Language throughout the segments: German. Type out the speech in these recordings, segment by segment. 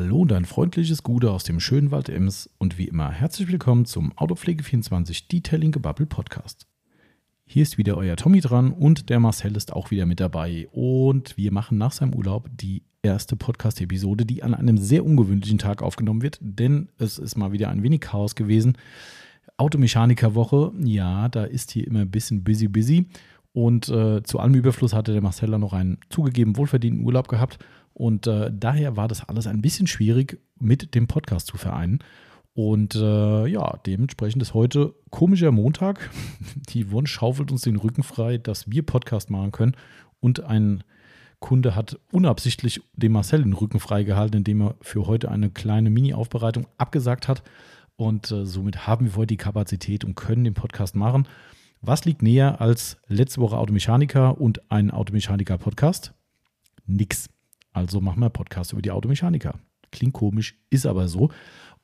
Hallo und ein freundliches Gute aus dem schönen Wald Ems und wie immer herzlich willkommen zum Autopflege24 Detailing Gebubble Podcast. Hier ist wieder euer Tommy dran und der Marcel ist auch wieder mit dabei und wir machen nach seinem Urlaub die erste Podcast-Episode, die an einem sehr ungewöhnlichen Tag aufgenommen wird, denn es ist mal wieder ein wenig Chaos gewesen. Automechanikerwoche, ja, da ist hier immer ein bisschen busy, busy. Und äh, zu allem Überfluss hatte der Marcella noch einen zugegeben wohlverdienten Urlaub gehabt. Und äh, daher war das alles ein bisschen schwierig mit dem Podcast zu vereinen. Und äh, ja, dementsprechend ist heute komischer Montag. Die Wunsch schaufelt uns den Rücken frei, dass wir Podcast machen können. Und ein Kunde hat unabsichtlich dem Marcel den Rücken freigehalten, indem er für heute eine kleine Mini-Aufbereitung abgesagt hat. Und äh, somit haben wir heute die Kapazität und können den Podcast machen. Was liegt näher als letzte Woche Automechaniker und ein Automechaniker-Podcast? Nix. Also machen wir einen Podcast über die Automechaniker. Klingt komisch, ist aber so.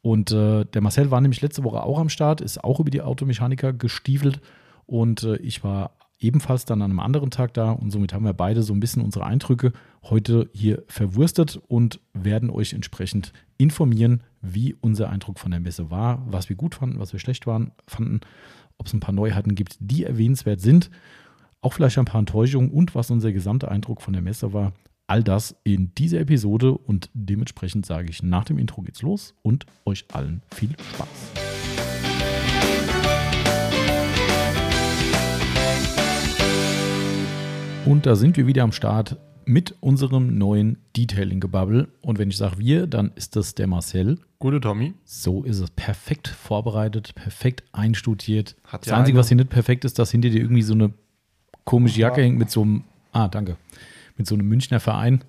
Und äh, der Marcel war nämlich letzte Woche auch am Start, ist auch über die Automechaniker gestiefelt. Und äh, ich war ebenfalls dann an einem anderen Tag da. Und somit haben wir beide so ein bisschen unsere Eindrücke heute hier verwurstet und werden euch entsprechend informieren, wie unser Eindruck von der Messe war, was wir gut fanden, was wir schlecht waren, fanden ob es ein paar Neuheiten gibt, die erwähnenswert sind, auch vielleicht ein paar Enttäuschungen und was unser gesamter Eindruck von der Messe war. All das in dieser Episode und dementsprechend sage ich, nach dem Intro geht's los und euch allen viel Spaß. Und da sind wir wieder am Start mit unserem neuen Detailing-Gebubble. Und wenn ich sage wir, dann ist das der Marcel. Gute Tommy. So ist es perfekt vorbereitet, perfekt einstudiert. Hat das ja Einzige, eine- was hier nicht perfekt ist, dass hinter dir irgendwie so eine komische Jacke hängt mit so einem, ah, danke, mit so einem Münchner Verein.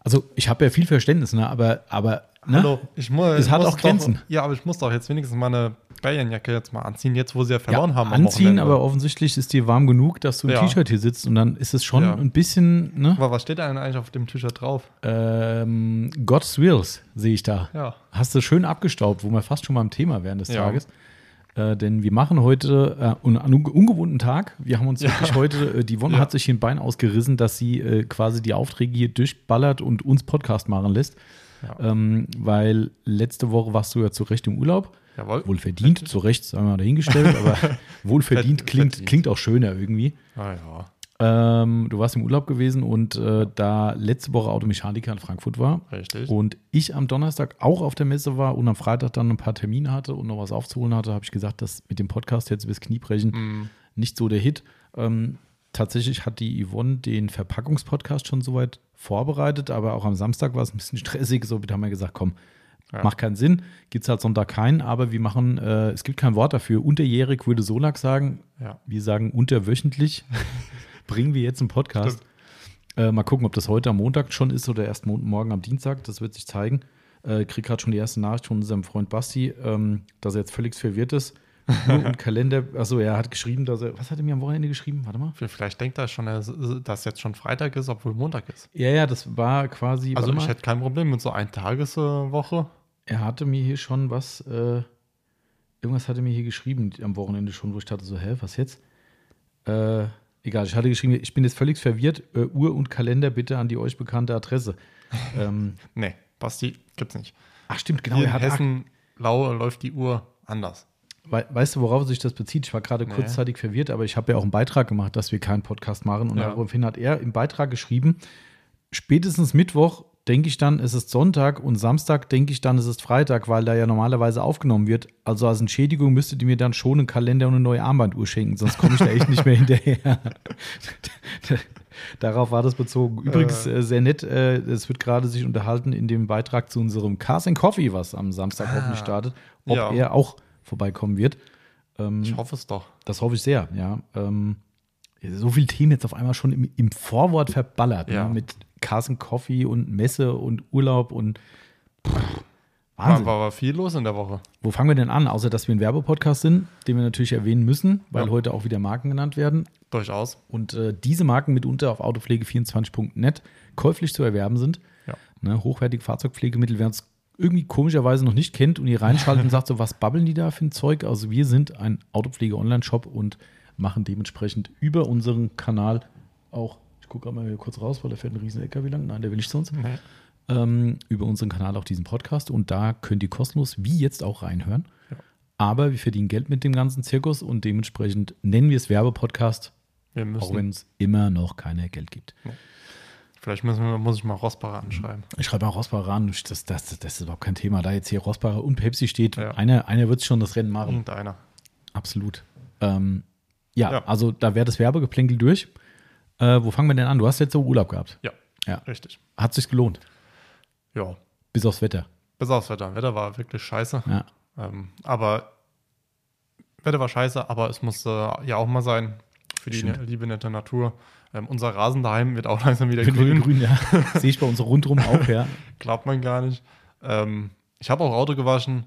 Also ich habe ja viel Verständnis, ne? aber, aber ne? Hallo, ich muss. Es ich hat muss auch Grenzen. Doch, ja, aber ich muss doch jetzt wenigstens meine Bayernjacke jetzt mal anziehen, jetzt wo sie ja ja, verloren haben. am anziehen, aber offensichtlich ist dir warm genug, dass du im Ja. T-Shirt hier sitzt und dann ist es schon Ja. ein bisschen, ne? Aber was steht da denn eigentlich auf dem T-Shirt drauf? Ähm, God's Wills sehe ich da. Ja. Hast du schön abgestaubt, wo wir fast schon mal im Thema wären des Ja. Tages. Äh, denn wir machen heute äh, einen unge- ungewohnten Tag. Wir haben uns wirklich heute, äh, die Wonne Ja. hat sich hier ein Bein ausgerissen, dass sie äh, quasi die Aufträge hier durchballert und uns Podcast machen lässt. Ja. Ähm, weil letzte Woche warst du ja zu Recht im Urlaub. Jawohl. Wohl verdient, zu Recht, sagen wir mal dahingestellt, aber wohl verdient Verd- klingt, verdient. klingt auch schöner irgendwie. Ah, ja. Ähm, du warst im Urlaub gewesen und äh, da letzte Woche Automechaniker in Frankfurt war, Richtig. und ich am Donnerstag auch auf der Messe war und am Freitag dann ein paar Termine hatte und noch was aufzuholen hatte, habe ich gesagt, dass mit dem Podcast jetzt bis Knie brechen Mm, nicht so der Hit. Ähm, tatsächlich hat die Yvonne den Verpackungspodcast schon soweit vorbereitet, aber auch am Samstag war es ein bisschen stressig. So haben wir gesagt, komm, Ja. macht keinen Sinn. Gibt es halt Sonntag keinen, aber wir machen, äh, es gibt kein Wort dafür. Unterjährig würde Solak sagen, ja. wir sagen unterwöchentlich, bringen wir jetzt einen Podcast. Äh, mal gucken, ob das heute am Montag schon ist oder erst mo morgen am Dienstag. Das wird sich zeigen. Äh, krieg gerade schon die erste Nachricht von unserem Freund Basti, ähm, dass er jetzt völlig verwirrt ist. Uhr und Kalender, achso, er hat geschrieben, dass er, was hat er mir am Wochenende geschrieben? Warte mal. Vielleicht denkt er schon, dass jetzt schon Freitag ist, obwohl Montag ist. Ja, ja, das war quasi, Also ich mal, hätte kein Problem mit so ein Tageswoche. er hatte mir hier schon was, äh, irgendwas hatte er mir hier geschrieben am Wochenende schon, wo ich dachte so, hä, was jetzt? Äh, egal, ich hatte geschrieben, ich bin jetzt völlig verwirrt, äh, Uhr und Kalender bitte an die euch bekannte Adresse. ähm, Nee, Basti gibt's nicht. ach stimmt, genau, Hier er in Hessen Laue läuft die Uhr anders. We weißt du, worauf sich das bezieht? Ich war gerade Nee. kurzzeitig verwirrt, aber ich habe ja auch einen Beitrag gemacht, dass wir keinen Podcast machen. Und Ja. daraufhin hat er im Beitrag geschrieben, spätestens Mittwoch denke ich dann, es ist Sonntag und Samstag denke ich dann, es ist Freitag, weil da ja normalerweise aufgenommen wird. Also als Entschädigung müsstet ihr mir dann schon einen Kalender und eine neue Armbanduhr schenken, sonst komme ich da echt nicht mehr hinterher. Darauf war das bezogen. Übrigens äh, sehr nett, äh, es wird gerade sich unterhalten in dem Beitrag zu unserem Cars and Coffee, was am Samstag hoffentlich startet, ob ja. er auch vorbeikommen wird. Ähm, Ich hoffe es doch. das hoffe ich sehr, ja. Ähm, so viele Themen jetzt auf einmal schon im, im Vorwort verballert, Ja. ne? mit Carson Coffee und Messe und Urlaub und pff, War, Wahnsinn. war, war viel los in der Woche. Wo fangen wir denn an? Außer, dass wir ein Werbepodcast sind, den wir natürlich erwähnen müssen, weil Ja. heute auch wieder Marken genannt werden. Durchaus. Und äh, diese Marken mitunter auf autopflege24.net käuflich zu erwerben sind. Ja. Ne, hochwertige Fahrzeugpflegemittel, wer uns irgendwie komischerweise noch nicht kennt und hier reinschaltet und sagt so, was babbeln die da für ein Zeug? Also wir sind ein Autopflege-Online-Shop und machen dementsprechend über unseren Kanal auch, ich gucke gerade mal hier kurz raus, weil da fährt ein riesen LKW lang. Nein, der will nicht zu uns. Nee. ähm, über unseren Kanal auch diesen Podcast und da könnt ihr kostenlos wie jetzt auch reinhören. Aber wir verdienen Geld mit dem ganzen Zirkus und dementsprechend nennen wir es Werbepodcast, auch wenn es immer noch keiner Geld gibt. Vielleicht müssen wir, muss ich mal Rossbacher anschreiben. Ich schreibe auch Rossbacher ran, das, das, das ist überhaupt kein Thema. Da jetzt hier Rossbacher und Pepsi steht, Ja. einer, einer wird schon das Rennen machen. Irgendeiner. Absolut. Ähm, ja, Ja. also da wäre das Werbegeplänkel durch. Äh, wo fangen wir denn an? Du hast jetzt so Urlaub gehabt. Ja, Ja. richtig. Hat sich gelohnt, Ja, bis aufs Wetter. bis aufs Wetter. Wetter war wirklich scheiße. Ja. Ähm, aber Wetter war scheiße, aber es musste ja auch mal sein für die Stimmt. liebe nette Natur. Ähm, unser Rasen daheim wird auch langsam wieder Grün, grün. grün, ja. Sehe ich bei uns rundherum auch, ja. Glaubt man gar nicht. Ähm, ich habe auch Auto gewaschen,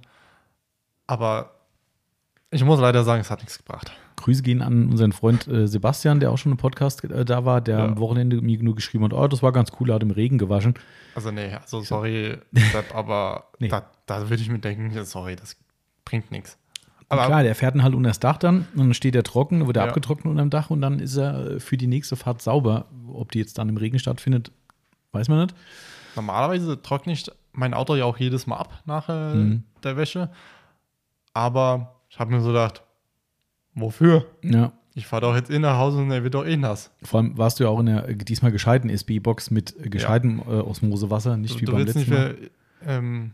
aber ich muss leider sagen, es hat nichts gebracht. Grüße gehen an unseren Freund äh, Sebastian, der auch schon im Podcast äh, da war, der Ja. am Wochenende mir nur geschrieben hat, oh, das war ganz cool, er hat im Regen gewaschen. Also nee, also sorry, Sepp, aber Nee. da, da würde ich mir denken, sorry, das bringt nichts. Aber Klar, der fährt dann halt unter das Dach dann und dann steht er trocken, wird er Ja. abgetrocknet unterm Dach und dann ist er äh, für die nächste Fahrt sauber. Ob die jetzt dann im Regen stattfindet, weiß man nicht. normalerweise trockne ich mein Auto ja auch jedes Mal ab nach äh, Mhm. der Wäsche. Aber ich habe mir so gedacht, wofür? Ja. Ich fahre doch jetzt eh nach Hause und er wird doch eh nass. Vor allem warst du ja auch in der äh, diesmal gescheiten SB-Box mit äh, gescheitem äh, Osmosewasser, nicht Du, wie du beim letzten nicht Mal. mehr, ähm,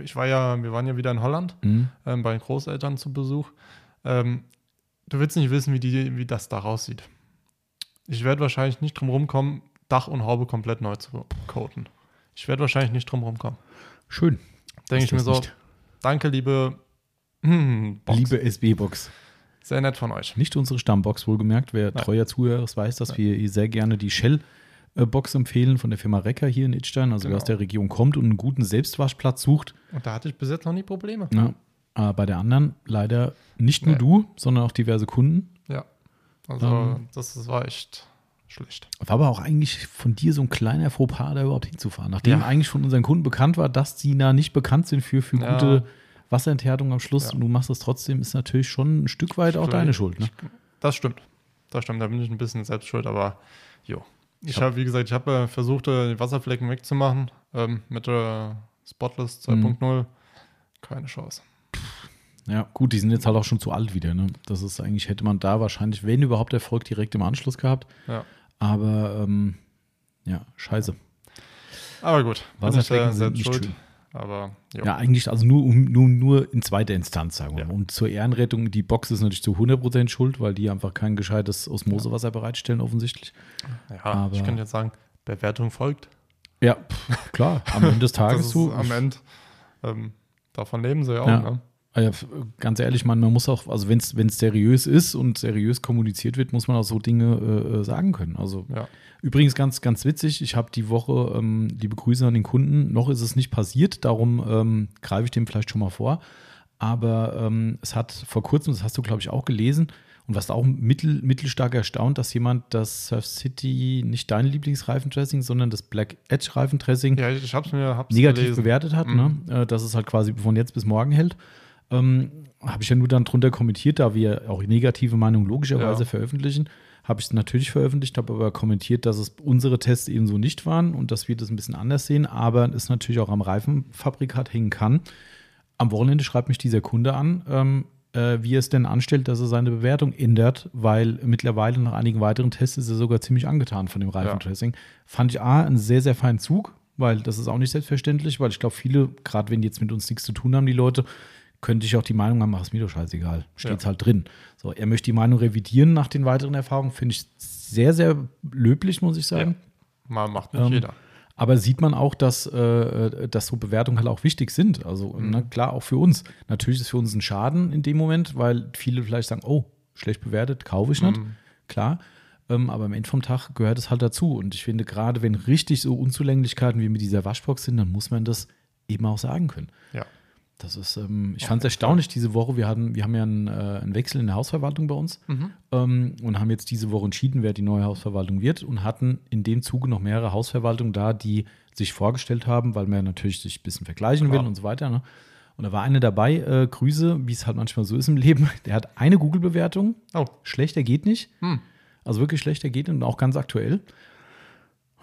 ich war ja, wir waren ja wieder in Holland Mhm. ähm, bei den Großeltern zu Besuch. Ähm, du willst nicht wissen, wie, die, wie das da aussieht. Ich werde wahrscheinlich nicht drum rumkommen, Dach und Haube komplett neu zu coaten. Ich werde wahrscheinlich nicht drum rumkommen. Schön. Denke ich mir so, nicht. danke, liebe hm, Box. Liebe SB-Box. Sehr nett von euch. Nicht unsere Stammbox, wohlgemerkt. Wer Nein. treuer Zuhörer ist, weiß, dass wir sehr gerne die Shell-Box empfehlen von der Firma Recker hier in Idstein. Also wer Genau. aus der Region kommt und einen guten Selbstwaschplatz sucht. Und da hatte ich bis jetzt noch nie Probleme. Ja. Aber bei der anderen leider nicht nur Nee. du, sondern auch diverse Kunden. Ja. Also, Ähm. das, war echt schlecht. War aber auch eigentlich von dir so ein kleiner Fauxpas, da überhaupt hinzufahren. Nachdem Ja. eigentlich von unseren Kunden bekannt war, dass sie da nicht bekannt sind für, für Ja. gute Wasserenthärtung am Schluss Ja. und du machst es trotzdem, ist natürlich schon ein Stück weit auch deine Schuld. Ne? Das stimmt. Das stimmt. Da bin ich ein bisschen selbst schuld, aber jo. Ich Ja. habe, wie gesagt, ich habe äh, versucht, äh, die Wasserflecken wegzumachen ähm, mit der Spotless Mhm. 2.0. Keine Chance. Ja, gut, die sind jetzt halt auch schon zu alt wieder. Ne? Das ist eigentlich, hätte man da wahrscheinlich, wenn überhaupt, Erfolg direkt im Anschluss gehabt. Ja. Aber ähm, ja, scheiße. Aber gut, Wasserflecken äh, sind selbst nicht schuld. schön. Aber jo. Ja, eigentlich, also nur, um, nur, nur in zweiter Instanz, sagen wir Ja. mal. Und zur Ehrenrettung, die Box ist natürlich zu 100% schuld, weil die einfach kein gescheites Osmosewasser bereitstellen, offensichtlich. ja, aber- ich könnte jetzt sagen, Bewertung folgt. Ja, pff, klar, am Ende des Tages das ist so. am Ende. Ähm, davon leben sie ja auch. Ja. Ne? F- ganz ehrlich, man, man muss auch, also wenn es seriös ist und seriös kommuniziert wird, muss man auch so Dinge äh, äh, sagen können. Also Ja. übrigens ganz, ganz witzig, ich habe die Woche ähm, liebe Grüße an den Kunden, noch ist es nicht passiert, darum ähm, greife ich dem vielleicht schon mal vor. Aber ähm, es hat vor kurzem, das hast du, glaube ich, auch gelesen, und warst auch mittel, mittelstark erstaunt, dass jemand das Surf City, nicht dein Lieblingsreifendressing, sondern das Black Edge Reifendressing ja, ich hab's mir hab's negativ gelesen. bewertet hat, Mhm. ne? dass es halt quasi von jetzt bis morgen hält. Ähm, habe ich ja nur dann drunter kommentiert, da wir auch negative Meinungen logischerweise Ja. veröffentlichen. Habe ich es natürlich veröffentlicht, habe aber kommentiert, dass es unsere Tests eben so nicht waren und dass wir das ein bisschen anders sehen, aber es natürlich auch am Reifenfabrikat hängen kann. Am Wochenende schreibt mich dieser Kunde an, ähm, äh, wie er es denn anstellt, dass er seine Bewertung ändert, weil mittlerweile nach einigen weiteren Tests ist er sogar ziemlich angetan von dem Reifendressing. Fand ich A, einen sehr, sehr feinen Zug, weil das ist auch nicht selbstverständlich, weil ich glaube, viele, gerade wenn die jetzt mit uns nichts zu tun haben, die Leute, könnte ich auch die Meinung haben, ach, ist mir doch scheißegal, steht's Ja. halt drin. So, er möchte die Meinung revidieren nach den weiteren Erfahrungen, finde ich sehr, sehr löblich, muss ich sagen. Mal macht nicht Ähm, jeder. Aber sieht man auch, dass, äh, dass so Bewertungen halt auch wichtig sind. Also, Mhm. ne, klar, auch für uns. Natürlich ist es für uns ein Schaden in dem Moment, weil viele vielleicht sagen, oh, schlecht bewertet, kaufe ich nicht. Mhm. Klar. Ähm, aber am Ende vom Tag gehört es halt dazu. Und ich finde, gerade wenn richtig so Unzulänglichkeiten wie mit dieser Waschbox sind, dann muss man das eben auch sagen können. Ja. Das ist, ähm, ich fand es erstaunlich diese Woche. Wir, hatten, wir haben ja einen, äh, einen Wechsel in der Hausverwaltung bei uns Mhm. ähm, und haben jetzt diese Woche entschieden, wer die neue Hausverwaltung wird und hatten in dem Zuge noch mehrere Hausverwaltungen da, die sich vorgestellt haben, weil man natürlich sich ein bisschen vergleichen Klar. will und so weiter. Ne? Und da war eine dabei, äh, Grüße, wie es halt manchmal so ist im Leben. Der hat eine Google-Bewertung, Oh. schlechter geht nicht. Hm. Also wirklich schlechter geht und auch ganz aktuell. Und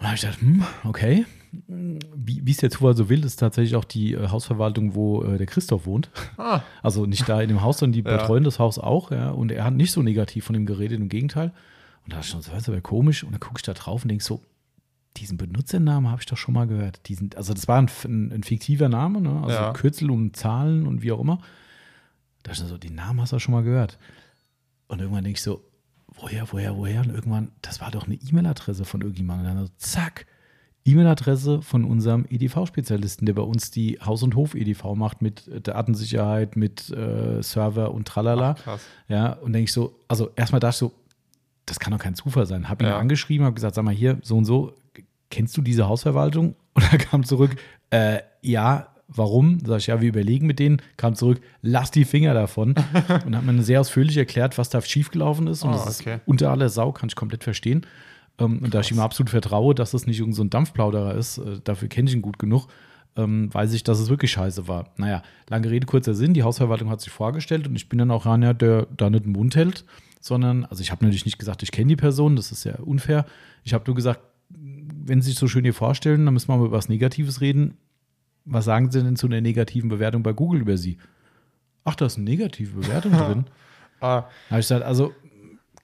da habe ich gedacht, hm, okay. Wie es der Zufall so will, ist tatsächlich auch die äh, Hausverwaltung, wo äh, der Christoph wohnt. Ah, Also nicht da in dem Haus, sondern die Ja. betreuen das Haus auch, ja. Und er hat nicht so negativ von ihm geredet, im Gegenteil. Und da ich schon so, das ist aber komisch. Und dann gucke ich da drauf und denke so, diesen Benutzernamen habe ich doch schon mal gehört. Diesen, also das war ein, ein, ein fiktiver Name, ne? Also Ja. Kürzel und Zahlen und wie auch immer. Da dachte ich so, den Namen hast du schon mal gehört. Und irgendwann denke ich so, woher, woher, woher? Und irgendwann, das war doch eine E-Mail-Adresse von irgendjemandem. Und dann so, zack, E-Mail-Adresse von unserem EDV-Spezialisten, der bei uns die Haus- und Hof-EDV macht mit äh, Datensicherheit, mit äh, Server und tralala. krass. Ja, und denke ich so, also erstmal dachte ich so, das kann doch kein Zufall sein. Hab ihn Ja. angeschrieben, habe gesagt, sag mal hier, so und so, kennst du diese Hausverwaltung? Und er kam zurück, äh, ja, warum? Sag ich, ja, wir überlegen mit denen. Kam zurück, lass die Finger davon. und hat mir sehr ausführlich erklärt, was da schiefgelaufen ist. Und Ah, das okay. ist unter aller Sau, kann ich komplett verstehen. Ähm, und da ich ihm absolut vertraue, dass das nicht irgendein so ein Dampfplauderer ist, äh, dafür kenne ich ihn gut genug, ähm, weiß ich, dass es wirklich scheiße war. Naja, lange Rede, kurzer Sinn. Die Hausverwaltung hat sich vorgestellt und ich bin dann auch einer, der da nicht den Mund hält, sondern, also ich habe natürlich nicht gesagt, ich kenne die Person, das ist ja unfair. Ich habe nur gesagt, wenn Sie sich so schön hier vorstellen, dann müssen wir mal über was Negatives reden. Was sagen Sie denn zu einer negativen Bewertung bei Google über Sie? Ach, da ist eine negative Bewertung drin. Ah, Da habe ich gesagt, also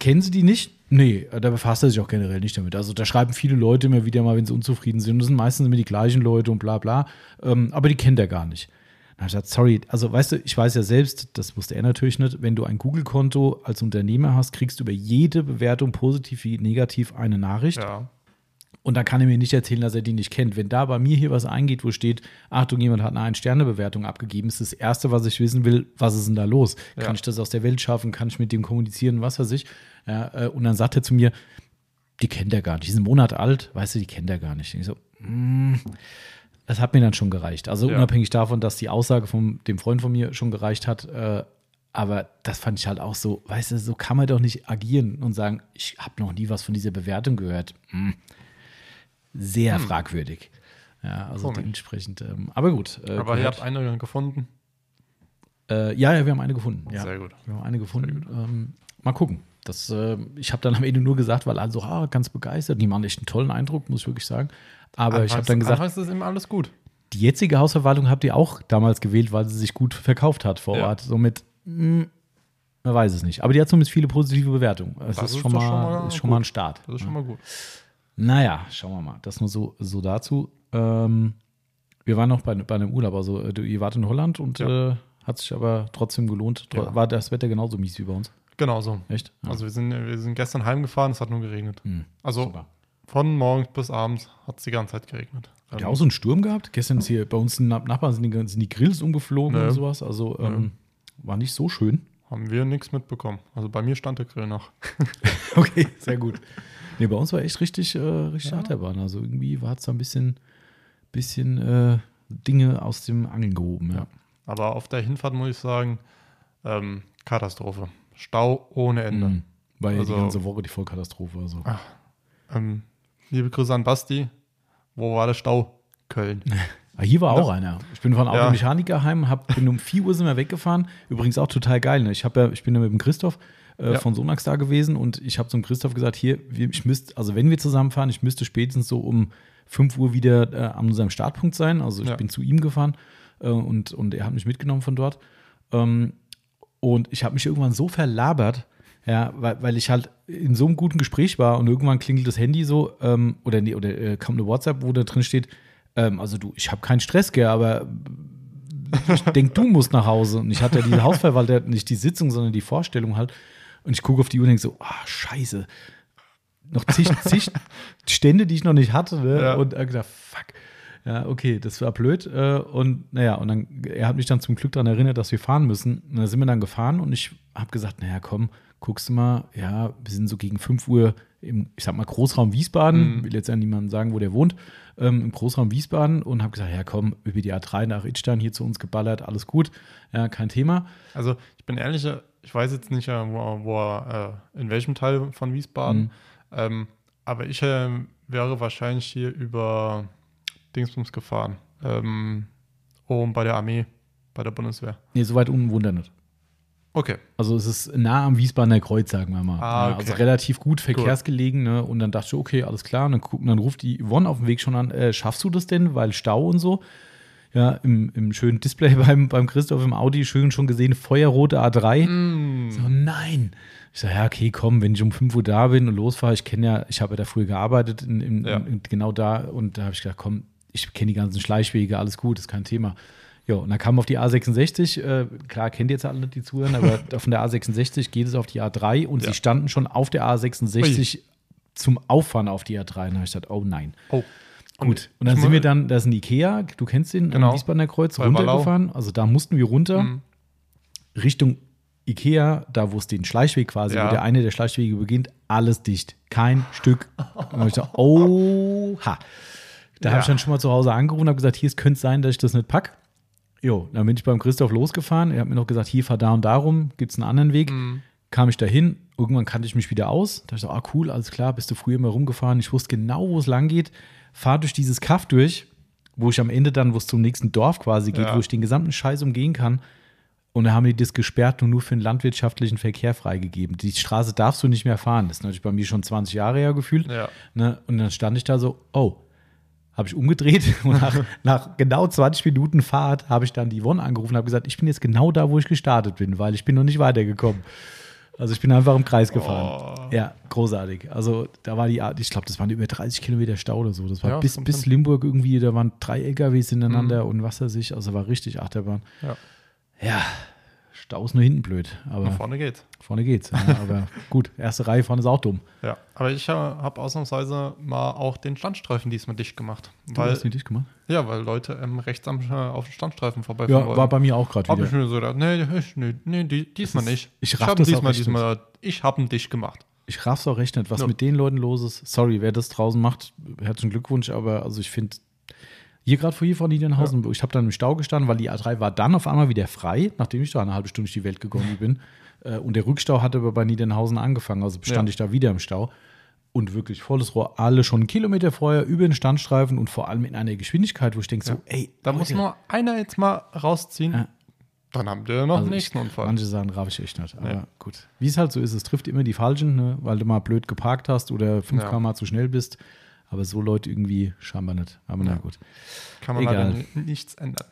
kennen Sie die nicht? Nee, da befasst er sich auch generell nicht damit. Also da schreiben viele Leute immer wieder mal, wenn sie unzufrieden sind. Das sind meistens immer die gleichen Leute und bla bla. Ähm, aber die kennt er gar nicht. Habe ich gesagt, sorry, also weißt du, ich weiß ja selbst, das wusste er natürlich nicht, wenn du ein Google-Konto als Unternehmer hast, kriegst du über jede Bewertung, positiv wie negativ, eine Nachricht. ja. Und da kann er mir nicht erzählen, dass er die nicht kennt. Wenn da bei mir hier was eingeht, wo steht, Achtung, jemand hat eine Ein-Sterne-Bewertung abgegeben, ist das Erste, was ich wissen will, was ist denn da los? Ja. Kann ich das aus der Welt schaffen? Kann ich mit dem kommunizieren? Was weiß ich? Ja, äh, und dann sagt er zu mir, die kennt er gar nicht. Die ist einen Monat alt, weißt du, die kennt er gar nicht. Und ich so, mm, das hat mir dann schon gereicht. Also Ja. unabhängig davon, dass die Aussage von dem Freund von mir schon gereicht hat, äh, aber das fand ich halt auch so, weißt du, so kann man doch nicht agieren und sagen, ich habe noch nie was von dieser Bewertung gehört. Mm sehr fragwürdig. Ja, also Komisch. dementsprechend. Ähm, aber gut. Äh, Aber ihr habt eine gefunden. äh, ja, ja, wir haben eine gefunden. Ja. Sehr gut. Wir haben eine gefunden. Ähm, mal gucken. Das, äh, ich habe dann am Ende nur gesagt, weil alle so, ah, ganz begeistert. Die machen echt einen tollen Eindruck, muss ich wirklich sagen. Aber ich habe Anfangs- dann gesagt, Anfangs ist immer alles gut. die jetzige Hausverwaltung habt ihr auch damals gewählt, weil sie sich gut verkauft hat vor Ja. Ort. Somit, mh, man weiß es nicht. Aber die hat zumindest viele positive Bewertungen. Das, Das ist, ist schon mal, schon mal ist schon mal ein Start. Das ist schon mal gut. Naja, schauen wir mal. Das nur so, so dazu. Ähm, wir waren noch bei, bei einem Urlaub. Also, äh, du- ihr wart in Holland und Ja. äh, hat sich aber trotzdem gelohnt. Ja. War das Wetter genauso mies wie bei uns? Genau so. Echt? Ja. Also wir sind, wir sind gestern heimgefahren, es hat nur geregnet. Hm, Also super. von morgens bis abends hat es die ganze Zeit geregnet. Habt ihr auch so einen Sturm gehabt? Gestern ist hier bei uns Nachbarn sind die, sind die Grills umgeflogen Nö. und sowas. Also ähm, war nicht so schön. Haben wir nichts mitbekommen. Also bei mir stand der Grill noch. Okay, sehr gut. Nee, bei uns war echt richtig, äh, richtig Achterbahn. Also irgendwie war es da ein bisschen, bisschen äh, Dinge aus dem Angeln gehoben. Ja. Aber auf der Hinfahrt muss ich sagen, ähm, Katastrophe. Stau ohne Ende. Mhm. War ja die Also- ganze Woche die Vollkatastrophe. Also. Ähm, liebe Grüße an Basti. Wo war der Stau? Köln. Ah, hier war auch einer. Ich bin von Ja. Automechaniker heim, hab, bin um 4 Uhr sind wir weggefahren. Übrigens auch total geil. Ne? Ich, hab ja, ich bin ja mit dem Christoph äh, Ja. von Sonax da gewesen und ich habe zum Christoph gesagt, hier, ich müsste, also wenn wir zusammenfahren, ich müsste spätestens so um 5 Uhr wieder äh, an unserem Startpunkt sein. Also ich Ja. bin zu ihm gefahren äh, und, und er hat mich mitgenommen von dort. Ähm, und ich habe mich irgendwann so verlabert, ja, weil, weil ich halt in so einem guten Gespräch war und irgendwann klingelt das Handy so, ähm, oder, nee, oder äh, kommt eine WhatsApp, wo da drin steht, ähm, also du, ich habe keinen Stress, gell, aber ich denke, du musst nach Hause. Und ich hatte ja die Hausverwalter, nicht die Sitzung, sondern die Vorstellung halt. Und ich gucke auf die Uhr und denke so, ah, scheiße. Noch zig, zig Stände, die ich noch nicht hatte. Ne? Ja. Und ich gedacht, fuck. Ja, okay, das war blöd. Äh, Und naja, und dann, er hat mich dann zum Glück daran erinnert, dass wir fahren müssen. Und da sind wir dann gefahren und ich habe gesagt, naja, komm, guckst du mal, ja, wir sind so gegen 5 Uhr im, ich sag mal, Großraum Wiesbaden, Mhm. will jetzt ja niemandem sagen, wo der wohnt, ähm, im Großraum Wiesbaden und habe gesagt, ja komm, über die A3 nach Idstein hier zu uns geballert, alles gut, ja, kein Thema. Also ich bin ehrlich, ich weiß jetzt nicht, äh, wo, wo er, äh, in welchem Teil von Wiesbaden, Mhm. ähm, aber ich äh, wäre wahrscheinlich hier über Dingsbums gefahren. Ähm, oben bei der Armee, bei der Bundeswehr. Nee, soweit unten wundert nicht. Okay. Also es ist nah am Wiesbadener Kreuz, sagen wir mal. Ah, Ja, okay. Also relativ gut verkehrsgelegen. Ne? Und dann dachte ich, okay, alles klar. Und dann, gucken, dann ruft die Yvonne auf dem Weg schon an, äh, schaffst du das denn? Weil Stau und so. Ja, im, im schönen Display beim, beim Christoph im Audi schön schon gesehen, feuerrote A3. Mm. So, nein. Ich sage, ja, okay, komm, wenn ich um 5 Uhr da bin und losfahre, ich kenne ja, ich habe ja da früher gearbeitet, in, in, Ja. in, genau da. Und da habe ich gedacht, komm, ich kenne die ganzen Schleichwege, alles gut, ist kein Thema. Ja, und dann kam auf die A66, äh, klar, kennt ihr jetzt alle die zuhören, aber von der A66 geht es auf die A3 und Ja. sie standen schon auf der A66 zum Auffahren auf die A3. Und da habe ich gesagt, oh nein. Oh. Gut, und dann ich sind wir dann, da ist ein Ikea, du kennst den, Genau. am Wiesbadener Kreuz, Bei Wallau. runtergefahren. Also da mussten wir runter, Mhm. Richtung Ikea, da wo es den Schleichweg quasi, Ja. wo der eine der Schleichwege beginnt, alles dicht. Kein Stück. Und dann ich gesagt, oha. Da habe Ja. ich dann schon mal zu Hause angerufen und habe gesagt, hier, es könnte sein, dass ich das nicht pack. Jo, dann bin ich beim Christoph losgefahren. Er hat mir noch gesagt, hier, fahr da und darum, gibt es einen anderen Weg. Mhm. Kam ich dahin, irgendwann kannte ich mich wieder aus. Da dachte ich so, ah cool, alles klar, bist du früher mal rumgefahren. Ich wusste genau, wo es lang geht. Fahr durch dieses Kaff durch, wo ich am Ende dann, wo es zum nächsten Dorf quasi geht, Ja. wo ich den gesamten Scheiß umgehen kann. Und da haben die das gesperrt und nur für den landwirtschaftlichen Verkehr freigegeben. Die Straße darfst du nicht mehr fahren. Das ist natürlich bei mir schon 20 Jahre her gefühlt. Ja. Ne? Und dann stand ich da so, oh, habe ich umgedreht und nach, nach genau 20 Minuten Fahrt habe ich dann die Yvonne angerufen und habe gesagt, ich bin jetzt genau da, wo ich gestartet bin, weil ich bin noch nicht weitergekommen. Also ich bin einfach im Kreis gefahren. Oh. Ja, großartig. Also da war die, ich glaube, das waren über 30 Kilometer Stau oder so. Das war Ja, bis, bis hin. Limburg irgendwie, da waren drei LKWs hintereinander und was weiß ich. Also war richtig Achterbahn. Ja. Ja, Stau ist nur hinten blöd, aber Nach vorne geht's. vorne geht's. Ja, aber gut, erste Reihe vorne ist auch dumm. Ja. Aber ich äh, habe ausnahmsweise mal auch den Standstreifen diesmal dicht gemacht. Du Weil, hast nicht dicht gemacht? ja, weil Leute ähm, rechts am, äh, auf den Standstreifen vorbeifahren Ja, wollten. war bei mir auch gerade wieder. ich mir so gedacht, nee, ich, nee, nee die, diesmal ist- nicht. ich raff hab das auch diesmal, diesmal, ich habe ihn dicht gemacht. Ich raff's auch recht nicht, was Ja. mit den Leuten los ist. Sorry, wer das draußen macht, herzlichen Glückwunsch, aber also ich finde, hier gerade vor hier vor Niedernhausen, ich habe dann im Stau gestanden, weil die A3 war dann auf einmal wieder frei, nachdem ich da eine halbe Stunde durch die Welt gegangen bin. Äh, Und der Rückstau hatte aber bei Niedernhausen angefangen, also stand Ja. ich da wieder im Stau. Und wirklich volles Rohr, alle schon einen Kilometer vorher über den Standstreifen und vor allem in einer Geschwindigkeit, wo ich denke so, ey, Da muss Leute, nur einer jetzt mal rausziehen. Ja. Dann haben wir noch also den nächsten ich, Unfall. Manche sagen, raff ich echt nicht. Aber Ja. gut. Wie es halt so ist, es trifft immer die Falschen, ne? weil du mal blöd geparkt hast oder 5 Ja. km zu schnell bist. Aber so Leute irgendwie scheinbar nicht. Aber na Ja. gut. Kann man Egal. nichts ändern.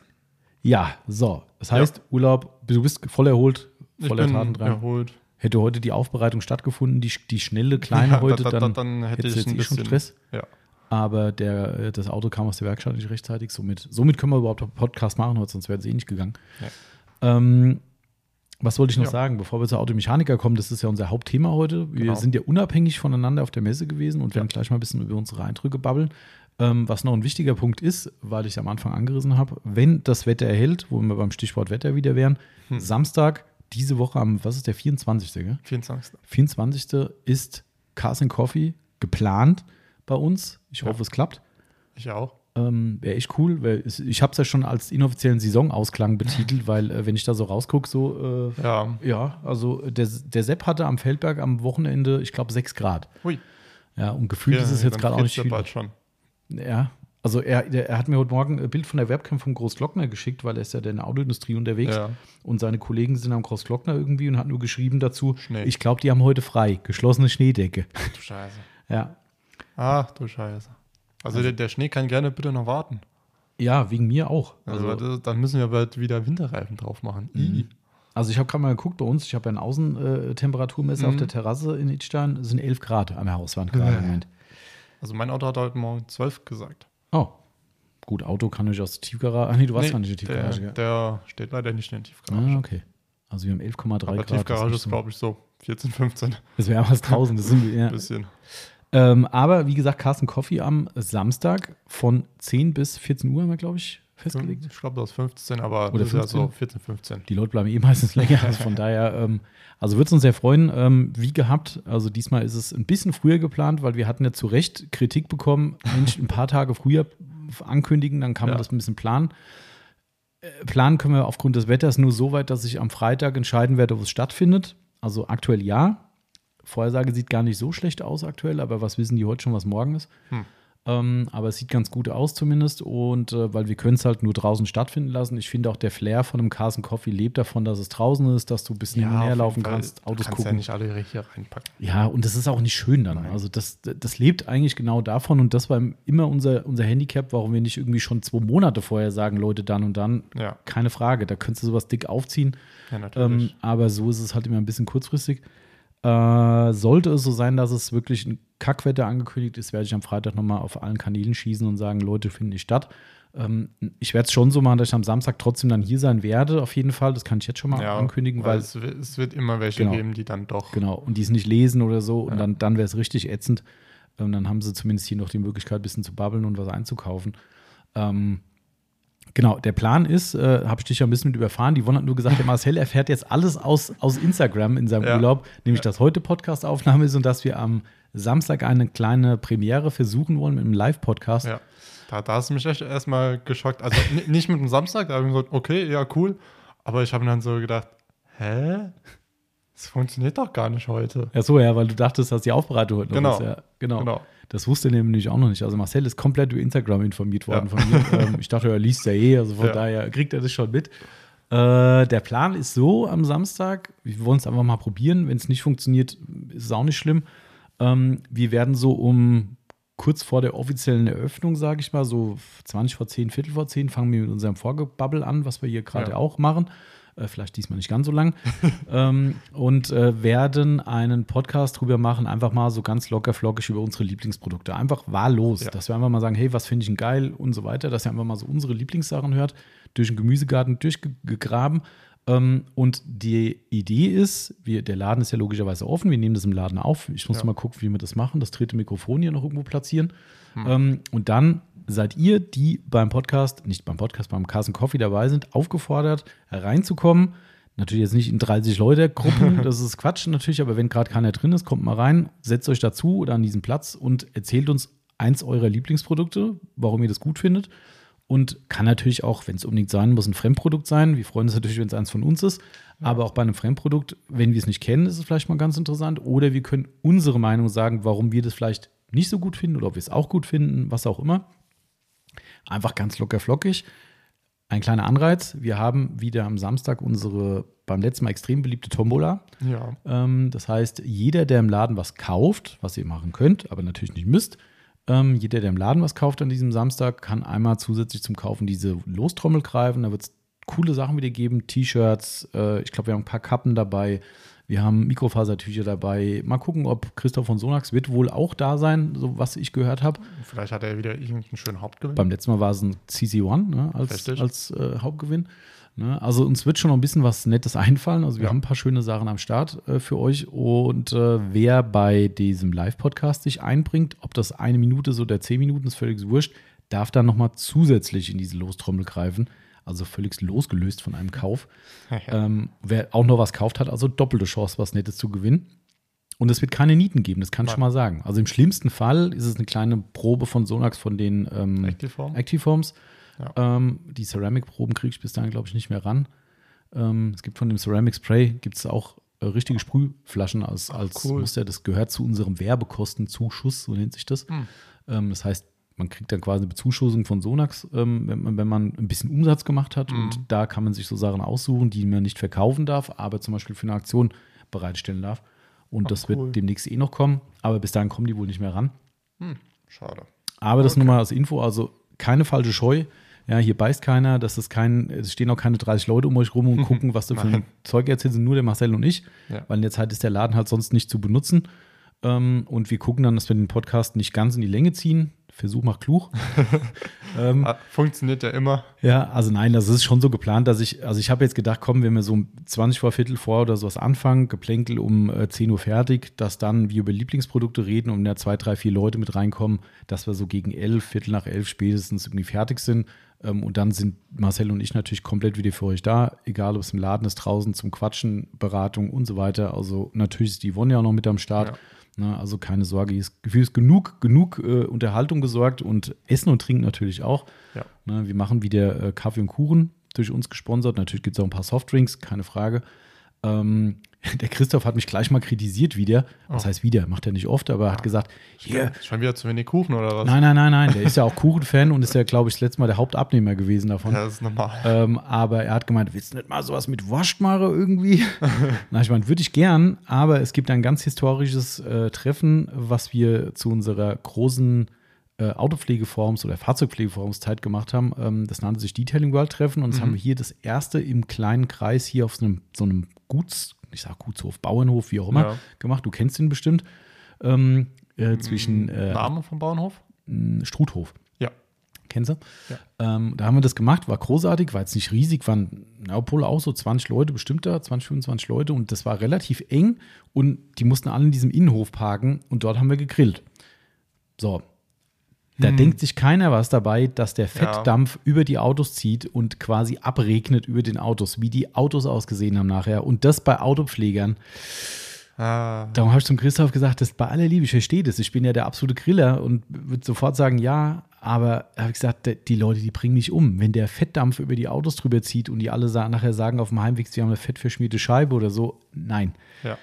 Ja, so. Das heißt, Urlaub, du bist voll erholt, voller Taten dran. erholt. Hätte heute die Aufbereitung stattgefunden, die, die schnelle, kleine Ja, heute, da- da- dann, dann hätte ich jetzt ein eh schon bisschen- Stress. Ja. Aber der, äh, das Auto kam aus der Werkstatt nicht rechtzeitig. Somit, somit können wir überhaupt einen Podcast machen, heute, sonst wäre es eh nicht gegangen. Ähm, was wollte ich noch Ja. sagen, bevor wir zur Automechaniker kommen? Das ist ja unser Hauptthema heute. Wir Genau. sind ja unabhängig voneinander auf der Messe gewesen und werden gleich mal ein bisschen über unsere Eindrücke babbeln. Ähm, was noch ein wichtiger Punkt ist, weil ich am Anfang angerissen habe, wenn das Wetter erhält, wo wir beim Stichwort Wetter wieder wären, Hm. Samstag, diese Woche am, was ist der 24. Gell? 24. 24. ist Cars and Coffee geplant bei uns. Ich Ja. hoffe, es klappt. Ich auch. Ähm, Wäre echt cool, weil ich habe es ja schon als inoffiziellen Saisonausklang betitelt, weil äh, wenn ich da so rausgucke, so, äh, Ja. ja, also der, der Sepp hatte am Feldberg am Wochenende, ich glaube, 6 Grad. Hui. Ja, und gefühlt ist es jetzt gerade auch nicht ja viel. bald schon. Ja, also er, er hat mir heute Morgen ein Bild von der Webcam vom Großglockner geschickt, weil er ist ja in der Autoindustrie unterwegs Ja. und seine Kollegen sind am Großglockner irgendwie und hat nur geschrieben dazu, Schnee. ich glaube, die haben heute frei, geschlossene Schneedecke. Du Scheiße. Ja, Ach du Scheiße. Also, der, der Schnee kann gerne bitte noch warten. ja wegen mir auch. Also, Also, dann müssen wir bald wieder Winterreifen drauf machen. I. Also ich habe gerade mal geguckt bei uns, ich habe ja ein Außentemperaturmesser auf Mhm. der Terrasse in Idstein, es sind 11 Grad an der Hauswand gerade im Moment. Also mein Auto hat heute Morgen 12 gesagt. Oh, gut, Auto kann ich aus der Tiefgarage, ach nee, du warst Nee, gar nicht in der Tiefgarage, der, der steht leider nicht in der Tiefgarage. Ah, okay. Also wir haben 11,3 Aber Grad. Tiefgarage ist, glaube ich, so 14, 15. Das wäre was 1000, das sind wir, ja. Ein bisschen. Ähm, aber wie gesagt, Carsten Coffee am Samstag von 10 bis 14 Uhr haben wir, glaube ich, festgelegt. Ich glaube, das ist 15, aber Oder das ist ja 15? so 14, 15. Die Leute bleiben eh meistens länger. Also von daher, ähm, also wird es uns sehr freuen. Ähm, wie gehabt, also diesmal ist es ein bisschen früher geplant, weil wir hatten ja zu Recht Kritik bekommen, Mensch, ein paar Tage früher ankündigen, dann kann man Ja. das ein bisschen planen. Äh, Planen können wir aufgrund des Wetters nur so weit, dass ich am Freitag entscheiden werde, ob es stattfindet. Also aktuell ja. Vorhersage sieht gar nicht so schlecht aus aktuell, aber was wissen die heute schon, was morgen ist? Hm. Ähm, aber es sieht ganz gut aus zumindest und äh, weil wir können es halt nur draußen stattfinden lassen. Ich finde auch der Flair von einem Carson Coffee lebt davon, dass es draußen ist, dass du ein bisschen ja, näher laufen kannst, Autos du kannst gucken. ja nicht alle hier reinpacken. Ja, und das ist auch nicht schön dann. Nein. Also das, das lebt eigentlich genau davon und das war immer unser, unser Handicap, warum wir nicht irgendwie schon zwei Monate vorher sagen, Leute, dann und dann. Ja. Keine Frage, da könntest du sowas dick aufziehen. Ja, natürlich. Ähm, aber so ist es halt immer ein bisschen kurzfristig. Äh, sollte es so sein, dass es wirklich ein Kackwetter angekündigt ist, werde ich am Freitag nochmal auf allen Kanälen schießen und sagen, Leute, finden nicht statt. Ähm, ich werde es schon so machen, dass ich am Samstag trotzdem dann hier sein werde, auf jeden Fall. Das kann ich jetzt schon mal ja, ankündigen, weil, weil es, es, wird immer welche genau, geben, die dann doch. Genau, und die es nicht lesen oder so. Und ja. dann, dann wäre es richtig ätzend. Ähm, dann haben sie zumindest hier noch die Möglichkeit, ein bisschen zu babbeln und was einzukaufen. Ähm, Genau, der Plan ist, äh, habe ich dich ja ein bisschen mit überfahren, die Yvonne hat nur gesagt, der Marcel erfährt jetzt alles aus, aus Instagram in seinem ja. Urlaub, nämlich dass heute Podcast-Aufnahme ist und dass wir am Samstag eine kleine Premiere versuchen wollen mit einem Live-Podcast. Ja, da, da hast du mich echt erstmal geschockt. Also nicht mit dem Samstag, da habe ich gesagt, okay, ja, cool. Aber ich habe dann so gedacht, hä? Das funktioniert doch gar nicht heute. Ja, so, ja, weil du dachtest, dass die Aufbereitung heute genau. noch ist. Ja, genau. genau. Das wusste er nämlich auch noch nicht. Also Marcel ist komplett über Instagram informiert worden ja. von mir. ähm, ich dachte, er liest ja eh, also von ja. daher kriegt er das schon mit. Äh, der Plan ist so am Samstag, wir wollen es einfach mal probieren. Wenn es nicht funktioniert, ist es auch nicht schlimm. Ähm, wir werden so um kurz vor der offiziellen Eröffnung, sage ich mal, so 20 vor 10, Viertel vor 10, fangen wir mit unserem Vorgebabbel an, was wir hier gerade ja. auch machen äh, vielleicht diesmal nicht ganz so lang, ähm, und äh, werden einen Podcast drüber machen, einfach mal so ganz locker flockig über unsere Lieblingsprodukte. Einfach wahllos, ja. dass wir einfach mal sagen, hey, was finde ich denn geil und so weiter, dass ihr einfach mal so unsere Lieblingssachen hört, durch den Gemüsegarten durchgegraben. Ähm, und die Idee ist, wir, der Laden ist ja logischerweise offen, wir nehmen das im Laden auf. Ich muss ja. mal gucken, wie wir das machen, das dritte Mikrofon hier noch irgendwo platzieren. Hm. Ähm, und dann seid ihr, die beim Podcast, nicht beim Podcast, beim Carson Coffee dabei sind, aufgefordert, reinzukommen. Natürlich jetzt nicht in 30 Leute Gruppen, das ist Quatsch natürlich, aber wenn gerade keiner drin ist, kommt mal rein, setzt euch dazu oder an diesen Platz und erzählt uns eins eurer Lieblingsprodukte, warum ihr das gut findet. Und kann natürlich auch, wenn es unbedingt sein muss, ein Fremdprodukt sein. Wir freuen uns natürlich, wenn es eins von uns ist. Aber auch bei einem Fremdprodukt, wenn wir es nicht kennen, ist es vielleicht mal ganz interessant. Oder wir können unsere Meinung sagen, warum wir das vielleicht nicht so gut finden oder ob wir es auch gut finden, was auch immer. Einfach ganz locker flockig. Ein kleiner Anreiz. Wir haben wieder am Samstag unsere beim letzten Mal extrem beliebte Tombola. Ja. Ähm, das heißt, jeder, der im Laden was kauft, was ihr machen könnt, aber natürlich nicht müsst, ähm, jeder, der im Laden was kauft an diesem Samstag, kann einmal zusätzlich zum Kaufen diese Lostrommel greifen. Da wird es coole Sachen wieder geben. T-Shirts, äh, ich glaube, wir haben ein paar Kappen dabei. Wir haben Mikrofasertücher dabei. Mal gucken, ob Christoph von Sonax wird wohl auch da sein, so was ich gehört habe. Vielleicht hat er wieder irgendeinen schönen Hauptgewinn. Beim letzten Mal war es ein CC1 ne, als, als äh, Hauptgewinn. Ne? Also uns wird schon noch ein bisschen was Nettes einfallen. Also wir ja. haben ein paar schöne Sachen am Start äh, für euch. Und äh, wer bei diesem Live-Podcast sich einbringt, ob das eine Minute ist oder zehn Minuten, ist völlig wurscht, darf dann nochmal zusätzlich in diese Lostrommel greifen also völlig losgelöst von einem Kauf. ähm, wer auch noch was kauft, hat also doppelte Chance, was Nettes zu gewinnen. Und es wird keine Nieten geben, das kann ich schon mal sagen. Also im schlimmsten Fall ist es eine kleine Probe von Sonax von den ähm, Actiform. Actiforms. Ja. Ähm, die Ceramic-Proben kriege ich bis dahin, glaube ich, nicht mehr ran. Ähm, es gibt von dem Ceramic Spray gibt es auch äh, richtige Sprühflaschen als, als cool. Muster. Das gehört zu unserem Werbekostenzuschuss, so nennt sich das. Hm. das heißt, man kriegt dann quasi eine Bezuschussung von Sonax, ähm, wenn, man, wenn, man, ein bisschen Umsatz gemacht hat. Mhm. Und da kann man sich so Sachen aussuchen, die man nicht verkaufen darf, aber zum Beispiel für eine Aktion bereitstellen darf. Und Ach, das cool. wird demnächst eh noch kommen. Aber bis dahin kommen die wohl nicht mehr ran. Hm, schade. Aber das okay. nur mal als Info, also keine falsche Scheu. Ja, hier beißt keiner, das ist kein, es stehen auch keine 30 Leute um euch rum und gucken, was da für ein Zeug erzählt sind, nur der Marcel und ich. Ja. Weil in der Zeit ist der Laden halt sonst nicht zu benutzen. Ähm, und wir gucken dann, dass wir den Podcast nicht ganz in die Länge ziehen. Versuch macht klug. ähm, Funktioniert ja immer. Ja, also nein, das ist schon so geplant, dass ich, also ich habe jetzt gedacht, komm, wenn wir so um 20 vor Viertel vor oder sowas anfangen, geplänkel um äh, 10 Uhr fertig, dass dann wir über Lieblingsprodukte reden und da zwei, drei, vier Leute mit reinkommen, dass wir so gegen elf, Viertel nach elf spätestens irgendwie fertig sind. Ähm, und dann sind Marcel und ich natürlich komplett wieder für euch da, egal ob es im Laden ist, draußen zum Quatschen, Beratung und so weiter. Also natürlich ist die Yvonne ja auch noch mit am Start. Ja. Ne, also keine Sorge, ist, ist genug, genug äh, Unterhaltung gesorgt und Essen und Trinken natürlich auch. Ja. Ne, wir machen wieder äh, Kaffee und Kuchen durch uns gesponsert. Natürlich gibt es auch ein paar Softdrinks, keine Frage. Ähm, der Christoph hat mich gleich mal kritisiert wieder. Was Oh. heißt wieder? Macht er nicht oft, aber hat gesagt, hier, Schon wieder zu wenig Kuchen oder was? nein, nein, nein, nein, der ist ja auch Kuchenfan und ist ja, glaube ich, das letzte Mal der Hauptabnehmer gewesen davon. Ja, das ist normal. Ähm, aber er hat gemeint, willst du nicht mal sowas mit machen irgendwie? Na, ich meine, würde ich gern, aber es gibt ein ganz historisches äh, Treffen, was wir zu unserer großen äh, Autopflegeforums oder Fahrzeugpflegeforumszeit gemacht haben. Ähm, das nannte sich Detailing World Treffen und das haben wir hier das erste im kleinen Kreis hier auf so einem, so einem Guts, ich sag Gutshof, Bauernhof, wie auch immer, Ja. gemacht. Du kennst ihn bestimmt. Ähm, äh, zwischen äh, Name vom Bauernhof? Struthof. Ja. Kennst du? Ja. Ähm, da haben wir das gemacht, war großartig, war jetzt nicht riesig, waren, na, obwohl auch so 20 Leute bestimmt da, 20, 25 Leute und das war relativ eng und die mussten alle in diesem Innenhof parken und dort haben wir gegrillt. So. Da denkt sich keiner was dabei, dass der Fettdampf über die Autos zieht und quasi abregnet über den Autos, wie die Autos ausgesehen haben nachher. Und das bei Autopflegern. Ah, Darum habe ich zum Christoph gesagt, das ist bei aller Liebe, ich verstehe das. Ich bin ja der absolute Griller und würde sofort sagen, ja, aber habe ich gesagt, die Leute, die bringen mich um. Wenn der Fettdampf über die Autos drüber zieht und die alle nachher sagen auf dem Heimweg, sie haben eine fettverschmierte Scheibe oder so, nein. ja.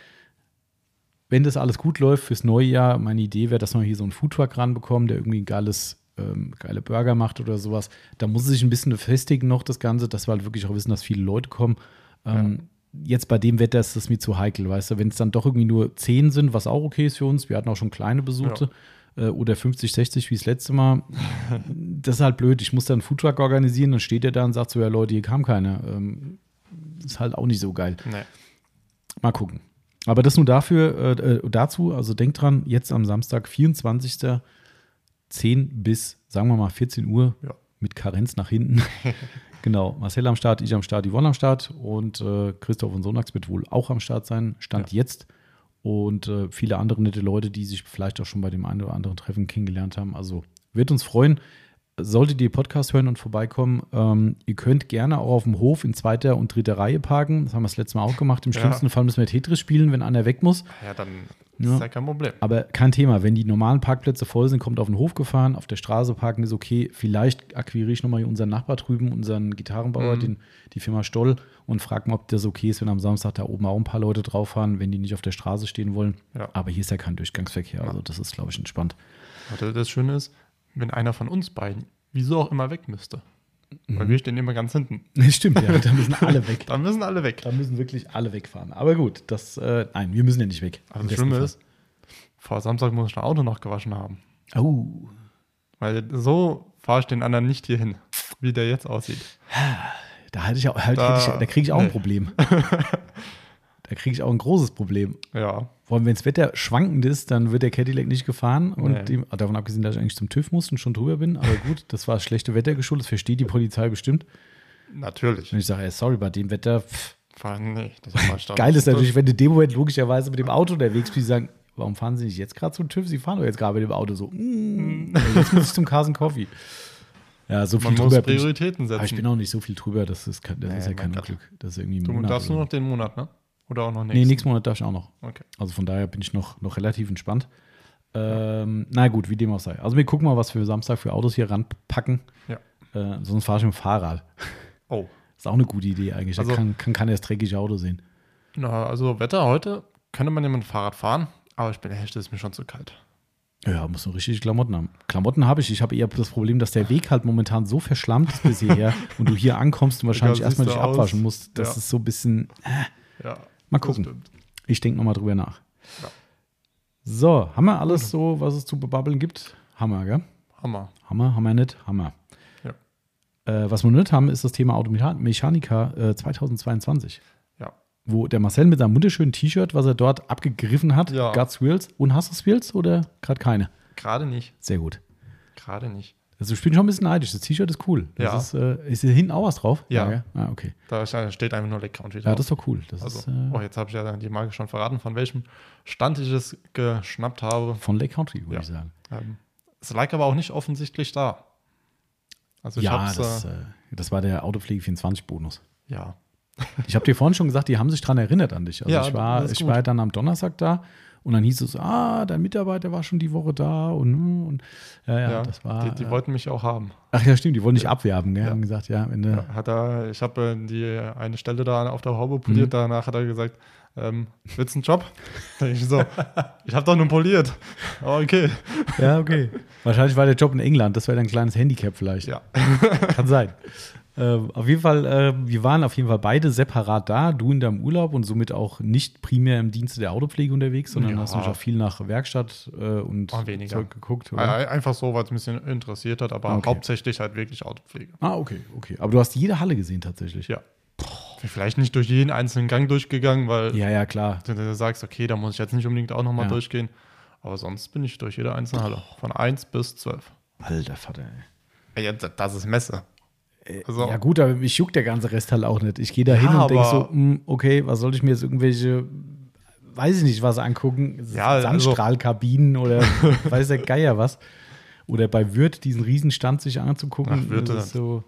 Wenn das alles gut läuft fürs neue Jahr, meine Idee wäre, dass wir hier so einen Foodtruck ranbekommen, der irgendwie ein geiles, ähm, geile Burger macht oder sowas. Da muss es sich ein bisschen festigen noch, das Ganze, dass wir halt wirklich auch wissen, dass viele Leute kommen. Ähm, Jetzt bei dem Wetter ist das mir zu heikel, weißt du, wenn es dann doch irgendwie nur 10 sind, was auch okay ist für uns, wir hatten auch schon kleine Besuche, äh, oder 50, 60 wie das letzte Mal, das ist halt blöd. Ich muss dann einen Foodtruck organisieren, dann steht er da und sagt so, ja Leute, hier kam keiner. Ähm, ist halt auch nicht so geil. Nee. Mal gucken. Aber das nur dafür, äh, äh, dazu, also denkt dran, jetzt am Samstag, 24. 10 bis, sagen wir mal, 14 Uhr Ja. mit Karenz nach hinten. genau, Marcel am Start, ich am Start, Yvonne am Start und äh, Christoph und Sonax wird wohl auch am Start sein, Stand jetzt. Und äh, viele andere nette Leute, die sich vielleicht auch schon bei dem einen oder anderen Treffen kennengelernt haben. Also wird uns freuen. Solltet ihr Podcast hören und vorbeikommen, ähm, ihr könnt gerne auch auf dem Hof in zweiter und dritter Reihe parken. Das haben wir das letzte Mal auch gemacht. Im Ja. schlimmsten Fall müssen wir Tetris spielen, wenn einer weg muss. Ja, dann Ja. ist ja kein Problem. Aber kein Thema. Wenn die normalen Parkplätze voll sind, kommt auf den Hof gefahren. Auf der Straße parken ist okay. Vielleicht akquiriere ich nochmal unseren Nachbar drüben, unseren Gitarrenbauer, Mhm. den, die Firma Stoll, und frage mal, ob das okay ist, wenn am Samstag da oben auch ein paar Leute drauf fahren, wenn die nicht auf der Straße stehen wollen. Ja. Aber hier ist ja kein Durchgangsverkehr. Also das ist, glaube ich, entspannt. Aber das Schöne ist, wenn einer von uns beiden, wieso auch immer, weg müsste. Mhm. Weil wir stehen immer ganz hinten. Stimmt, ja. Da müssen alle weg. Dann müssen alle weg. Da müssen wirklich alle wegfahren. Aber gut, das, äh, nein, wir müssen ja nicht weg. Aber das Schlimme Fall. ist, vor Samstag muss ich ein Auto noch gewaschen haben. Oh, Weil so fahre ich den anderen nicht hier hin, wie der jetzt aussieht. da, ich auch, halt, Da- da kriege ich auch ein nee. Problem. da kriege ich auch ein großes Problem. Ja, Vor allem, wenn das Wetter schwankend ist, dann wird der Cadillac nicht gefahren. Und Nee. dem, davon abgesehen, dass ich eigentlich zum TÜV muss und schon drüber bin. Aber gut, das war das schlechte Wetter geschuldet. Das versteht die Polizei bestimmt. natürlich. Wenn ich sage, ey, sorry, bei dem Wetter. Pff. Fahren, nee, das ist mal stark. Geil ist natürlich, wenn du in dem Moment logischerweise mit dem Auto unterwegs bist, die sagen, warum fahren Sie nicht jetzt gerade zum TÜV? Sie fahren doch jetzt gerade mit dem Auto so. Mm, jetzt muss ich zum Carson Coffee. Ja, so viel Man muss drüber ich, Prioritäten aber ich setzen. bin auch nicht so viel drüber. Das ist, das Nee, ist ja kein. Glück. Das ist irgendwie ein du Monat darfst nur noch den Monat, ne? Oder auch noch Nee, nächsten? nächsten Monat darf ich auch noch. Okay. Also von daher bin ich noch, noch relativ entspannt. Ähm, na gut, wie dem auch sei. Also wir gucken mal, was wir Samstag für Autos hier ranpacken. Ja. Äh, sonst fahre ich mit dem Fahrrad. Oh. Ist auch eine gute Idee eigentlich. Da Also- kann, kann keiner das dreckige Auto sehen. Na, also Wetter heute könnte man ja mit dem Fahrrad fahren, aber ich bin das ist mir schon zu kalt. Ja, muss nur richtig Klamotten haben. Klamotten habe ich. Ich habe eher das Problem, dass der Weg halt momentan so verschlammt ist bis hierher und du hier ankommst und wahrscheinlich Ja, erstmal dich abwaschen musst. Das Ja. ist so ein bisschen. Ja. Mal gucken. Ich denke nochmal drüber nach. Ja. So, haben wir alles so, was es zu bebabbeln gibt? Hammer, gell? Hammer. Hammer, Hammer nicht, Hammer. Ja. Äh, was wir nicht haben, ist das Thema Automechanika äh, 2022. Ja. Wo der Marcel mit seinem wunderschönen T-Shirt, was er dort abgegriffen hat, Ja. Guts Wheels. Und hast du Wheels oder gerade keine? Gerade nicht. Sehr gut. Gerade nicht. Also ich bin schon ein bisschen neidisch. Das T-Shirt ist cool. Das Ja. Ist, äh, ist hier hinten auch was drauf? Ja. Ah, okay. Da steht einfach nur Lake Country Ja, drauf. das ist doch cool. Das also, ist äh, oh, jetzt habe ich ja die Marke schon verraten, von welchem Stand ich es geschnappt habe. von Lake Country, würde Ja. ich sagen. Ähm, es lag aber auch nicht offensichtlich da. Also ich ja, hab's, das, äh, äh, das war der Autopflege 24-Bonus. ja. Ich habe dir vorhin schon gesagt, die haben sich dran erinnert an dich. Also Ja, ich war, ich war dann am Donnerstag da Und dann hieß es, ah, dein Mitarbeiter war schon die Woche da und, und ja, ja, das war. Die, die wollten mich auch haben. ach ja, stimmt, die wollten dich abwerben, gell? Ja. Haben gesagt, ja, wenn Ja, hat er, ich habe äh, die eine Stelle da auf der Haube poliert, Mhm. danach hat er gesagt, ähm, willst du einen Job? Ich so, ich habe doch nur poliert. Aber okay. ja, okay. Wahrscheinlich war der Job in England, das wäre dein kleines Handicap vielleicht. Ja. Kann sein. Ähm, auf jeden Fall, äh, wir waren auf jeden Fall beide separat da, du in deinem Urlaub und somit auch nicht primär im Dienste der Autopflege unterwegs, sondern Ja. hast mich auch viel nach Werkstatt äh, und Ah, weniger. Zeug geguckt. Oder? Ein- Einfach so, weil es ein bisschen interessiert hat, aber Okay. hauptsächlich halt wirklich Autopflege. Ah, okay, okay. Aber du hast jede Halle gesehen tatsächlich. Ja. Vielleicht nicht durch jeden einzelnen Gang durchgegangen, weil Ja, ja, klar. du, du sagst, okay, da muss ich jetzt nicht unbedingt auch nochmal Ja. durchgehen. Aber sonst bin ich durch jede einzelne Halle. Von 1 bis 12. Alter Vater, ey. Ja, das ist Messe. Also, Ja, gut, aber mich juckt der ganze Rest halt auch nicht. Ich gehe da hin Ja, und denke so, aber- hm, okay, was soll ich mir jetzt irgendwelche, weiß ich nicht, was angucken? Ja, also- Sandstrahlkabinen oder weiß der Geier was. Oder bei Wirt diesen Riesenstand sich anzugucken. Ach, ist so,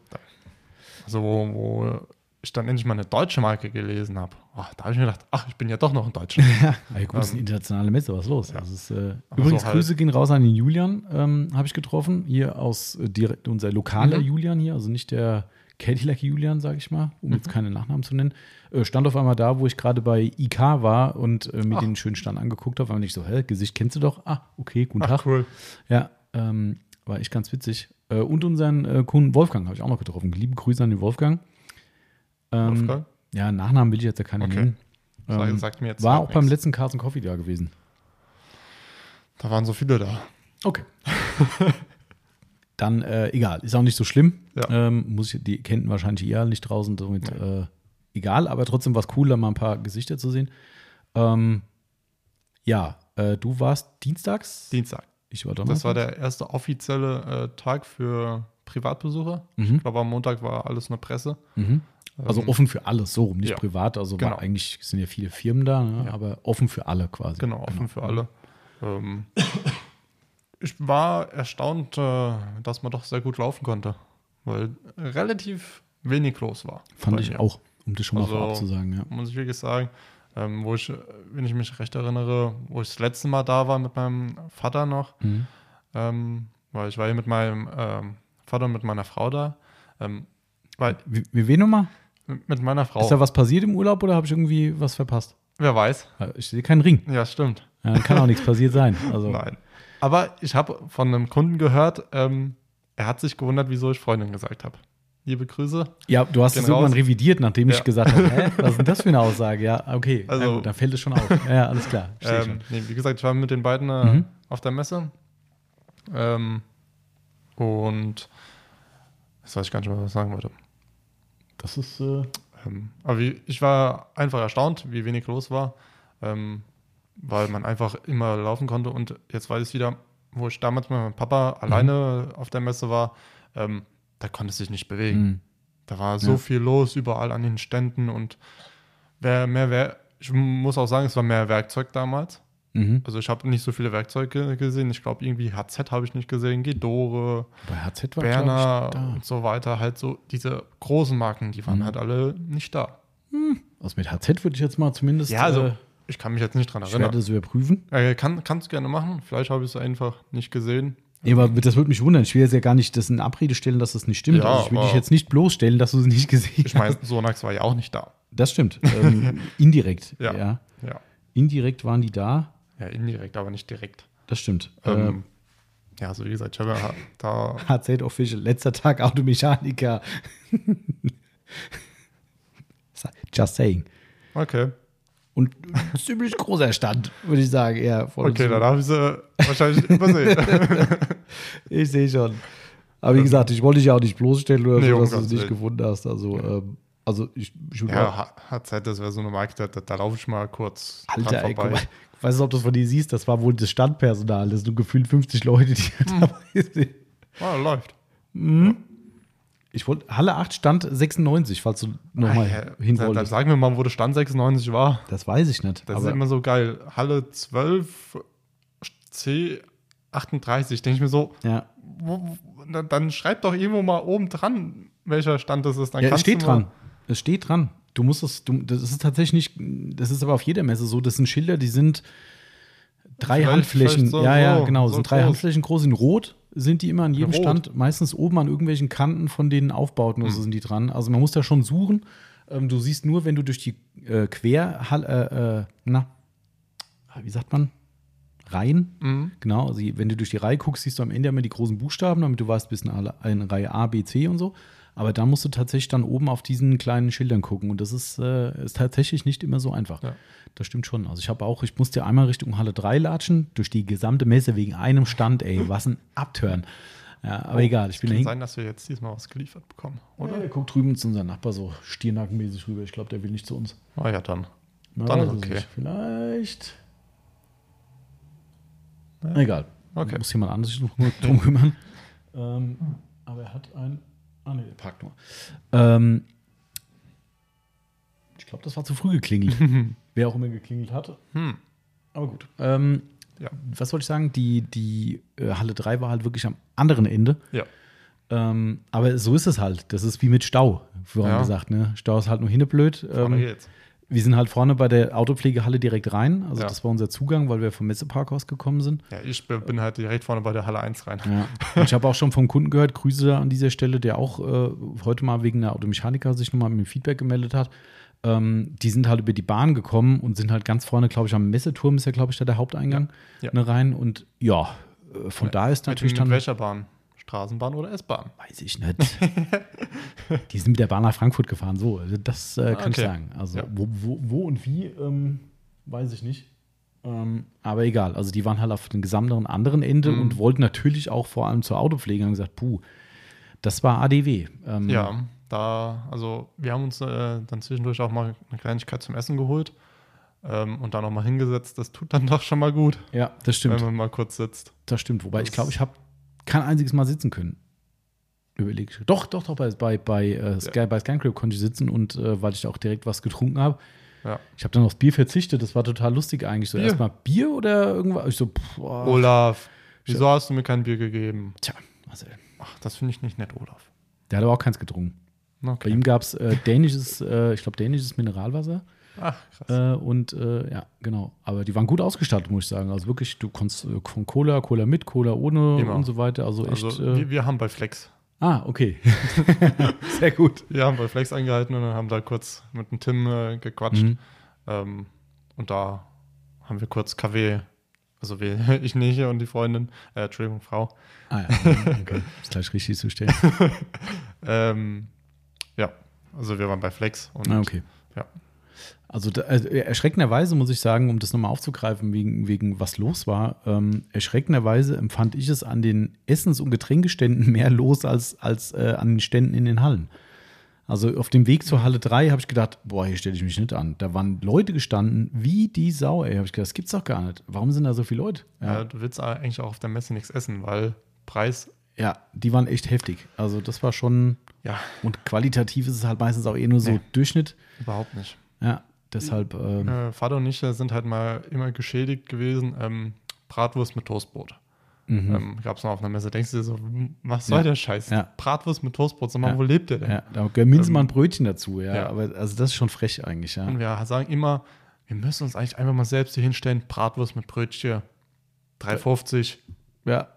also wo, wo ich dann endlich mal eine deutsche Marke gelesen habe. da habe ich mir gedacht, ach, ich bin ja doch noch ein Deutscher. ja, gut, das ist eine internationale Messe, was ist los? Das ist, äh, Aber übrigens, so halt- Grüße gehen raus an den Julian, ähm, habe ich getroffen. Hier aus äh, direkt unser lokaler Mhm. Julian hier, also nicht der Cadillac Julian, sage ich mal, um Mhm. jetzt keine Nachnamen zu nennen. Äh, stand auf einmal da, wo ich gerade bei IK war und äh, mir Ach. den schönen Stand angeguckt habe. Und ich so, hä, Gesicht kennst du doch? Ah, okay, guten Tag. Ach, cool. Ja, ähm, war echt ganz witzig. Äh, und unseren äh, Kunden Wolfgang habe ich auch noch getroffen. Liebe Grüße an den Wolfgang. Ähm, Wolfgang? Ja, Nachnamen will ich jetzt ja keine Okay. nennen. Ähm, sagt mir jetzt war auch beim nichts. letzten Carson Coffee da gewesen. Da waren so viele da. Okay. Dann, äh, egal, ist auch nicht so schlimm. Ja. Ähm, muss ich, die kennen wahrscheinlich eher nicht draußen, somit äh, egal, aber trotzdem war es cool, da mal ein paar Gesichter zu sehen. Ähm, ja, äh, du warst dienstags? Dienstag. ich war Das war Donnerstag. der erste offizielle äh, Tag für Privatbesucher. Mhm. Ich glaube, am Montag war alles nur Presse. Mhm. Also Ähm, offen für alles, so rum, nicht ja. privat. Also Genau. eigentlich sind ja viele Firmen da, ne? Ja. aber offen für alle quasi. Genau, offen für alle. Ähm, ich war erstaunt, äh, dass man doch sehr gut laufen konnte, weil relativ wenig los war. Fand ich mir. auch, um das schon mal Also- vorab zu sagen, ja. Muss ich wirklich sagen. Ähm, wo ich, wenn ich mich recht erinnere, wo ich das letzte Mal da war mit meinem Vater noch, Mhm. ähm, weil ich war ja mit meinem ähm, Vater und mit meiner Frau da. Ähm, weil, Wie, wie wen nochmal? Mit meiner Frau. Ist da was passiert im Urlaub oder habe ich irgendwie was verpasst? Wer weiß. Ich sehe keinen Ring. Ja, stimmt. Ja, kann auch nichts passiert sein. Also, Nein. Aber ich habe von einem Kunden gehört, ähm, er hat sich gewundert, wieso ich Freundin gesagt habe. Liebe Grüße. Ja, du hast es irgendwann revidiert, nachdem ich Ja. gesagt habe, hä, was ist denn das für eine Aussage? Ja, okay, Also- also, gut, dann fällt es schon auf. Ja, ja, alles klar. Ähm, nee, wie gesagt, ich war mit den beiden äh, Mhm. auf der Messe. Ähm, und jetzt weiß ich gar nicht mehr, was ich sagen wollte. Das ist, äh, Ähm, aber wie, ich war einfach erstaunt, wie wenig los war, ähm, weil man einfach immer laufen konnte. Und jetzt weiß ich wieder, wo ich damals mit meinem Papa Mhm. alleine auf der Messe war, ähm, da konnte es sich nicht bewegen. mh. Da war so Ja. viel los überall an den Ständen und wer mehr, wer, ich muss auch sagen, es war mehr Werkzeug damals. Mhm. Also ich habe nicht so viele Werkzeuge gesehen. Ich glaube, irgendwie HZ habe ich nicht gesehen, Gedore, Berner und so weiter. Halt so diese großen Marken, die waren Mhm. halt alle nicht da. da. Also mit HZ würde ich jetzt mal zumindest, Ja, also äh, ich kann mich jetzt nicht dran ich werde erinnern. das überprüfen. Äh, kann, kannst du gerne machen. Vielleicht habe ich es einfach nicht gesehen. Nee, aber das würde mich wundern. Ich will jetzt ja gar nicht das in Abrede stellen, dass das nicht stimmt. Ja, also ich will dich jetzt nicht bloßstellen, dass du es nicht gesehen Ich meine, Sonax war ja auch nicht da. Das stimmt. Ähm, indirekt. Ja. ja. Ja. Indirekt waren die da. Ja, indirekt, aber nicht direkt. Das stimmt. Ähm, ja, also wie gesagt, ich habe ja da Ähm, HZ Official, letzter Tag Automechaniker. Just saying. Okay. Und ziemlich großer Stand, würde ich sagen. Ja, Okay, dann habe ich sie wahrscheinlich übersehen. Ich sehe schon. Aber wie gesagt, ich wollte dich ja auch nicht bloßstellen oder Nee, so, dass du es nicht gefunden hast. Also, ähm, also ich, ich ja, HZ, das wäre so eine Marke, da, da, laufe ich mal kurz dran Alter, ey, guck vorbei. mal. Ich weiß nicht, ob du es von dir siehst, das war wohl das Standpersonal. Das sind gefühlt 50 Leute, die Hm. dabei sind. Ah, läuft. Ich wollte, Halle 8 stand 96, falls du nochmal Ah, ja, hin dann wolltest. sagen wir mal, wo der Stand 96 war. Das weiß ich nicht. Das aber ist immer so geil. Halle 12, C 38. Denke ich mir so, ja, wo, dann, schreib doch irgendwo mal oben dran, welcher Stand das ist. Dann ja es steht dran. Es steht dran. Du musst es, du, das ist tatsächlich nicht, das ist aber auf jeder Messe so, das sind Schilder, die sind drei Handflächen. so- ja, ja, genau. so sind drei groß. Handflächen groß, in rot sind die immer an jedem Rot. Stand. Meistens oben an irgendwelchen Kanten von den Aufbauten oder so Hm. sind die dran. Also man muss da schon suchen. Ähm, du siehst nur, wenn du durch die äh, Quer, äh, äh, na, wie sagt man? Reihen. Mhm. Genau, also wenn du durch die Reihe guckst, siehst du am Ende immer die großen Buchstaben, damit du weißt, bis in, alle, in Reihe A, B, C und so. Aber dann musst du tatsächlich dann oben auf diesen kleinen Schildern gucken. Und das ist, äh, ist tatsächlich nicht immer so einfach. Ja. Das stimmt schon. Also ich habe auch, ich musste einmal Richtung Halle 3 latschen, durch die gesamte Messe wegen einem Stand, ey, was ein Abturn. Ja, aber Oh, egal, ich bin da Kann sein, dass wir jetzt diesmal was geliefert bekommen, Oder? oder? Der guckt drüben zu unserem Nachbar so stiernackenmäßig rüber. Ich glaube, der will nicht zu uns. Ah ja, dann. Na, Dann ist okay. Vielleicht. Ja. Egal. Okay. Muss jemand anderes drum kümmern. ähm, aber er hat ein. Ah, nee, der parkt nur. Ähm, ich glaube, das war zu früh geklingelt. Wer auch immer geklingelt hatte. Hm. Aber gut. Ähm, Ja. Was wollte ich sagen? Die, die äh, Halle 3 war halt wirklich am anderen Ende. Ja. Ähm, aber so ist es halt. Das ist wie mit Stau, vorhin Ja. gesagt. Ne? Stau ist halt nur hinneblöd. Ähm, geht's. Wir sind halt vorne bei der Autopflegehalle direkt rein. Also Ja. das war unser Zugang, weil wir vom Messeparkhaus gekommen sind. Ja, ich bin halt direkt vorne bei der Halle 1 rein. Ja. Ich habe auch schon vom Kunden gehört, Grüße an dieser Stelle, der auch äh, heute mal wegen der Automechaniker sich nochmal mit dem Feedback gemeldet hat. Ähm, die sind halt über die Bahn gekommen und sind halt ganz vorne, glaube ich, am Messeturm ist ja, glaube ich, da der Haupteingang Ja. Ne, rein. Und ja, äh, von da ist Mit, natürlich mit dann. welcher Bahn? Straßenbahn oder S-Bahn? Weiß ich nicht. die sind mit der Bahn nach Frankfurt gefahren, so. Also Das äh, kann ich Okay. sagen. Also Ja. wo, wo, wo und wie, ähm, weiß ich nicht. Ähm, aber egal. Also die waren halt auf dem gesamten anderen Ende Mhm. und wollten natürlich auch vor allem zur Autopflege und haben gesagt, puh, das war ADW. Ähm, Ja, da, also wir haben uns äh, dann zwischendurch auch mal eine Kleinigkeit zum Essen geholt ähm, und dann noch mal hingesetzt. Das tut dann doch schon mal gut, Ja, das stimmt. wenn man mal kurz sitzt. Das stimmt. Wobei ich Das- glaube, ich habe kein einziges Mal sitzen können. Überleg. Doch, doch, doch, bei, bei, bei, äh, Sky, bei Skycrab konnte ich sitzen und äh, weil ich da auch direkt was getrunken habe. Ja. Ich habe dann aufs Bier verzichtet, das war total lustig eigentlich. So erstmal Bier oder irgendwas. Ich so, pff. Olaf, wieso hast du mir kein Bier gegeben? Tja, Marcel. Ach, das finde ich nicht nett, Olaf. Der hat aber auch keins getrunken. Bei Okay. ihm gab es äh, dänisches, äh, ich glaube, dänisches Mineralwasser. Ach, krass. Äh, und äh, ja, genau. Aber die waren gut ausgestattet, muss ich sagen. Also wirklich, du konntest äh, von Cola, Cola mit, Cola ohne Immer. und so weiter. Also echt. also äh, wir, wir haben bei Flex. ah, okay. Sehr gut. Wir haben bei Flex eingehalten und dann haben da kurz mit dem Tim äh, gequatscht. Mhm. Ähm, und da haben wir kurz KW, also wir, ich nicht und die Freundin, äh, Entschuldigung, Frau. Ah ja, okay. Ist gleich richtig zu stellen. Ähm, ja, also wir waren bei Flex und Ah, okay. ja. Also, da, also erschreckenderweise muss ich sagen, um das nochmal aufzugreifen, wegen, wegen was los war, ähm, erschreckenderweise empfand ich es an den Essens- und Getränkeständen mehr los als, als äh, an den Ständen in den Hallen. Also auf dem Weg zur Halle 3 habe ich gedacht, boah, hier stelle ich mich nicht an. Da waren Leute gestanden, wie die Sau, ey. Habe ich gedacht, das gibt's doch gar nicht. Warum sind da so viele Leute? Ja. du willst eigentlich auch auf der Messe nichts essen, weil Preis, Ja, die waren echt heftig. Also das war schon, ja, und qualitativ ist es halt meistens auch eh nur so Nee. Durchschnitt. überhaupt nicht. Ja, deshalb, ähm, Äh, Vater und ich sind halt mal immer geschädigt gewesen. Ähm, Bratwurst mit Toastbrot. mhm. Ähm, Gab es noch auf einer Messe. Denkst du dir so, hm, was soll Ja. der Scheiß? Ja. Bratwurst mit Toastbrot, sag mal, Ja. wo lebt der denn? ja, da mindestens Ähm, mal ein Brötchen dazu, ja. ja. Aber also das ist schon frech eigentlich, ja. Und wir sagen immer, wir müssen uns eigentlich einfach mal selbst hier hinstellen, Bratwurst mit Brötchen, 3,50. Ja,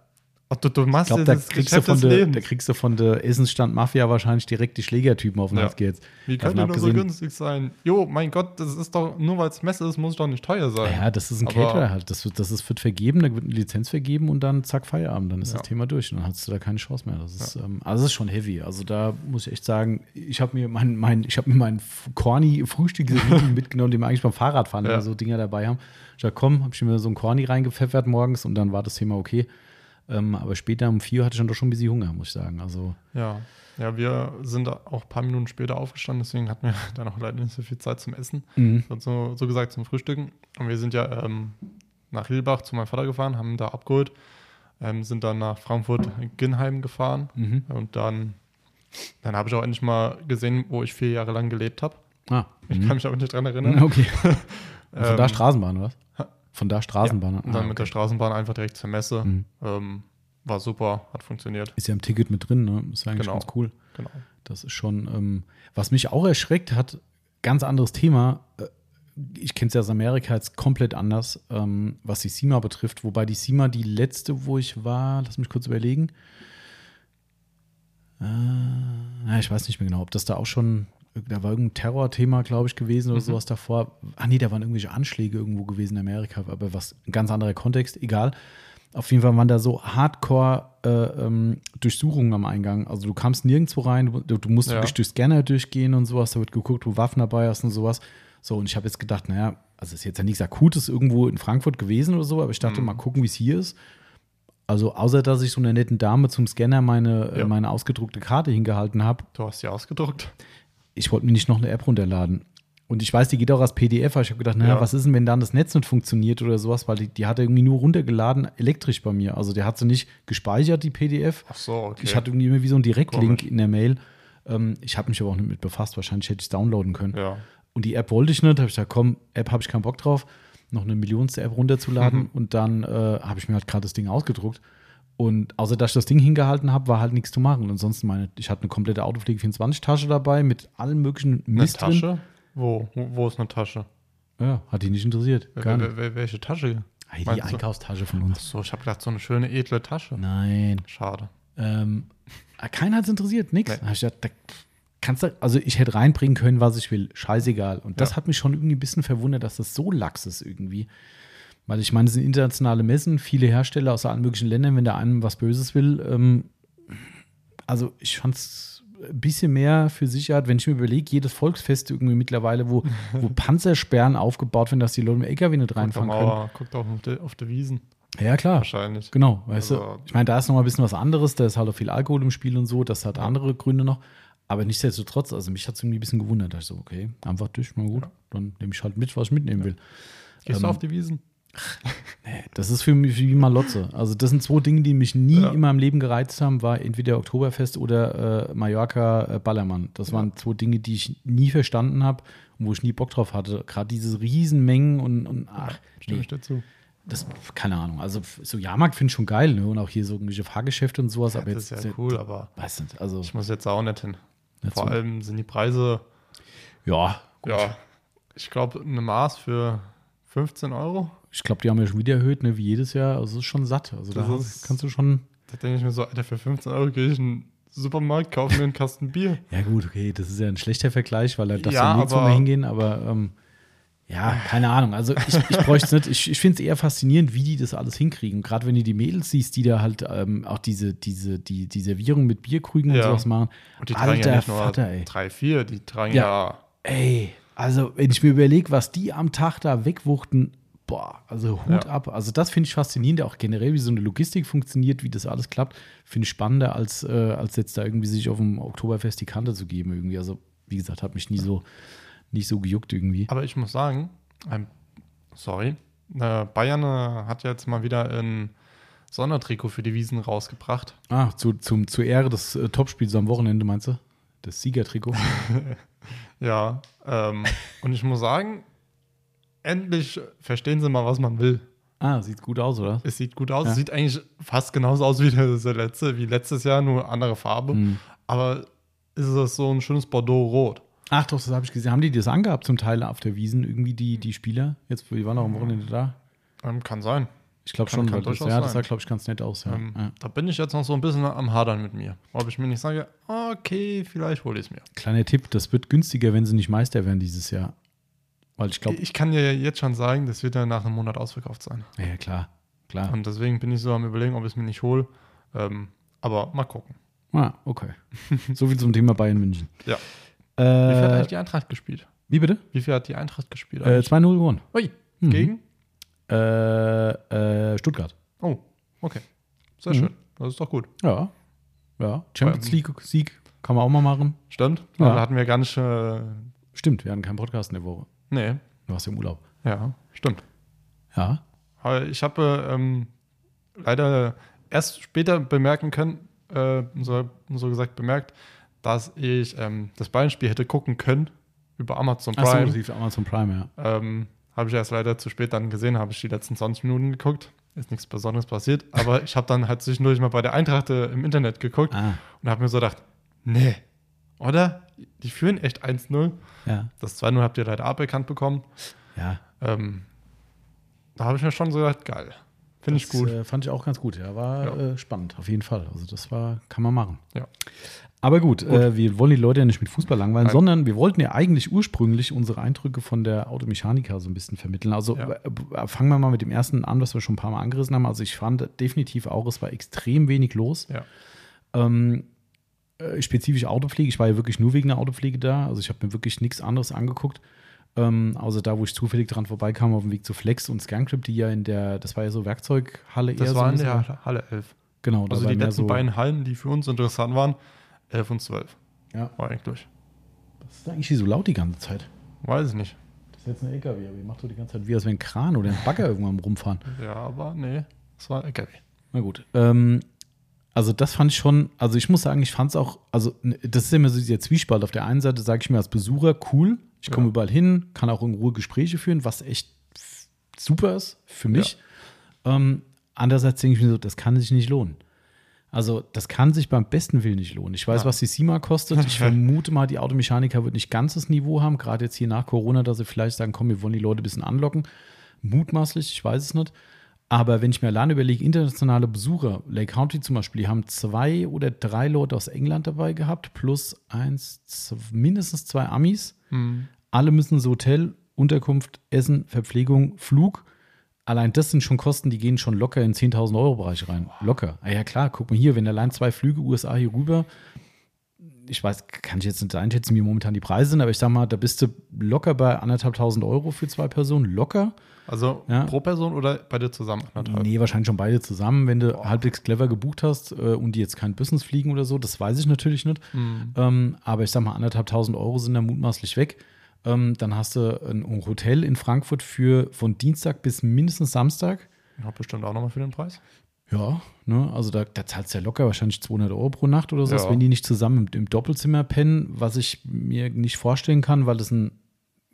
Und du, du machst ich glaube, dir da das kriegst, du von des da kriegst du von der Essensstand Mafia wahrscheinlich direkt die Schlägertypen auf den Ja. Hals jetzt. Wie kann die nur so günstig sein? Jo, mein Gott, das ist doch, nur weil es Messe ist, muss es doch nicht teuer sein. Ja, das ist ein Aber- Caterer halt. Das wird, das ist, wird vergeben, da wird eine Lizenz vergeben und dann zack, Feierabend. Dann ist Ja. das Thema durch. Und dann hast du da keine Chance mehr. Das ist, ähm, also das ist schon heavy. Also da muss ich echt sagen, ich habe mir mein, mein, ich habe mir mein corny Frühstück mitgenommen, den wir eigentlich beim Fahrradfahren Ja. so Dinger dabei haben. Ich dachte, komm, habe ich mir so ein Corny reingepfeffert morgens und dann war das Thema okay. Ähm, aber später um vier hatte ich dann doch schon ein bisschen Hunger, muss ich sagen. Also Ja. Ja, wir sind auch ein paar Minuten später aufgestanden, deswegen hatten wir dann auch leider nicht so viel Zeit zum Essen. mhm. So, so gesagt zum Frühstücken. Und wir sind ja ähm, nach Hilbach zu meinem Vater gefahren, haben ihn da abgeholt, ähm, sind dann nach Frankfurt-Ginheim gefahren. Mhm. Und dann, dann habe ich auch endlich mal gesehen, wo ich vier Jahre lang gelebt habe. Ah, Ich mhm. kann mich aber nicht dran erinnern. Okay. Und von da Ähm, Straßenbahn, oder was? Von da Straßenbahn. Und dann Ah, mit der okay. Straßenbahn einfach direkt zur Messe. Mhm. Ähm, war super, hat funktioniert. Ist ja im Ticket mit drin, ne? Ist ja eigentlich Genau. ganz cool. Genau. Das ist schon, ähm, was mich auch erschreckt hat, ganz anderes Thema. Äh, ich kenne es ja aus Amerika jetzt komplett anders, ähm, was die SEMA betrifft. Wobei die SEMA, die letzte, wo ich war, lass mich kurz überlegen. Äh, ja, ich weiß nicht mehr genau, ob das da auch schon, da war irgendein Terrorthema, glaube ich, gewesen oder Mhm. sowas davor. Ah, nee, da waren irgendwelche Anschläge irgendwo gewesen in Amerika, aber was, ein ganz anderer Kontext, egal. Auf jeden Fall waren da so hardcore äh, ähm, Durchsuchungen am Eingang. Also du kamst nirgendwo rein, du, du musst Ja. wirklich durch Scanner durchgehen und sowas. Da wird geguckt, wo du Waffen dabei hast und sowas. So, und ich habe jetzt gedacht, naja, also ist jetzt ja nichts Akutes irgendwo in Frankfurt gewesen oder so, aber ich dachte, Mhm. mal gucken, wie es hier ist. Also, außer dass ich so einer netten Dame zum Scanner meine, äh, Ja. meine ausgedruckte Karte hingehalten habe, Du hast die ausgedruckt. Ich wollte mir nicht noch eine App runterladen. Und ich weiß, die geht auch als PDF, aber ich habe gedacht, naja, Ja. was ist denn, wenn dann das Netz nicht funktioniert oder sowas, weil die, die hat er irgendwie nur runtergeladen, elektrisch bei mir. Also der hat sie nicht gespeichert, die PDF. Ach so, okay. Ich hatte irgendwie immer wie so einen Direktlink in der Mail. Ähm, ich habe mich aber auch nicht mit befasst. Wahrscheinlich hätte ich es downloaden können. ja. Und die App wollte ich nicht. habe ich gesagt, komm, App habe ich keinen Bock drauf, noch eine millionste App runterzuladen. Mhm. Und dann äh, habe ich mir halt gerade das Ding ausgedruckt. Und außer dass ich das Ding hingehalten habe, war halt nichts zu machen. Und ansonsten meine, ich hatte eine komplette Autopflege 24 Tasche dabei mit allem möglichen Eine Mist drin. Tasche? Wo? wo? Wo ist eine Tasche? Ja, hat die nicht interessiert. Gar nicht. wel- welche Tasche? Hey, die meinst du? Einkaufstasche von Ach uns. so, ich habe gedacht, so eine schöne, edle Tasche. Nein. Schade. Ähm, keiner hat es interessiert, nix. Nee. Ich gedacht, da kannst du, also ich hätte reinbringen können, was ich will. Scheißegal. Und das Ja. hat mich schon irgendwie ein bisschen verwundert, dass das so lax ist irgendwie. Weil ich meine, es sind internationale Messen, viele Hersteller aus allen möglichen Ländern, wenn der einem was Böses will. Ähm, also ich fand es ein bisschen mehr für Sicherheit, wenn ich mir überlege, jedes Volksfest irgendwie mittlerweile, wo, wo Panzersperren aufgebaut werden, dass die Leute mit LKW nicht Guckt, reinfahren können. Mauer, guckt auch auf die, auf die Wiesen. Ja, klar. Wahrscheinlich. Genau, weißt Also- du. Ich meine, da ist noch mal ein bisschen was anderes, da ist halt auch viel Alkohol im Spiel und so, das hat andere Gründe noch. Aber nichtsdestotrotz, also mich hat es irgendwie ein bisschen gewundert. Da ich so, okay, einfach durch, mal gut, Ja. dann nehme ich halt mit, was ich mitnehmen will. Gehst Ähm, du auf die Wiesen? Nee, das ist für mich wie Malotze. Also das sind zwei Dinge, die mich nie Ja. in meinem Leben gereizt haben, war entweder Oktoberfest oder äh, Mallorca äh, Ballermann. Das waren zwei Dinge, die ich nie verstanden habe und wo ich nie Bock drauf hatte. Gerade diese Riesenmengen und, und ach, Stimme nee. ich dazu. Das, keine Ahnung. Also so Jahrmarkt finde ich schon geil, ne? Und auch hier so irgendwelche Fahrgeschäfte und sowas. aber das jetzt, ist ja cool, aber Weiß nicht, also. ich muss jetzt auch nicht hin. Nicht Vor allem sind die Preise, Ja, gut. ja, ich glaube, eine Maß für 15 Euro. Ich glaube, die haben ja schon wieder erhöht, ne? Wie jedes Jahr. Also es ist schon satt. Also da Das hast- ist- kannst du schon. Da denke ich mir so, Alter, für 15 Euro gehe ich in den Supermarkt, kaufe mir einen Kasten Bier. Ja, gut, okay, das ist ja ein schlechter Vergleich, weil da darfst Ja, du nirgendwo aber- mehr hingehen, aber ähm, ja, keine Ahnung. Also ich, ich bräuchte es nicht. Ich, ich finde es eher faszinierend, wie die das alles hinkriegen. Gerade wenn du die Mädels siehst, die da halt ähm, auch diese, diese, die, die Servierung mit Bierkrügen und Ja. sowas machen. Und die tragen Alter ja nicht nur Vater, ey. drei, vier, die tragen Ja. ja, Ey, also wenn ich mir überlege, was die am Tag da wegwuchten, boah, also Hut Ja. ab. Also das finde ich faszinierend, auch generell, wie so eine Logistik funktioniert, wie das alles klappt. Finde ich spannender, als, äh, als jetzt da irgendwie sich auf dem Oktoberfest die Kante zu geben irgendwie. Also wie gesagt, hat mich nie so, nicht so gejuckt irgendwie. Aber ich muss sagen, ähm, sorry, äh, Bayern äh, hat jetzt mal wieder ein Sondertrikot für die Wiesen rausgebracht. Ah, zu, zum, zur Ehre des äh, Topspiels am Wochenende, meinst du? Das Siegertrikot. Ja, ähm, und ich muss sagen, endlich verstehen sie mal, was man will. ah, sieht gut aus, oder? Es sieht gut aus. Ja. Es sieht eigentlich fast genauso aus wie das letzte, wie letztes Jahr, nur andere Farbe. Hm. Aber ist es so ein schönes Bordeaux-Rot. Ach doch, das habe ich gesehen. Haben die das angehabt zum Teil auf der Wiesen, irgendwie die, die Spieler? Jetzt, die waren auch am Wochenende da. Ähm, kann sein. Ich glaube schon, kann das, ja, das sah, glaube ich, ganz nett aus. Ja. Ähm, ja. Da bin ich jetzt noch so ein bisschen am Hadern mit mir. Ob ich mir nicht sage, okay, vielleicht hole ich es mir. Kleiner Tipp, das wird günstiger, wenn sie nicht Meister werden dieses Jahr. Weil ich glaube, Ich kann dir jetzt schon sagen, das wird ja nach einem Monat ausverkauft sein. ja, klar, klar. Und deswegen bin ich so am überlegen, ob ich es mir nicht hole. Ähm, aber mal gucken. Ah, okay. so viel zum Thema Bayern München. Ja. Wie viel hat Äh, eigentlich die Eintracht gespielt? wie bitte? Wie viel hat die Eintracht gespielt? Äh, eigentlich? 2-0 gewonnen. Ui, Mhm. gegen? Äh, äh, Stuttgart. Oh, okay. Sehr Mhm. schön. Das ist doch gut. Ja. Ja. Champions League-Sieg kann man auch mal machen. Stimmt. Ja. Aber hatten wir gar nicht. Äh, Stimmt, wir hatten keinen Podcast in der Woche. Nee. Du warst im Urlaub. Ja, stimmt. Ja. Ich habe ähm, leider erst später bemerken können, äh, so, so gesagt bemerkt, dass ich ähm, das Bayern-Spiel hätte gucken können über Amazon Prime. lief Amazon Prime, ja. Ähm, habe ich erst leider zu spät dann gesehen, habe ich die letzten 20 Minuten geguckt. Ist nichts Besonderes passiert. Aber ich habe dann halt zwischendurch mal bei der Eintracht äh, im Internet geguckt Ah, und habe mir so gedacht, nee, oder? Die führen echt 1-0. ja. Das 2-0 habt ihr leider aberkannt bekommen. Ja, Ähm, da habe ich mir schon so gedacht, geil. Finde ich gut. Äh, fand ich auch ganz gut. Ja, war Ja. Äh, spannend, auf jeden Fall. Also das war, kann man machen. Ja. Aber gut, Äh, wir wollen die Leute ja nicht mit Fußball langweilen, Nein. sondern wir wollten ja eigentlich ursprünglich unsere Eindrücke von der Automechanika so ein bisschen vermitteln. Also Ja. äh, äh, fangen wir mal mit dem ersten an, was wir schon ein paar Mal angerissen haben. Also ich fand definitiv auch, es war extrem wenig los. Ja. Ähm, äh, spezifisch Autopflege. Ich war ja wirklich nur wegen der Autopflege da. Also ich habe mir wirklich nichts anderes angeguckt. Ähm, außer da, wo ich zufällig dran vorbeikam, auf dem Weg zu Flex und Scancrip, die ja in der, das war ja so Werkzeughalle Das eher war in so. der Halle 11. Genau, Also war die letzten so, beiden Hallen, die für uns interessant waren, 11 und 12. Ja. War eigentlich. Was ist eigentlich hier so laut die ganze Zeit? Weiß ich nicht. Das ist jetzt ein LKW, aber ihr macht so die ganze Zeit wie als wenn ein Kran oder ein Bagger irgendwann rumfahren. Ja, aber nee, das war LKW. Na gut. Ähm, also das fand ich schon, also ich muss sagen, ich fand es auch, also das ist immer so dieser Zwiespalt. Auf der einen Seite sage ich mir als Besucher, cool, ich komme Ja. überall hin, kann auch in Ruhe Gespräche führen, was echt super ist für mich. Ähm, andererseits denke ich mir so, das kann sich nicht lohnen. Also das kann sich beim besten Willen nicht lohnen. Ich weiß, Nein. was die SIMA kostet. Ich vermute mal, die Automechaniker wird nicht ganz das Niveau haben, gerade jetzt hier nach Corona, dass sie vielleicht sagen, komm, wir wollen die Leute ein bisschen anlocken. Mutmaßlich, ich weiß es nicht. Aber wenn ich mir alleine überlege, internationale Besucher, Lake County zum Beispiel, die haben zwei oder drei Leute aus England dabei gehabt, plus eins, z- mindestens zwei Amis. Hm. Alle müssen so Hotel, Unterkunft, Essen, Verpflegung, Flug. Allein das sind schon Kosten, die gehen schon locker in 10.000 Euro Bereich rein. Locker. Ah ja klar, guck mal hier, wenn allein zwei Flüge USA hier rüber, ich weiß, kann ich jetzt nicht einschätzen, wie momentan die Preise sind, aber ich sag mal, da bist du locker bei anderthalbtausend Euro für zwei Personen. Locker. Also Ja. pro Person oder beide zusammen? Anderthalb? Nee, wahrscheinlich schon beide zusammen, wenn du halbwegs clever gebucht hast äh, und die jetzt kein Business fliegen oder so, das weiß ich natürlich nicht. Hm. Ähm, aber ich sag mal, anderthalbtausend Euro sind da mutmaßlich weg. Ähm, dann hast du ein Hotel in Frankfurt für von Dienstag bis mindestens Samstag. Ja, bestimmt auch nochmal für den Preis. Ja, ne, also da, da zahlst du ja locker wahrscheinlich 200 Euro pro Nacht oder so, Ja. wenn die nicht zusammen im, im Doppelzimmer pennen, was ich mir nicht vorstellen kann, weil das ein,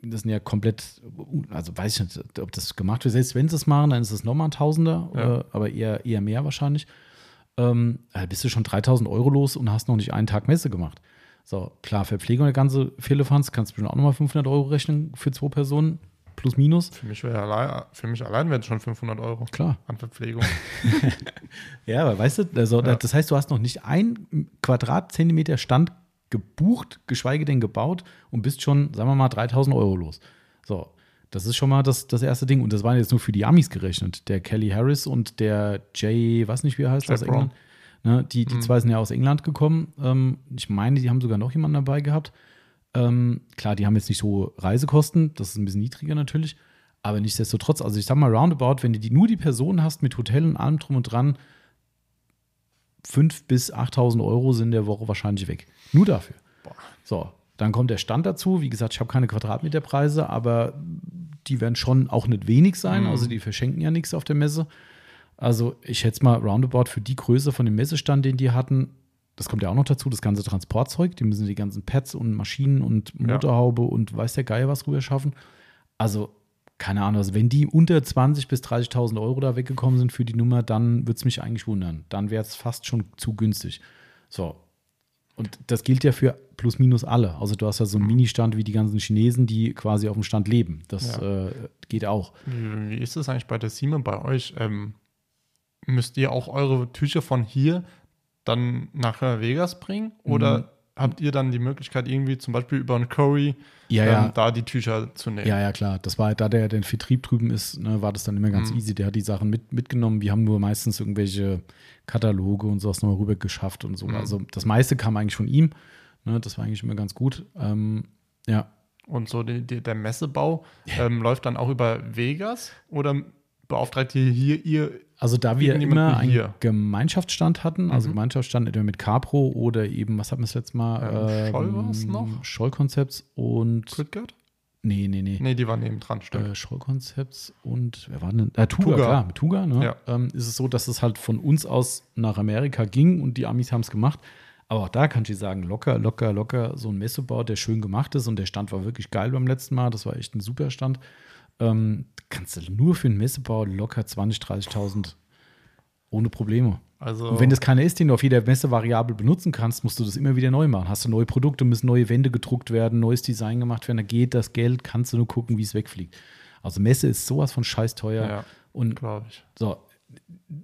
das sind ja komplett, also weiß ich nicht, ob das gemacht wird. Selbst wenn sie es machen, dann ist es nochmal ein Tausender, Ja. äh, aber eher, eher mehr wahrscheinlich. Ähm, da bist du schon 3000 Euro los und hast noch nicht einen Tag Messe gemacht. So, klar, Verpflegung der ganze Firlefanz, kannst du bestimmt auch nochmal 500 Euro rechnen für zwei Personen, plus minus. Für mich, allein, für mich allein wären es schon 500 Euro Klar. an Verpflegung. Ja, aber weißt du, also, Ja. das heißt, du hast noch nicht ein Quadratzentimeter Stand gebucht, geschweige denn gebaut und bist schon, sagen wir mal, 3000 Euro los. So, das ist schon mal das, das erste Ding. Und das waren jetzt nur für die Amis gerechnet. Der Kelly Harris und der Jay, weiß nicht, wie er heißt, Jay aus England. Ne, die die Mhm. zwei sind ja aus England gekommen. Ähm, ich meine, die haben sogar noch jemanden dabei gehabt. Ähm, klar, die haben jetzt nicht so Reisekosten, das ist ein bisschen niedriger natürlich. Aber nichtsdestotrotz, also ich sag mal, roundabout, wenn du die, nur die Person hast mit Hotel und allem drum und dran, 5.000 bis 8.000 Euro sind der Woche wahrscheinlich weg. Nur dafür. Boah. So, dann kommt der Stand dazu. Wie gesagt, ich habe keine Quadratmeterpreise, aber die werden schon auch nicht wenig sein. Mhm. Also die verschenken ja nichts auf der Messe. Also ich schätze mal, roundabout für die Größe von dem Messestand, den die hatten, das kommt ja auch noch dazu, das ganze Transportzeug, die müssen die ganzen Pads und Maschinen und Ja. Motorhaube und weiß der Geier was rüber schaffen. Also, keine Ahnung, also wenn die unter 20.000 bis 30.000 Euro da weggekommen sind für die Nummer, dann würde es mich eigentlich wundern. Dann wäre es fast schon zu günstig. So. Und das gilt ja für plus minus alle. Also du hast ja so einen Ministand wie die ganzen Chinesen, die quasi auf dem Stand leben. Das Ja. äh, geht auch. Wie, ist es eigentlich bei der Siemens bei euch? Ähm, müsst ihr auch eure Tücher von hier dann nach Vegas bringen? Oder Mhm. Habt ihr dann die Möglichkeit, irgendwie zum Beispiel über einen Curry Ja, ähm, ja. da die Tücher zu nehmen? Ja, ja, klar. Das war, da der den Vertrieb drüben ist, ne, war das dann immer ganz Mhm. easy. Der hat die Sachen mit, mitgenommen. Wir haben nur meistens irgendwelche Kataloge und sowas noch rüber geschafft und so. Mhm. Also das meiste kam eigentlich von ihm. Ne, das war eigentlich immer ganz gut. Ähm, ja. Und so die, die, der Messebau ähm, läuft dann auch über Vegas? Oder beauftragt ihr hier ihr Also da wir immer einen. Gemeinschaftsstand hatten, also Mhm. Gemeinschaftsstand entweder mit Capro oder eben, was hatten wir das letzte Mal? Ähm, Scholl war's noch? Scholl-Konzepts und Stuttgart? nee, nee, nee. Nee, die waren neben dran, stimmt. äh, Scholl-Konzepts und wer war denn? Äh, Tuga, Tuga. klar, mit Tuga, ne? Ja. Ähm, ist es so, dass es halt von uns aus nach Amerika ging und die Amis haben es gemacht. Aber auch da kann ich sagen, locker, locker, locker, so ein Messebau, der schön gemacht ist und der Stand war wirklich geil beim letzten Mal. Das war echt ein super Stand. Ähm, kannst du nur für einen Messebau locker 20.000, 30.000 ohne Probleme. Also, Und wenn das keiner ist, den du auf jeder Messe variabel benutzen kannst, musst du das immer wieder neu machen. Hast du neue Produkte, müssen neue Wände gedruckt werden, neues Design gemacht werden, da geht das Geld, kannst du nur gucken, wie es wegfliegt. Also Messe ist sowas von scheiß teuer. Ja, Und so,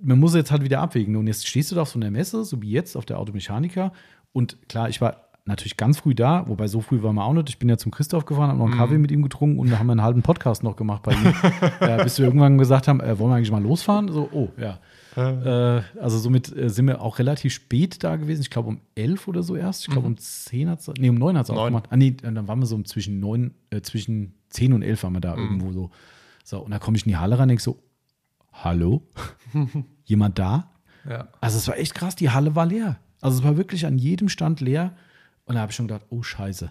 man muss jetzt halt wieder abwägen. Und jetzt stehst du da auf so einer Messe, so wie jetzt auf der Automechaniker. Und klar, ich war natürlich ganz früh da, wobei so früh war man auch nicht. Ich bin ja zum Christoph gefahren, habe noch einen Kaffee mit ihm getrunken und da haben wir einen halben Podcast noch gemacht bei ihm. äh, bis wir irgendwann gesagt haben, äh, wollen wir eigentlich mal losfahren? So, oh, ja. Äh, also somit äh, sind wir auch relativ spät da gewesen. Ich glaube um elf oder so erst. Ich glaube um zehn hat es, nee, um neun hat es Neun. aufgemacht. Ah, nee, dann waren wir so um zwischen neun, äh, zwischen zehn und elf waren wir da irgendwo so. So, und da komme ich in die Halle rein und denke so, hallo? Jemand da? Ja. Also es war echt krass, die Halle war leer. Also es war wirklich an jedem Stand leer. Und da habe ich schon gedacht, oh Scheiße.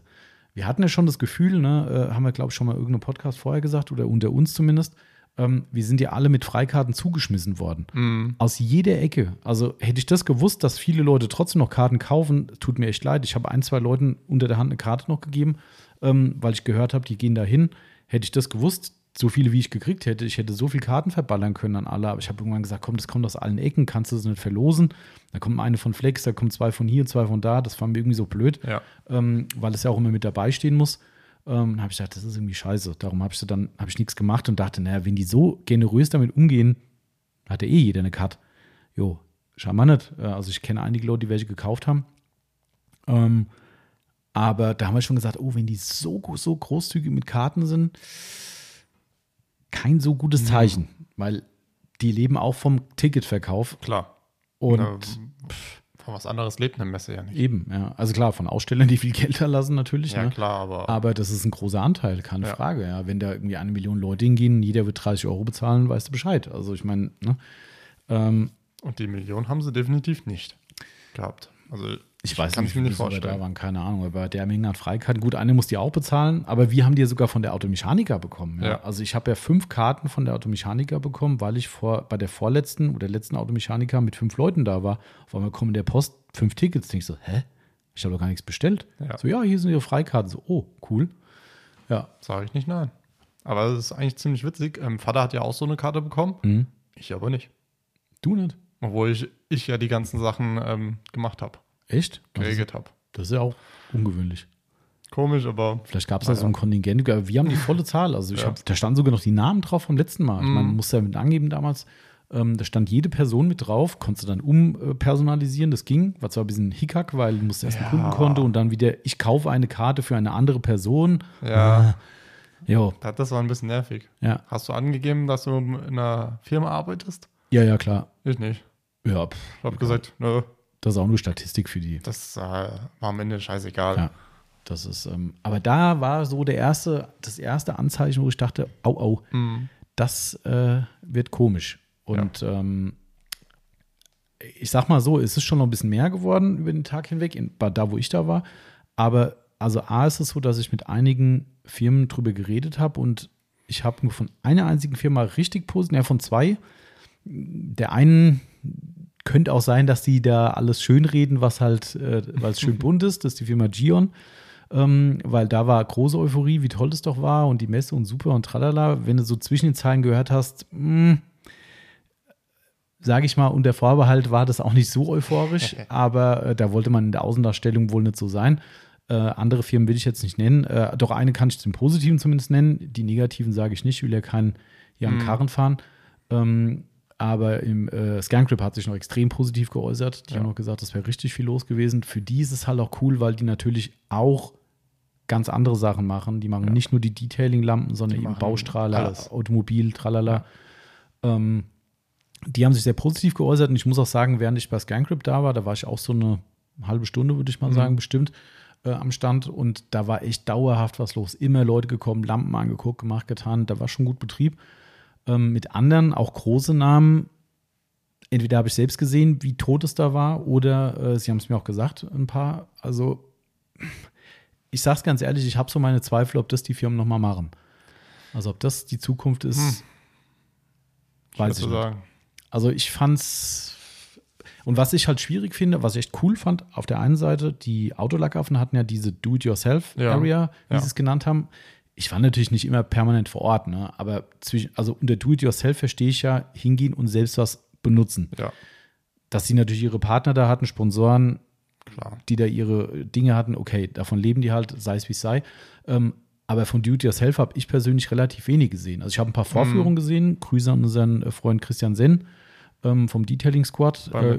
Wir hatten ja schon das Gefühl, ne, äh, haben wir, glaube ich, schon mal irgendeinen Podcast vorher gesagt, oder unter uns zumindest, ähm, wir sind ja alle mit Freikarten zugeschmissen worden. Mhm. Aus jeder Ecke. Also hätte ich das gewusst, dass viele Leute trotzdem noch Karten kaufen, tut mir echt leid. Ich habe ein, zwei Leuten unter der Hand eine Karte noch gegeben, ähm, weil ich gehört habe, die gehen da hin. Hätte ich das gewusst, so viele wie ich gekriegt hätte, ich hätte so viel Karten verballern können an alle, aber ich habe irgendwann gesagt, komm, das kommt aus allen Ecken, kannst du das nicht verlosen. Da kommt eine von Flex, da kommen zwei von hier, zwei von da. Das war mir irgendwie so blöd, Ja. ähm, weil es ja auch immer mit dabei stehen muss. Ähm, dann habe ich gedacht, das ist irgendwie scheiße. Darum habe ich dann habe ich nichts gemacht und dachte, naja, wenn die so generös damit umgehen, hat ja eh jeder eine Card. Jo, scheinbar nicht. Äh, Also ich kenne einige Leute, die welche gekauft haben. Ähm, aber da haben wir schon gesagt, oh, wenn die so, so großzügig mit Karten sind, kein so gutes Zeichen, weil die leben auch vom Ticketverkauf Klar. und pff, von was anderes lebt eine Messe ja nicht. eben, ja. Also klar, von Ausstellern, die viel Geld erlassen natürlich, Ja, ne? klar, aber Aber das ist ein großer Anteil, keine Ja. Frage. Ja, wenn da irgendwie eine Million Leute hingehen, jeder wird 30 Euro bezahlen, weißt du Bescheid. Also ich meine, ne? ähm, und die Million haben sie definitiv nicht gehabt. Also ich weiß kann nicht, ich mir wie nicht viele da vorstellen. waren, keine Ahnung. Aber der Menge an Freikarten, gut, eine muss die auch bezahlen, aber wir haben die ja sogar von der Automechaniker bekommen. Ja? Ja. Also ich habe ja fünf Karten von der Automechaniker bekommen, weil ich vor, bei der vorletzten oder letzten Automechaniker mit fünf Leuten da war. Auf einmal kommen der Post fünf Tickets. Denk ich so, hä? Ich habe doch gar nichts bestellt. Ja. So, ja, hier sind ihre Freikarten. So, oh, cool. Ja, Sage ich nicht nein. Aber das ist eigentlich ziemlich witzig. Ähm, Vater hat ja auch so eine Karte bekommen. Mhm. Ich aber nicht. du nicht. Obwohl ich, ich ja die ganzen Sachen ähm, gemacht habe, Echt? Geregelt habe. das ist ja auch ungewöhnlich. Komisch, aber Vielleicht gab es da so ein Kontingent. Wir haben die volle Zahl. Also ich Ja. hab, da standen sogar noch die Namen drauf vom letzten Mal. Ich meine, man musste ja mit angeben damals. Ähm, da stand jede Person mit drauf, konntest du dann umpersonalisieren. Das ging. War zwar ein bisschen Hickhack, weil du musst erst ein Ja. Kundenkonto und dann wieder, ich kaufe eine Karte für eine andere Person. ja, Jo, das- das war ein bisschen nervig. ja. Hast du angegeben, dass du in einer Firma arbeitest? Ja, ja, klar. Ich nicht. Ja, pff, Ich habe gesagt, nö, das ist auch nur Statistik für die. das äh, war am Ende scheißegal. Ja. Das ist, ähm, aber da war so der erste, das erste Anzeichen, wo ich dachte, au, au, Mhm. das äh, wird komisch. Und ähm, ich sag mal so, es ist schon noch ein bisschen mehr geworden über den Tag hinweg, in, bei- da wo ich da war. Aber also A ist es so, dass ich mit einigen Firmen drüber geredet habe und ich habe nur von einer einzigen Firma richtig positiv, ja von zwei. Der einen könnte auch sein, dass die da alles schönreden, was halt, äh, weil es schön bunt ist. Das ist die Firma Gion. Ähm, weil da war große Euphorie, wie toll das doch war und die Messe und super und tralala. Wenn du so zwischen den Zeilen gehört hast, sage ich mal, unter Vorbehalt war das auch nicht so euphorisch, aber äh, da wollte man in der Außendarstellung wohl nicht so sein. Äh, andere Firmen will ich jetzt nicht nennen. Äh, doch eine kann ich zum Positiven zumindest nennen. Die negativen sage ich nicht, ich will ja keinen hier am Karren fahren. Ähm, aber im äh, Scangrip hat sich noch extrem positiv geäußert. Die Ja. haben noch gesagt, das wäre richtig viel los gewesen. Für die ist es halt auch cool, weil die natürlich auch ganz andere Sachen machen. Die machen Ja. nicht nur die Detailing-Lampen, sondern Die eben Baustrahler, alles. Automobil, tralala. Ähm, die haben sich sehr positiv geäußert und ich muss auch sagen, während ich bei Scangrip da war, da war ich auch so eine halbe Stunde, würde ich mal Mhm. sagen, bestimmt äh, am Stand und da war echt dauerhaft was los. Immer Leute gekommen, Lampen angeguckt, gemacht, getan. Da war schon gut Betrieb. Ähm, mit anderen, auch große Namen, entweder habe ich selbst gesehen, wie tot es da war, oder äh, sie haben es mir auch gesagt, ein paar. Also, ich sage es ganz ehrlich, ich habe so meine Zweifel, ob das die Firmen nochmal machen. Also, ob das die Zukunft ist, Hm. weiß ich würde nicht. sagen. Also, ich fand's. Und was ich halt schwierig finde, was ich echt cool fand, auf der einen Seite, die Autolackaffen hatten ja diese Do-it-yourself-Area, wie Ja. sie es genannt haben. Ich war natürlich nicht immer permanent vor Ort, ne? aber zwischen, also unter Do-it-yourself verstehe ich ja hingehen und selbst was benutzen. Ja, Dass sie natürlich ihre Partner da hatten, Sponsoren, klar. die da ihre Dinge hatten, okay, davon leben die halt, sei es wie es sei. Ähm, Aber von Do It Yourself habe ich persönlich relativ wenig gesehen. Also ich habe ein paar Vorführungen gesehen. Grüße an unseren äh, Freund Christian Senn ähm, vom Detailing Squad. Bei Äh,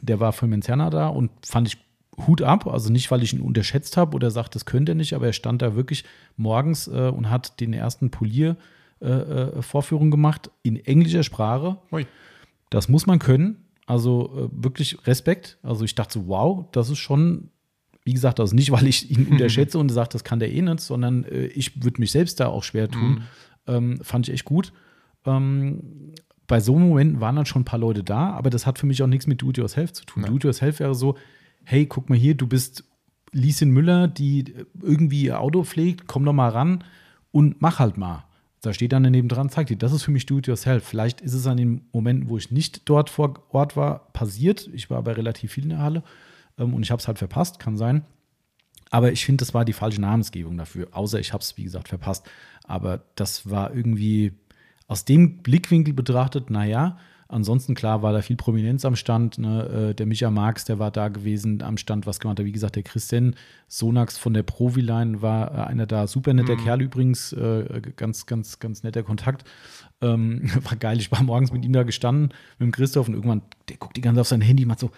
der war für Menzerner da und fand ich Hut ab. Also nicht, weil ich ihn unterschätzt habe oder sagt, das könnte er nicht, aber er stand da wirklich morgens äh, und hat den ersten Polier-Vorführung gemacht in englischer Sprache. Ui. Das muss man können. Also äh, wirklich Respekt. Also ich dachte so, wow, das ist schon, wie gesagt, also nicht, weil ich ihn unterschätze und sage, das kann der eh nicht, sondern äh, ich würde mich selbst da auch schwer tun. Ähm, fand ich echt gut. Ähm, bei so einem Moment waren dann schon ein paar Leute da, aber das hat für mich auch nichts mit Do-It-Yourself zu tun. Nein. Do-It-Yourself wäre so, hey, guck mal hier, du bist Lieschen Müller, die irgendwie ihr Auto pflegt, komm doch mal ran und mach halt mal. Da steht dann daneben dran, zeigt dir, das ist für mich Do-It-Yourself. Vielleicht ist es an den Momenten, wo ich nicht dort vor Ort war, passiert. Ich war aber relativ viel in der Halle ähm, und ich habe es halt verpasst, kann sein. Aber ich finde, das war die falsche Namensgebung dafür, außer ich habe es, wie gesagt, verpasst. Aber das war irgendwie aus dem Blickwinkel betrachtet, naja, ansonsten klar war da viel Prominenz am Stand. Ne? Äh, Der Micha Marx, der war da gewesen am Stand, was gemacht hat. Wie gesagt, der Christian Sonax von der Proviline war äh, einer da. Super netter Kerl übrigens, äh, ganz, ganz, ganz netter Kontakt. Ähm, war geil, ich war morgens mit ihm da gestanden, mit dem Christoph und irgendwann, der guckt die ganze Zeit auf sein Handy, macht so,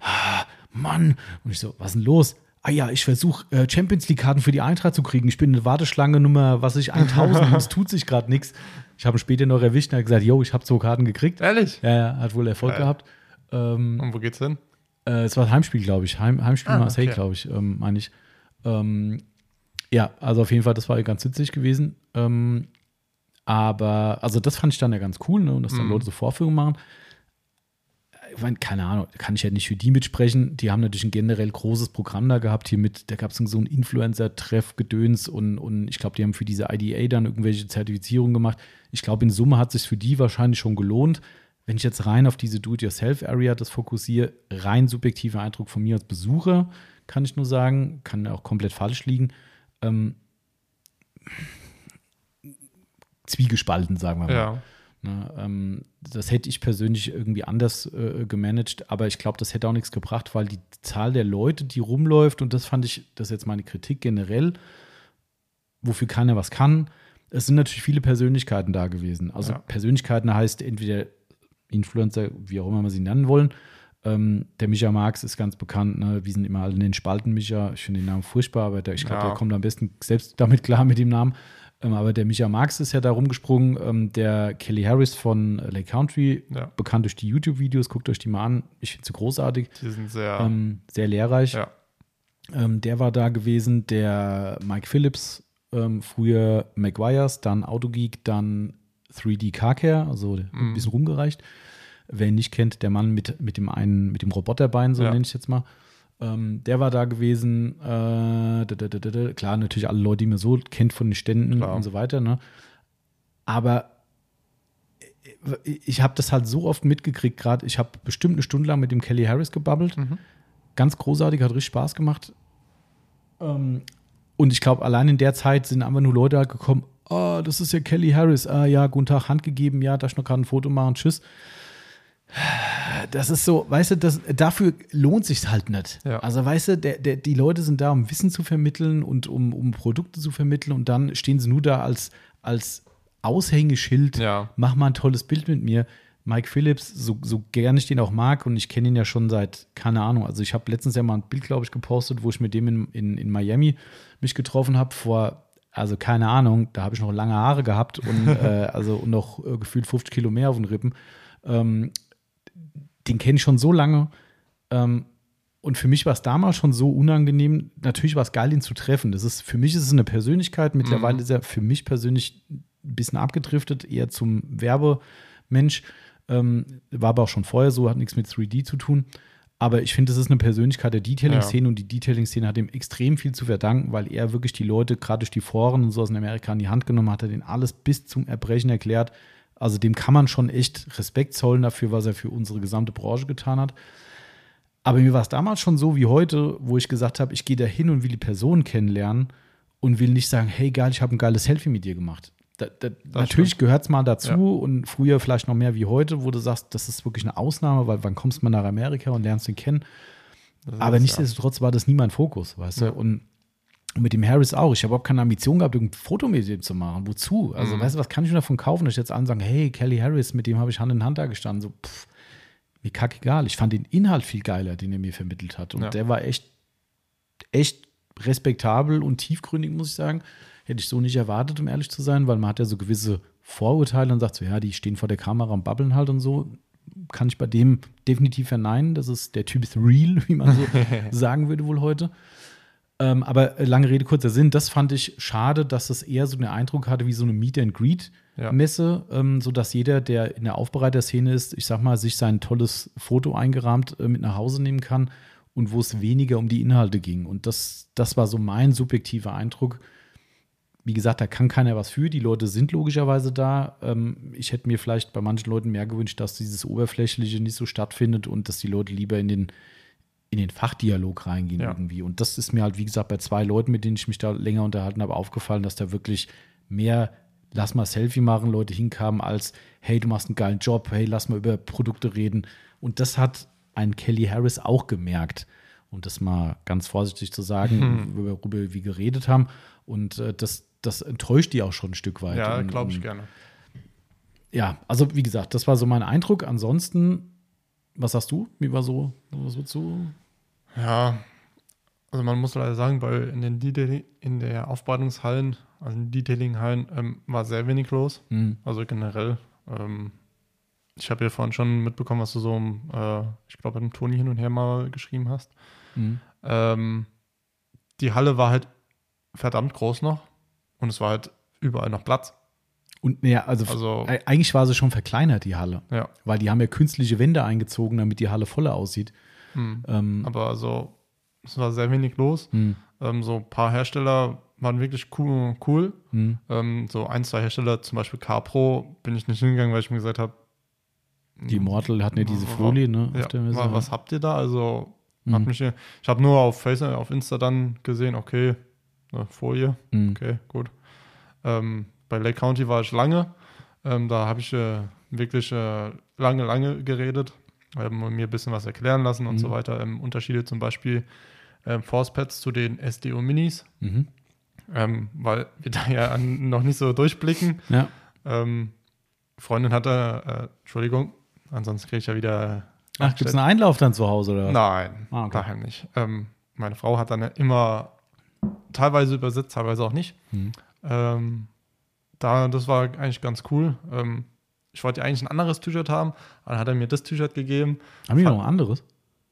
ah, Mann. Und ich so, was ist denn los? Ah ja, ich versuche äh, Champions League-Karten für die Eintracht zu kriegen. Ich bin eine Warteschlange Nummer, was ich, 1000 und es tut sich gerade nichts. Ich habe ihn später noch erwischt und er hat gesagt, yo, ich habe zwei Karten gekriegt. Ehrlich? Ja, hat wohl Erfolg Geil. gehabt. Ähm, Und wo geht's hin? äh, es war ein Heimspiel, glaube ich. Heim, Heimspiel Ah, Marseille, okay. glaube ich, ähm, meine ich. Ähm, ja, also auf jeden Fall, das war ganz witzig gewesen. Ähm, aber, also das fand ich dann ja ganz cool, ne? Und dass dann Mhm. Leute so Vorführungen machen. Keine Ahnung, kann ich ja nicht für die mitsprechen. Die haben natürlich ein generell großes Programm da gehabt. Hier mit, da gab es so ein Influencer-Treff, Gedöns und, und ich glaube, die haben für diese IDA dann irgendwelche Zertifizierungen gemacht. Ich glaube, in Summe hat es sich für die wahrscheinlich schon gelohnt. Wenn ich jetzt rein auf diese Do-it-yourself-Area das fokussiere, rein subjektiver Eindruck von mir als Besucher, kann ich nur sagen, kann auch komplett falsch liegen. Ähm, zwiegespalten, sagen wir mal. Ja. Ne, ähm, das hätte ich persönlich irgendwie anders äh, gemanagt, aber ich glaube, das hätte auch nichts gebracht, weil die Zahl der Leute, die rumläuft, und das fand ich, das ist jetzt meine Kritik generell, wofür keiner was kann, es sind natürlich viele Persönlichkeiten da gewesen. Also Ja. Persönlichkeiten heißt entweder Influencer, wie auch immer wir sie nennen wollen. Ähm, der Micha Marx ist ganz bekannt, ne? wir sind immer alle in den Spalten Micha. Ich finde den Namen furchtbar, aber der, ich glaube, Ja. der kommt am besten selbst damit klar mit dem Namen. Ähm, aber der Micha Marx ist ja da rumgesprungen. Ähm, der Kelly Harris von Lake Country, Ja. bekannt durch die YouTube-Videos, guckt euch die mal an. Ich finde sie großartig. Die sind sehr. Ähm, sehr lehrreich. ja. Ähm, der war da gewesen. Der Mike Phillips, ähm, früher McGuire's, dann Autogeek, dann 3D Car Care, also Mhm. ein bisschen rumgereicht. Wer ihn nicht kennt, der Mann mit, mit dem einen, mit dem Roboterbein, so Ja. nenne ich jetzt mal. Ähm, der war da gewesen. Äh. Klar, natürlich alle Leute, die man so kennt von den Ständen Klar. und so weiter. Ne? Aber äh, ich habe das halt so oft mitgekriegt, gerade ich habe bestimmt eine Stunde lang mit dem Kelly Harris gebabbelt. Mhm. Ganz großartig, hat richtig Spaß gemacht. Ähm, und ich glaube, allein in der Zeit sind einfach nur Leute halt gekommen, oh, das ist ja Kelly Harris, ah ja, guten Tag, Hand gegeben, ja, darf ich noch gerade ein Foto machen, tschüss. Das ist so, weißt du, das, dafür lohnt sich halt nicht. Ja. Also, weißt du, der, der, die Leute sind da, um Wissen zu vermitteln und um, um Produkte zu vermitteln und dann stehen sie nur da als, als Aushängeschild Ja. mach mal ein tolles Bild mit mir. Mike Phillips, so, so gerne ich den auch mag und ich kenne ihn ja schon seit, keine Ahnung, also ich habe letztens ja mal ein Bild, glaube ich, gepostet, wo ich mit dem in, in, in Miami mich getroffen habe vor, also keine Ahnung, da habe ich noch lange Haare gehabt und äh, also und noch äh, gefühlt 50 Kilo mehr auf den Rippen. Ähm, den kenne ich schon so lange. Ähm, und für mich war es damals schon so unangenehm. Natürlich war es geil, ihn zu treffen. Das ist, für mich ist es eine Persönlichkeit. Mittlerweile Mhm. ist er für mich persönlich ein bisschen abgedriftet, eher zum Werbemensch. Ähm, war aber auch schon vorher so, hat nichts mit 3D zu tun. Aber ich finde, es ist eine Persönlichkeit der Detailing-Szene und die Detailing-Szene hat ihm extrem viel zu verdanken, weil er wirklich die Leute, gerade durch die Foren und so aus Amerika, in die Hand genommen hat, hat denen alles bis zum Erbrechen erklärt. Also dem kann man schon echt Respekt zollen dafür, was er für unsere gesamte Branche getan hat. Aber mir war es damals schon so wie heute, wo ich gesagt habe, ich gehe da hin und will die Person kennenlernen und will nicht sagen, hey geil, ich habe ein geiles Selfie mit dir gemacht. Da, da, natürlich gehört es mal dazu Ja. und früher vielleicht noch mehr wie heute, wo du sagst, das ist wirklich eine Ausnahme, weil wann kommst du mal nach Amerika und lernst ihn kennen. Das Aber nichtsdestotrotz war das nie mein Fokus, weißt Ja. du? Und mit dem Harris auch. Ich habe überhaupt keine Ambition gehabt, ein Foto mit dem zu machen. Wozu? Also, Mhm. weißt du, was kann ich mir davon kaufen, dass ich jetzt ansagen, hey, Kelly Harris, mit dem habe ich Hand in Hand da gestanden. So, pff, mir kackegal. Ich fand den Inhalt viel geiler, den er mir vermittelt hat. Und Ja. der war echt, echt respektabel und tiefgründig, muss ich sagen. Hätte ich so nicht erwartet, um ehrlich zu sein, weil man hat ja so gewisse Vorurteile und sagt so, ja, die stehen vor der Kamera und babbeln halt und so. Kann ich bei dem definitiv verneinen. Das ist, der Typ ist real, wie man so sagen würde wohl heute. Ähm, aber äh, lange Rede, kurzer Sinn, das fand ich schade, dass es eher so den Eindruck hatte wie so eine Meet and Greet Ja. Messe, ähm, sodass jeder, der in der Aufbereiterszene ist, ich sag mal, sich sein tolles Foto eingerahmt äh, mit nach Hause nehmen kann und wo es weniger um die Inhalte ging. Und das, das war so mein subjektiver Eindruck. Wie gesagt, da kann keiner was für. Die Leute sind logischerweise da. Ähm, ich hätte mir vielleicht bei manchen Leuten mehr gewünscht, dass dieses Oberflächliche nicht so stattfindet und dass die Leute lieber in den, in den Fachdialog reingehen Ja. irgendwie. Und das ist mir halt, wie gesagt, bei zwei Leuten, mit denen ich mich da länger unterhalten habe, aufgefallen, dass da wirklich mehr lass mal Selfie machen, Leute hinkamen, als hey, du machst einen geilen Job, hey, lass mal über Produkte reden. Und das hat ein Kelly Harris auch gemerkt. Um das mal ganz vorsichtig zu sagen, worüber wir geredet haben. Und äh, das, das enttäuscht die auch schon ein Stück weit. Ja, Und- glaube ich und- gerne. ja, also wie gesagt, das war so mein Eindruck. Ansonsten, was sagst du? Wie war so, was würdest du? Ja, also man muss leider sagen, bei in den Detail in der Aufbereitungshallen, also in den Detailing-Hallen, ähm, war sehr wenig los. Hm. Also generell. Ähm, ich habe ja vorhin schon mitbekommen, was du so, äh, ich glaube, mit dem Toni hin und her mal geschrieben hast. Hm. Ähm, die Halle war halt verdammt groß noch und es war halt überall noch Platz. Und ja, also, Also- eigentlich war sie schon verkleinert, die Halle. Ja. Weil die haben ja künstliche Wände eingezogen, damit die Halle voller aussieht. Hm. Ähm, Aber also, es war sehr wenig los. hm, Ähm, so ein paar Hersteller waren wirklich cool. cool. hm. Ähm, so ein, zwei Hersteller, zum Beispiel CarPro, bin ich nicht hingegangen, weil ich mir gesagt habe, Die Immortal hatten ja diese Folie, ne? Ja, auf der Messe. wa- was habt ihr da? Also, Mhm. hat mich, ich habe nur auf Facebook, auf Insta dann gesehen, okay, eine Folie, Hm. okay, gut. Ähm, bei Lake County war ich lange. Ähm, da habe ich äh, wirklich äh, lange, lange geredet, ähm, und mir ein bisschen was erklären lassen und Mhm. so weiter. Ähm, Unterschiede zum Beispiel ähm, Force Pads zu den SDO Minis, Mhm. ähm, weil wir da ja an, noch nicht so durchblicken. Ja. Ähm, Freundin hatte, äh, Entschuldigung, ansonsten kriege ich ja wieder. Ach, gibt es einen Einlauf dann zu Hause oder was? Nein, Ah, okay. daheim nicht. Ähm, meine Frau hat dann immer teilweise übersetzt, teilweise auch nicht. Mhm. Da, das war eigentlich ganz cool. Ähm, ich wollte eigentlich ein anderes T-Shirt haben, aber dann hat er mir das T-Shirt gegeben, Haben die noch ein anderes?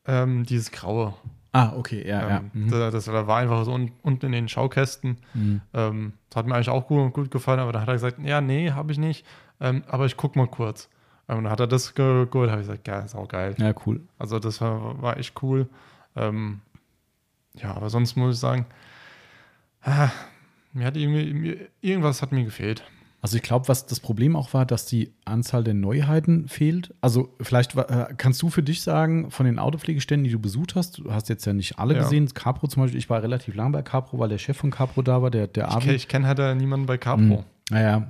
ähm, dieses graue. Ah, okay, ja, ja. Ähm, Mhm. das, das war einfach so un, unten in den Schaukästen. Mhm. Ähm, das hat mir eigentlich auch gut, gut gefallen, aber dann hat er gesagt, ja, nee, habe ich nicht, ähm, aber ich guck mal kurz. Ähm, dann hat er das ge- geholt, habe ich gesagt, ja, ist auch geil. Ja, cool. Also das war, war echt cool. Ähm, ja, aber sonst muss ich sagen, ah, mir hat irgendwie, mir, irgendwas hat mir gefehlt. Also ich glaube, was das Problem auch war, dass die Anzahl der Neuheiten fehlt. Also vielleicht äh, kannst du für dich sagen, von den Autopflegeständen, die du besucht hast, du hast jetzt ja nicht alle Ja. gesehen, Capro zum Beispiel, ich war relativ lang bei Capro, weil der Chef von Capro da war, der, der Ich, Arvin. kenn- ich kenne halt ja niemanden bei Capro. Mhm. Naja,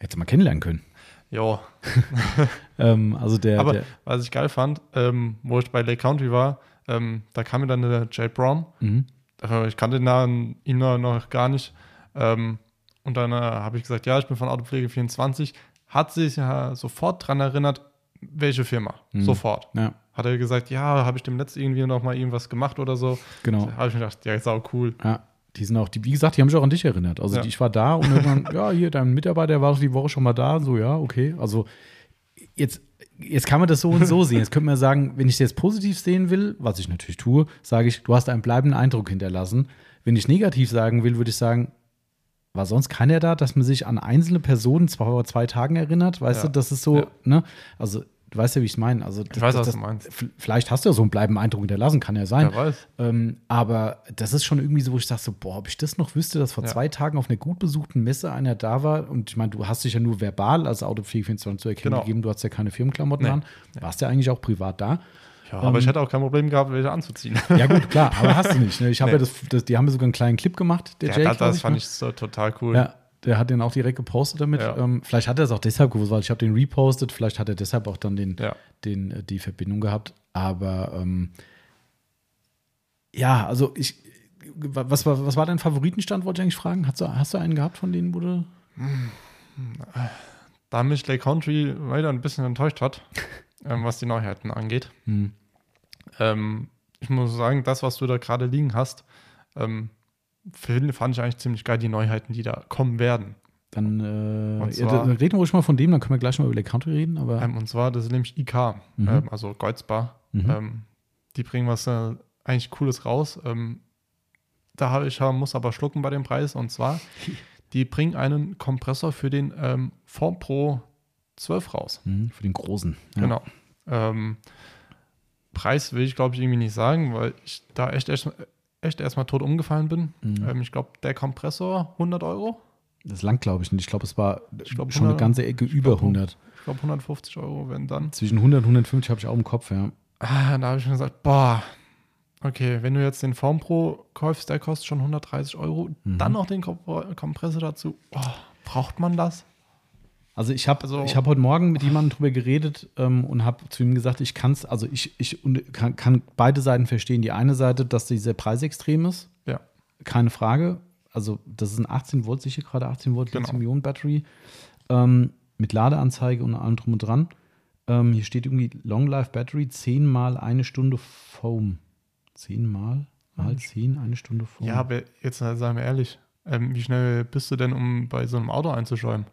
hätte man kennenlernen können. Ja, Ähm, also der, aber der was ich geil fand, ähm, wo ich bei Lake County war, ähm, da kam mir dann der Jay Brown. mhm. Äh, Ich kannte ihn, noch gar nicht. Ähm, und dann äh, habe ich gesagt, ja, ich bin von Autopflege 24. Hat sich ja sofort dran erinnert, welche Firma. Mhm. Sofort. ja, Hat er gesagt, ja, habe ich dem letzten irgendwie noch mal irgendwas gemacht oder so. genau. Da habe ich mir gedacht, ja, ist auch cool. Ja, die sind auch, die, wie gesagt, die haben sich auch an dich erinnert. Also Ja. die, ich war da und irgendwann, ja, hier, dein Mitarbeiter war doch die Woche schon mal da. So, ja, okay. Also jetzt, jetzt kann man das so und so sehen. Jetzt könnte man sagen, wenn ich es jetzt positiv sehen will, was ich natürlich tue, sage ich, du hast einen bleibenden Eindruck hinterlassen. Wenn ich negativ sagen will, würde ich sagen, war sonst keiner da, dass man sich an einzelne Personen zwar vor zwei Tagen erinnert, weißt Ja. du, das ist so, Ja. ne? Also, du weißt ja, wie ich es meine. Also, das, weiß, das, was du meinst. Vielleicht hast du ja so einen bleibenden Eindruck hinterlassen, kann ja sein. Wer weiß. Ähm, aber das ist schon irgendwie so, wo ich sage so, boah, ob ich das noch wüsste, dass vor Ja. zwei Tagen auf einer gut besuchten Messe einer da war und ich meine, du hast dich ja nur verbal als Autopflege 24 zu erkennen Genau. gegeben, du hast ja keine Firmenklamotten Nee. an, warst ja eigentlich auch privat da. Ja, aber ich hätte auch kein Problem gehabt, welche anzuziehen. Ja gut, klar, aber hast du nicht. Ne? Ich habe Nee. ja das, das, die haben ja sogar einen kleinen Clip gemacht, der Ja, Jake, das, das fand ne? ich so total cool. Ja, der hat den auch direkt gepostet damit. Ja. Ähm, vielleicht hat er es auch deshalb gewusst, weil ich habe den repostet, vielleicht hat er deshalb auch dann den, Ja. den, äh, die Verbindung gehabt. Aber ähm, ja, also ich, was, war, was war dein Favoritenstand, wollte ich eigentlich fragen? Hast du, hast du einen gehabt von denen, wo du. Da mich Lake Country weiter ein bisschen enttäuscht hat, ähm, was die Neuheiten angeht. Hm. Ähm, ich muss sagen, das, was du da gerade liegen hast, ähm, fand ich eigentlich ziemlich geil, die Neuheiten, die da kommen werden. Dann, äh, Und ja, zwar- dann reden wir ruhig mal von dem, dann können wir gleich mal über Lake Country reden. Aber Ähm, und zwar, das ist nämlich IK, Mhm. ähm, also Goldsbar. Mhm. Ähm, die bringen was äh, eigentlich Cooles raus. Da habe ich, muss aber schlucken bei dem Preis. Und zwar, die bringen einen Kompressor für den ähm, Form Pro 12 raus. hm, für den Großen. Ja. Genau. Ähm, Preis will ich, glaube ich, irgendwie nicht sagen, weil ich da echt, echt, echt erstmal tot umgefallen bin. Mhm. Ähm, ich glaube, der Kompressor 100 Euro. Das langt, glaube ich, nicht. Ich glaube, es war Ich glaub, schon eine 100 ganze Ecke über glaub, 100. Ich glaube, 150 Euro, wenn dann. Zwischen 100 und 150 habe ich auch im Kopf, ja. Ah, da habe ich mir gesagt, boah, okay, wenn du jetzt den Form Pro kaufst, der kostet schon 130 Euro, Mhm. dann noch den Komp- Kompressor dazu. Boah, braucht man das? Also ich habe Also- ich hab heute Morgen mit jemandem drüber geredet ähm, und habe zu ihm gesagt, ich kann es, also ich, ich kann, kann beide Seiten verstehen. Die eine Seite, dass dieser Preis extrem ist, Ja, keine Frage. Also das ist ein 18 Volt, sicher gerade 18 Volt Genau. Lithium-Ionen-Battery ähm, mit Ladeanzeige und allem drum und dran. Ähm, hier steht irgendwie Long Life Battery, 10 mal eine Stunde Foam. 10 mal? Mal 10, eine Stunde Foam. ja aber jetzt sagen wir ehrlich, ähm, wie schnell bist du denn, um bei so einem Auto einzuschäumen?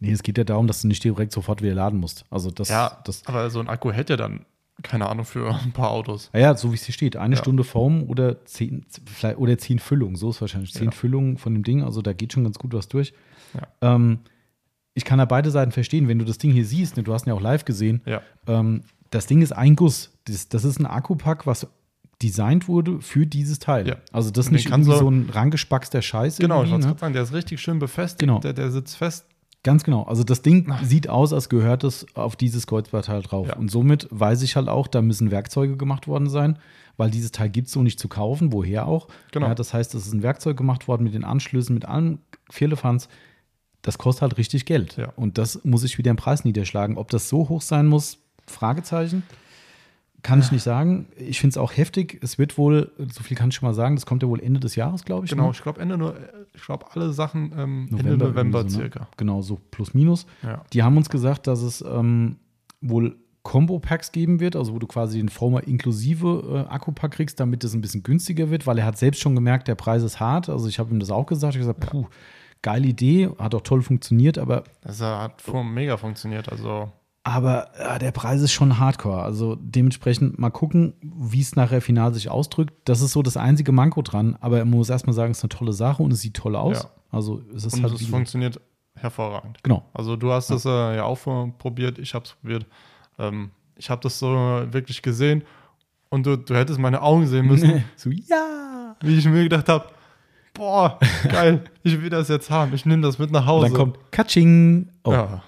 Nee, es geht ja darum, dass du nicht direkt sofort wieder laden musst. Also das, Ja, das aber so ein Akku hält ja dann, keine Ahnung, für ein paar Autos. Ja, ja, so wie es hier steht. Eine Ja. Stunde Foam oder zehn, oder zehn Füllungen. So ist wahrscheinlich. Zehn Ja. Füllungen von dem Ding. Also da geht schon ganz gut was durch. Ja. Ähm, ich kann da beide Seiten verstehen. Wenn du das Ding hier siehst, ne, du hast ihn ja auch live gesehen, Ja, ähm, das Ding ist ein Guss. Das, das ist ein Akkupack, was designt wurde für dieses Teil. Ja. Also das ist nicht irgendwie so ein rangespackster Scheiß. genau, ich wollte ne? sagen, der ist richtig schön befestigt, Genau. der, der sitzt fest. Ganz genau. Also das Ding Ach. sieht aus, als gehört es auf dieses Kreuzbandteil drauf. Ja. Und somit weiß ich halt auch, da müssen Werkzeuge gemacht worden sein, weil dieses Teil gibt es so nicht zu kaufen. Woher auch? Genau. Ja, das heißt, es ist ein Werkzeug gemacht worden mit den Anschlüssen, mit allem Vierlefanz. Das kostet halt richtig Geld. Ja. Und das muss ich wieder im Preis niederschlagen. Ob das so hoch sein muss, Fragezeichen. Kann ich nicht sagen. Ich finde es auch heftig. Es wird wohl, so viel kann ich schon mal sagen, das kommt ja wohl Ende des Jahres, glaube ich. Genau, ne? ich glaube Ende nur, ich glaube alle Sachen ähm, Ende November November irgendwie so, ne? circa. Genau, so plus minus. Ja. Die haben uns gesagt, dass es ähm, wohl Combo-Packs geben wird, also wo du quasi den Former inklusive äh, Akkupack kriegst, damit es ein bisschen günstiger wird, weil er hat selbst schon gemerkt, der Preis ist hart. Also ich habe ihm das auch gesagt. Ich habe gesagt, puh, geile Idee, hat auch toll funktioniert, aber, Das hat mega funktioniert. Also, aber äh, der Preis ist schon hardcore. Also dementsprechend mal gucken, wie es nachher final sich ausdrückt. Das ist so das einzige Manko dran, aber man muss erstmal sagen, es ist eine tolle Sache und es sieht toll aus. Ja. Also es ist und halt es funktioniert hervorragend. genau. Also, du hast es äh, ja auch probiert, ich habe es probiert. Ähm, ich habe das so wirklich gesehen und du, du hättest meine Augen sehen müssen, so, ja. wie ich mir gedacht habe, boah, geil, ich will das jetzt haben, ich nehme das mit nach Und Hause. dann kommt Katsching. Oh, ja.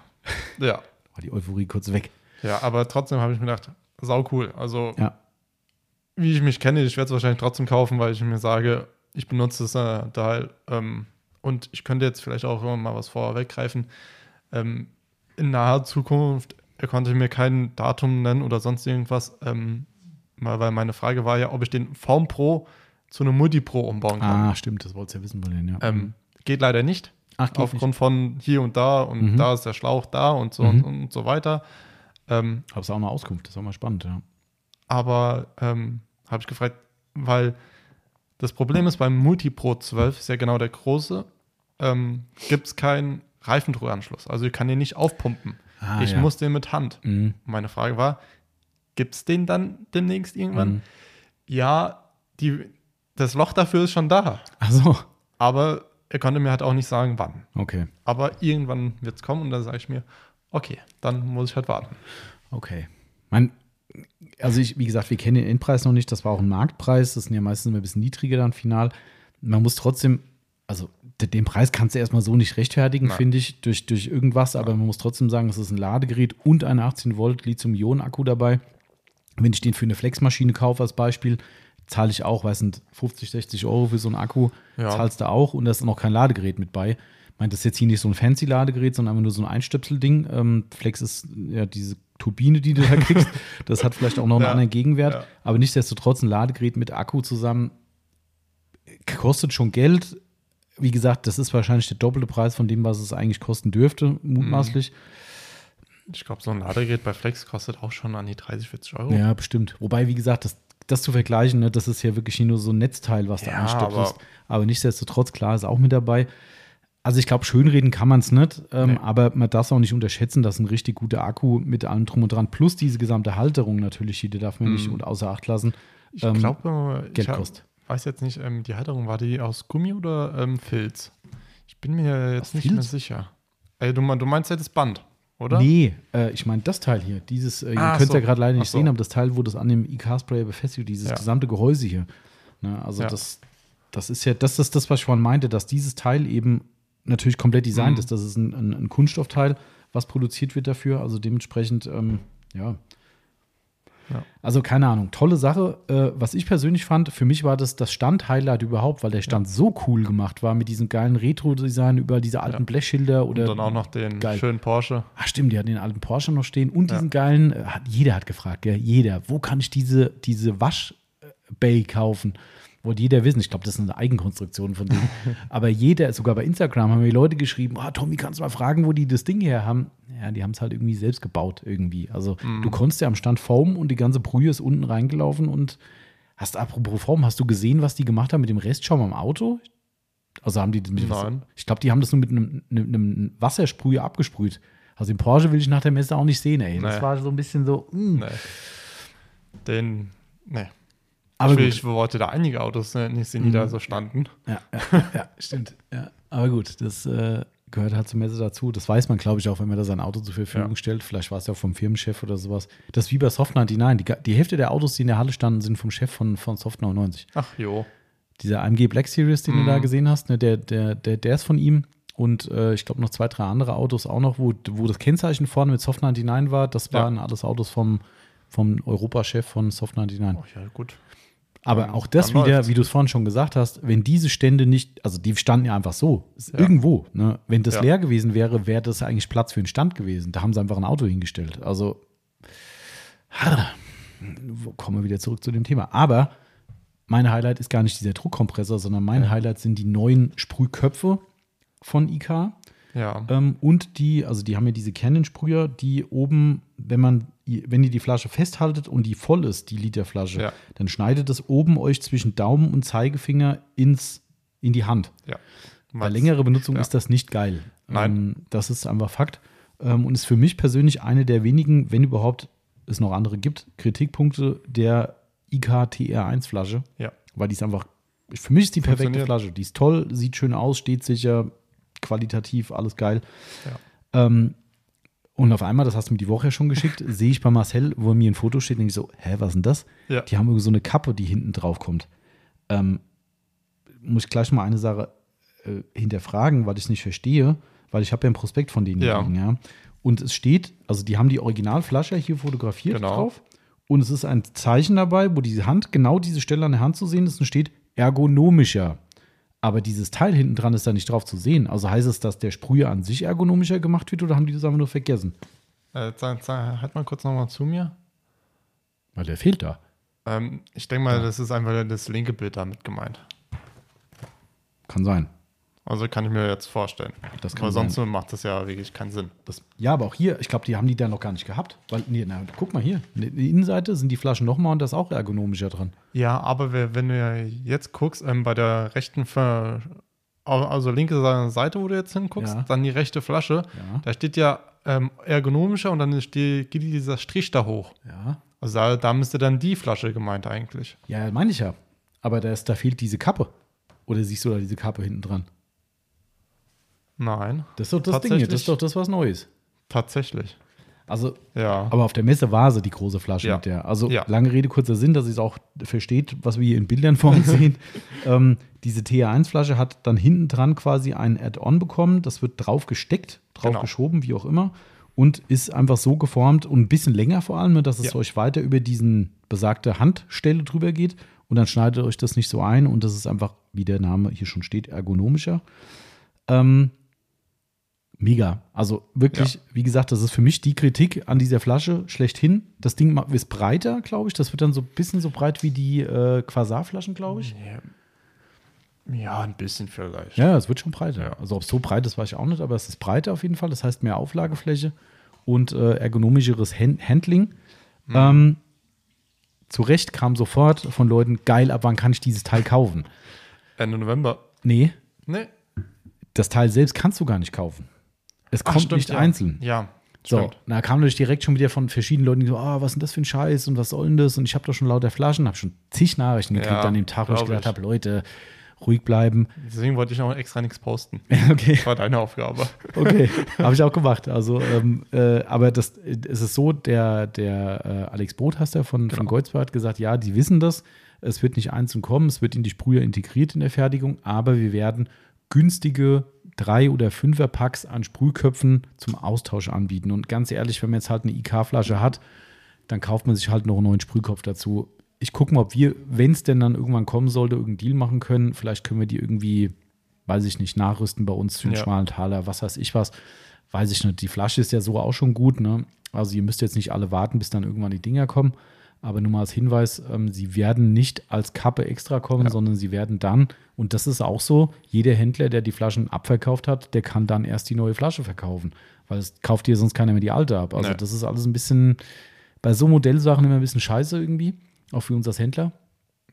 ja, war die Euphorie kurz weg. ja, aber trotzdem habe ich mir gedacht, sau cool. Also, Ja. wie ich mich kenne, ich werde es wahrscheinlich trotzdem kaufen, weil ich mir sage, ich benutze das äh, Teil ähm, und ich könnte jetzt vielleicht auch mal was vorweggreifen. Ähm, in naher Zukunft, er konnte mir kein Datum nennen oder sonst irgendwas, ähm, weil meine Frage war ja, ob ich den Form Pro zu einem Multi Pro umbauen kann. Ah, stimmt, das wolltest du ja wissen wollen, ja. Ähm, geht leider nicht, Ach, aufgrund von hier und da und Mhm. da ist der Schlauch da und so Mhm. und, und so weiter. Ähm, nicht. Hab's auch eine Auskunft, das ist auch mal spannend, ja. aber ähm, habe ich gefragt, weil das Problem ist beim Multi Pro 12, ist ja genau der große, ähm, gibt es keinen Reifendruckanschluss. Also ich kann den nicht aufpumpen. Ah, ich ja. muss den mit Hand. Mhm. Meine Frage war, gibt es den dann demnächst irgendwann? Mhm. Ja, die, das Loch dafür ist schon da. Also, Aber er konnte mir halt auch nicht sagen, wann. okay, Aber irgendwann wird es kommen und dann sage ich mir, okay, dann muss ich halt warten. okay. Mein, also ich, wie gesagt, wir kennen den Endpreis noch nicht, das war auch ein Marktpreis, das sind ja meistens immer ein bisschen niedriger dann final. Man muss trotzdem, also de- den Preis kannst du erstmal so nicht rechtfertigen, Nein. finde ich, durch, durch irgendwas, aber man muss trotzdem sagen, es ist ein Ladegerät und ein 18 Volt Lithium-Ionen-Akku dabei. Wenn ich den für eine Flexmaschine kaufe als Beispiel, zahle ich auch, weiß nicht, 50, 60 Euro für so einen Akku, Ja. zahlst du auch und da ist noch kein Ladegerät mit bei. Ich meine, das ist jetzt hier nicht so ein fancy Ladegerät, sondern einfach nur so ein Einstöpselding. Ähm, Flex ist ja diese Turbine, die du da kriegst. das hat vielleicht auch noch einen Ja. anderen Gegenwert. Ja. Aber nichtsdestotrotz ein Ladegerät mit Akku zusammen kostet schon Geld. Wie gesagt, das ist wahrscheinlich der doppelte Preis von dem, was es eigentlich kosten dürfte, mutmaßlich. Ich glaube, so ein Ladegerät bei Flex kostet auch schon an die 30, 40 Euro. Ja, bestimmt. Wobei, wie gesagt, das, das zu vergleichen, ne, das ist ja wirklich nur so ein Netzteil, was da Ja, ansteckt aber- ist. Aber nichtsdestotrotz, klar, ist auch mit dabei. Also ich glaube, schönreden kann man es nicht, ähm, Nee. aber man darf es auch nicht unterschätzen, dass ein richtig guter Akku mit allem drum und dran, plus diese gesamte Halterung natürlich, die darf man nicht Mhm. und außer Acht lassen, Ich ähm, glaube, ich Geld hab- kostet. weiß jetzt nicht, ähm, die Halterung war die aus Gummi oder ähm, Filz? Ich bin mir jetzt Aus nicht Filz? mehr sicher. Ey, du, mein- du meinst ja das Band, oder? Nee, äh, ich meine das Teil hier, dieses, äh, ihr Ah, könnt es ja so. gerade leider nicht so. sehen, aber das Teil, wo das an dem IK-Sprayer befestigt wird, dieses Ja. gesamte Gehäuse hier. Ne, also Ja. das, das ist ja, das ist das, was ich vorhin meinte, dass dieses Teil eben natürlich komplett designt Mhm. ist. Das ist ein, ein, ein Kunststoffteil, was produziert wird dafür. Also dementsprechend, ähm, ja. Ja. Also keine Ahnung, tolle Sache. Äh, was ich persönlich fand, für mich war das das Stand-Highlight überhaupt, weil der Stand so cool gemacht war mit diesem geilen Retro-Design über diese alten Ja. Blechschilder Und oder dann auch noch den Geil. schönen Porsche. Ach stimmt, die hatten den alten Porsche noch stehen und Ja. diesen geilen, äh, hat, jeder hat gefragt, gell? jeder, wo kann ich diese, diese Waschbay kaufen? Wollte jeder wissen, ich glaube, das ist eine Eigenkonstruktion von denen. Aber jeder, sogar bei Instagram haben mir Leute geschrieben, ah, Tommy, kannst du mal fragen, wo die das Ding her haben? Ja, die haben es halt irgendwie selbst gebaut irgendwie. Also Mhm. du konntest ja am Stand formen und die ganze Brühe ist unten reingelaufen und hast, apropos Form, hast du gesehen, was die gemacht haben mit dem Restschaum am Auto? Also haben die das mit Nein. Ich glaube, die haben das nur mit einem, einem, Wassersprüher abgesprüht. Also den Porsche will ich nach der Messe auch nicht sehen, ey. Das Nee. war so ein bisschen so. mm. Nee. Den, nee. Aber ich, gut. wollte da einige Autos äh, nicht sehen, die da so standen. Ja, ja, ja, stimmt. Ja. Aber gut, das äh, gehört halt zur Messe dazu. Das weiß man, glaube ich, auch, wenn man da sein Auto zur Verfügung Ja. stellt. Vielleicht war es ja auch vom Firmenchef oder sowas. Das ist wie bei Soft 99. Die, die Hälfte der Autos, die in der Halle standen, sind vom Chef von, von Soft 99. Ach jo. Dieser AMG Black Series, den du Mhm. da gesehen hast, ne, der, der, der, der ist von ihm. Und äh, ich glaube noch zwei, drei andere Autos auch noch, wo, wo das Kennzeichen vorne mit Soft 99 war. Das Ja. waren alles Autos vom, vom Europachef von Soft 99. Oh, ja, gut. Aber auch das wieder, läuft's. wie du es vorhin schon gesagt hast, wenn diese Stände nicht, also die standen ja einfach so, Ja. irgendwo. Ne? Wenn das Ja. leer gewesen wäre, wäre das eigentlich Platz für einen Stand gewesen. Da haben sie einfach ein Auto hingestellt. Also, kommen wir wieder zurück zu dem Thema. Aber mein Highlight ist gar nicht dieser Druckkompressor, sondern mein Ja. Highlight sind die neuen Sprühköpfe von IK. Ja. Ähm, und die, also die haben ja diese Canon-Sprüher, die oben, wenn man, wenn ihr die Flasche festhaltet und die voll ist, die Literflasche, Ja. dann schneidet es oben euch zwischen Daumen und Zeigefinger ins, in die Hand. ja. Bei längerer Benutzung ja. ist das nicht geil. Nein. Ähm, das ist einfach Fakt. Ähm, und ist für mich persönlich eine der wenigen, wenn überhaupt es noch andere gibt, Kritikpunkte der IK TR1-Flasche. Ja. Weil die ist einfach, für mich ist die perfekte. Flasche. Die ist toll, sieht schön aus, steht sicher, qualitativ, alles geil. Ja. Ähm, und auf einmal, das hast du mir die Woche ja schon geschickt, sehe ich bei Marcel, wo mir ein Foto steht, denke ich so, hä, was ist denn das? Ja. Die haben irgendwie so eine Kappe, die hinten drauf kommt. Ähm, muss ich gleich mal eine Sache äh, hinterfragen, weil ich es nicht verstehe, weil ich habe ja ein Prospekt von denen Ja. liegen, ja. Und es steht, also die haben die Originalflasche hier fotografiert Genau. drauf. Und es ist ein Zeichen dabei, wo diese Hand, genau diese Stelle an der Hand zu sehen ist und steht ergonomischer. Aber dieses Teil hinten dran ist da nicht drauf zu sehen. Also heißt es, dass der Sprüher an sich ergonomischer gemacht wird oder haben die das einfach nur vergessen? Äh, sag, sag, halt mal kurz nochmal zu mir. Weil der fehlt da. Ähm, ich denke mal, das ist einfach das linke Bild damit gemeint. Kann sein. Also kann ich mir jetzt vorstellen. Das kann sein. sonst macht das ja wirklich keinen Sinn. Das, ja, aber auch hier, ich glaube, die haben die da noch gar nicht gehabt. Weil, nee, na, guck mal hier. Die Innenseite sind die Flaschen nochmal und da ist auch ergonomischer dran. Ja, aber wer- wenn du ja jetzt guckst, ähm, bei der rechten, Ver also linke Seite, wo du jetzt hinguckst, Ja. dann die rechte Flasche, Ja. da steht ja ähm, ergonomischer und dann steht, geht dieser Strich da hoch. Ja. Also da, da müsste dann die Flasche gemeint eigentlich. Ja, meine ich ja. Aber da, ist, da fehlt diese Kappe. Oder siehst du da diese Kappe hinten dran? Nein, Das ist doch das Ding hier. Das ist doch das was Neues. tatsächlich. Also, Ja. aber auf der Messe war sie die große Flasche Ja. mit der. Also, Ja. lange Rede, kurzer Sinn, dass ihr es auch versteht, was wir hier in Bildern vor uns sehen. Ähm, diese TR1-Flasche hat dann hinten dran quasi ein Add-on bekommen. Das wird drauf gesteckt, drauf Genau. geschoben, wie auch immer. Und ist einfach so geformt und ein bisschen länger vor allem, ne, dass es euch weiter über diesen besagte Handstelle drüber geht. Und dann schneidet euch das nicht so ein. Und das ist einfach, wie der Name hier schon steht, ergonomischer. Ähm, mega. Also wirklich, wie gesagt, das ist für mich die Kritik an dieser Flasche schlechthin. Das Ding ist breiter, glaube ich. Das wird dann so ein bisschen so breit wie die äh, Quasar-Flaschen, glaube ich. Ja. Ja, ein bisschen vielleicht. Ja, es wird schon breiter. Ja. Also ob es so breit ist, weiß ich auch nicht, aber es ist breiter auf jeden Fall. Das heißt mehr Auflagefläche und äh, ergonomischeres Hand Handling. Ähm, zu Recht kam sofort von Leuten, geil, ab wann kann ich dieses Teil kaufen? Ende November. Nee, Nee. das Teil selbst kannst du gar nicht kaufen. Es Ach, kommt stimmt, nicht ja. einzeln. Ja, So, stimmt. da kam natürlich direkt schon wieder von verschiedenen Leuten, die so, ah, was ist denn das für ein Scheiß und was soll denn das? Und ich habe doch schon lauter Flaschen, habe schon zig Nachrichten gekriegt Ja, an dem Tag, wo ich gedacht habe, Leute, ruhig bleiben. Deswegen wollte ich auch extra nichts posten. okay. Das war deine Aufgabe. Okay, habe ich auch gemacht. Also, ähm, äh, aber das, es ist so, der, der äh, Alex Brothaster von, von Genau. Goldsberg hat gesagt, ja, die wissen das. Es wird nicht einzeln kommen, es wird in die Sprüher integriert in der Fertigung, aber wir werden günstige drei oder fünfer Packs an Sprühköpfen zum Austausch anbieten. Und ganz ehrlich, wenn man jetzt halt eine IK-Flasche hat, dann kauft man sich halt noch einen neuen Sprühkopf dazu. Ich gucke mal, ob wir, wenn es denn dann irgendwann kommen sollte, irgendeinen Deal machen können. Vielleicht können wir die irgendwie, weiß ich nicht, nachrüsten bei uns für einen Ja. schmalen Taler, was weiß ich was. Weiß ich nicht. Die Flasche ist ja so auch schon gut, ne? Also ihr müsst jetzt nicht alle warten, bis dann irgendwann die Dinger kommen. Aber nur mal als Hinweis, ähm, sie werden nicht als Kappe extra kommen, Ja. sondern sie werden dann, und das ist auch so, jeder Händler, der die Flaschen abverkauft hat, der kann dann erst die neue Flasche verkaufen. Weil es kauft dir sonst keiner mehr die alte ab. Also Nee. das ist alles ein bisschen, bei so Modellsachen immer ein bisschen scheiße irgendwie, auch für uns als Händler.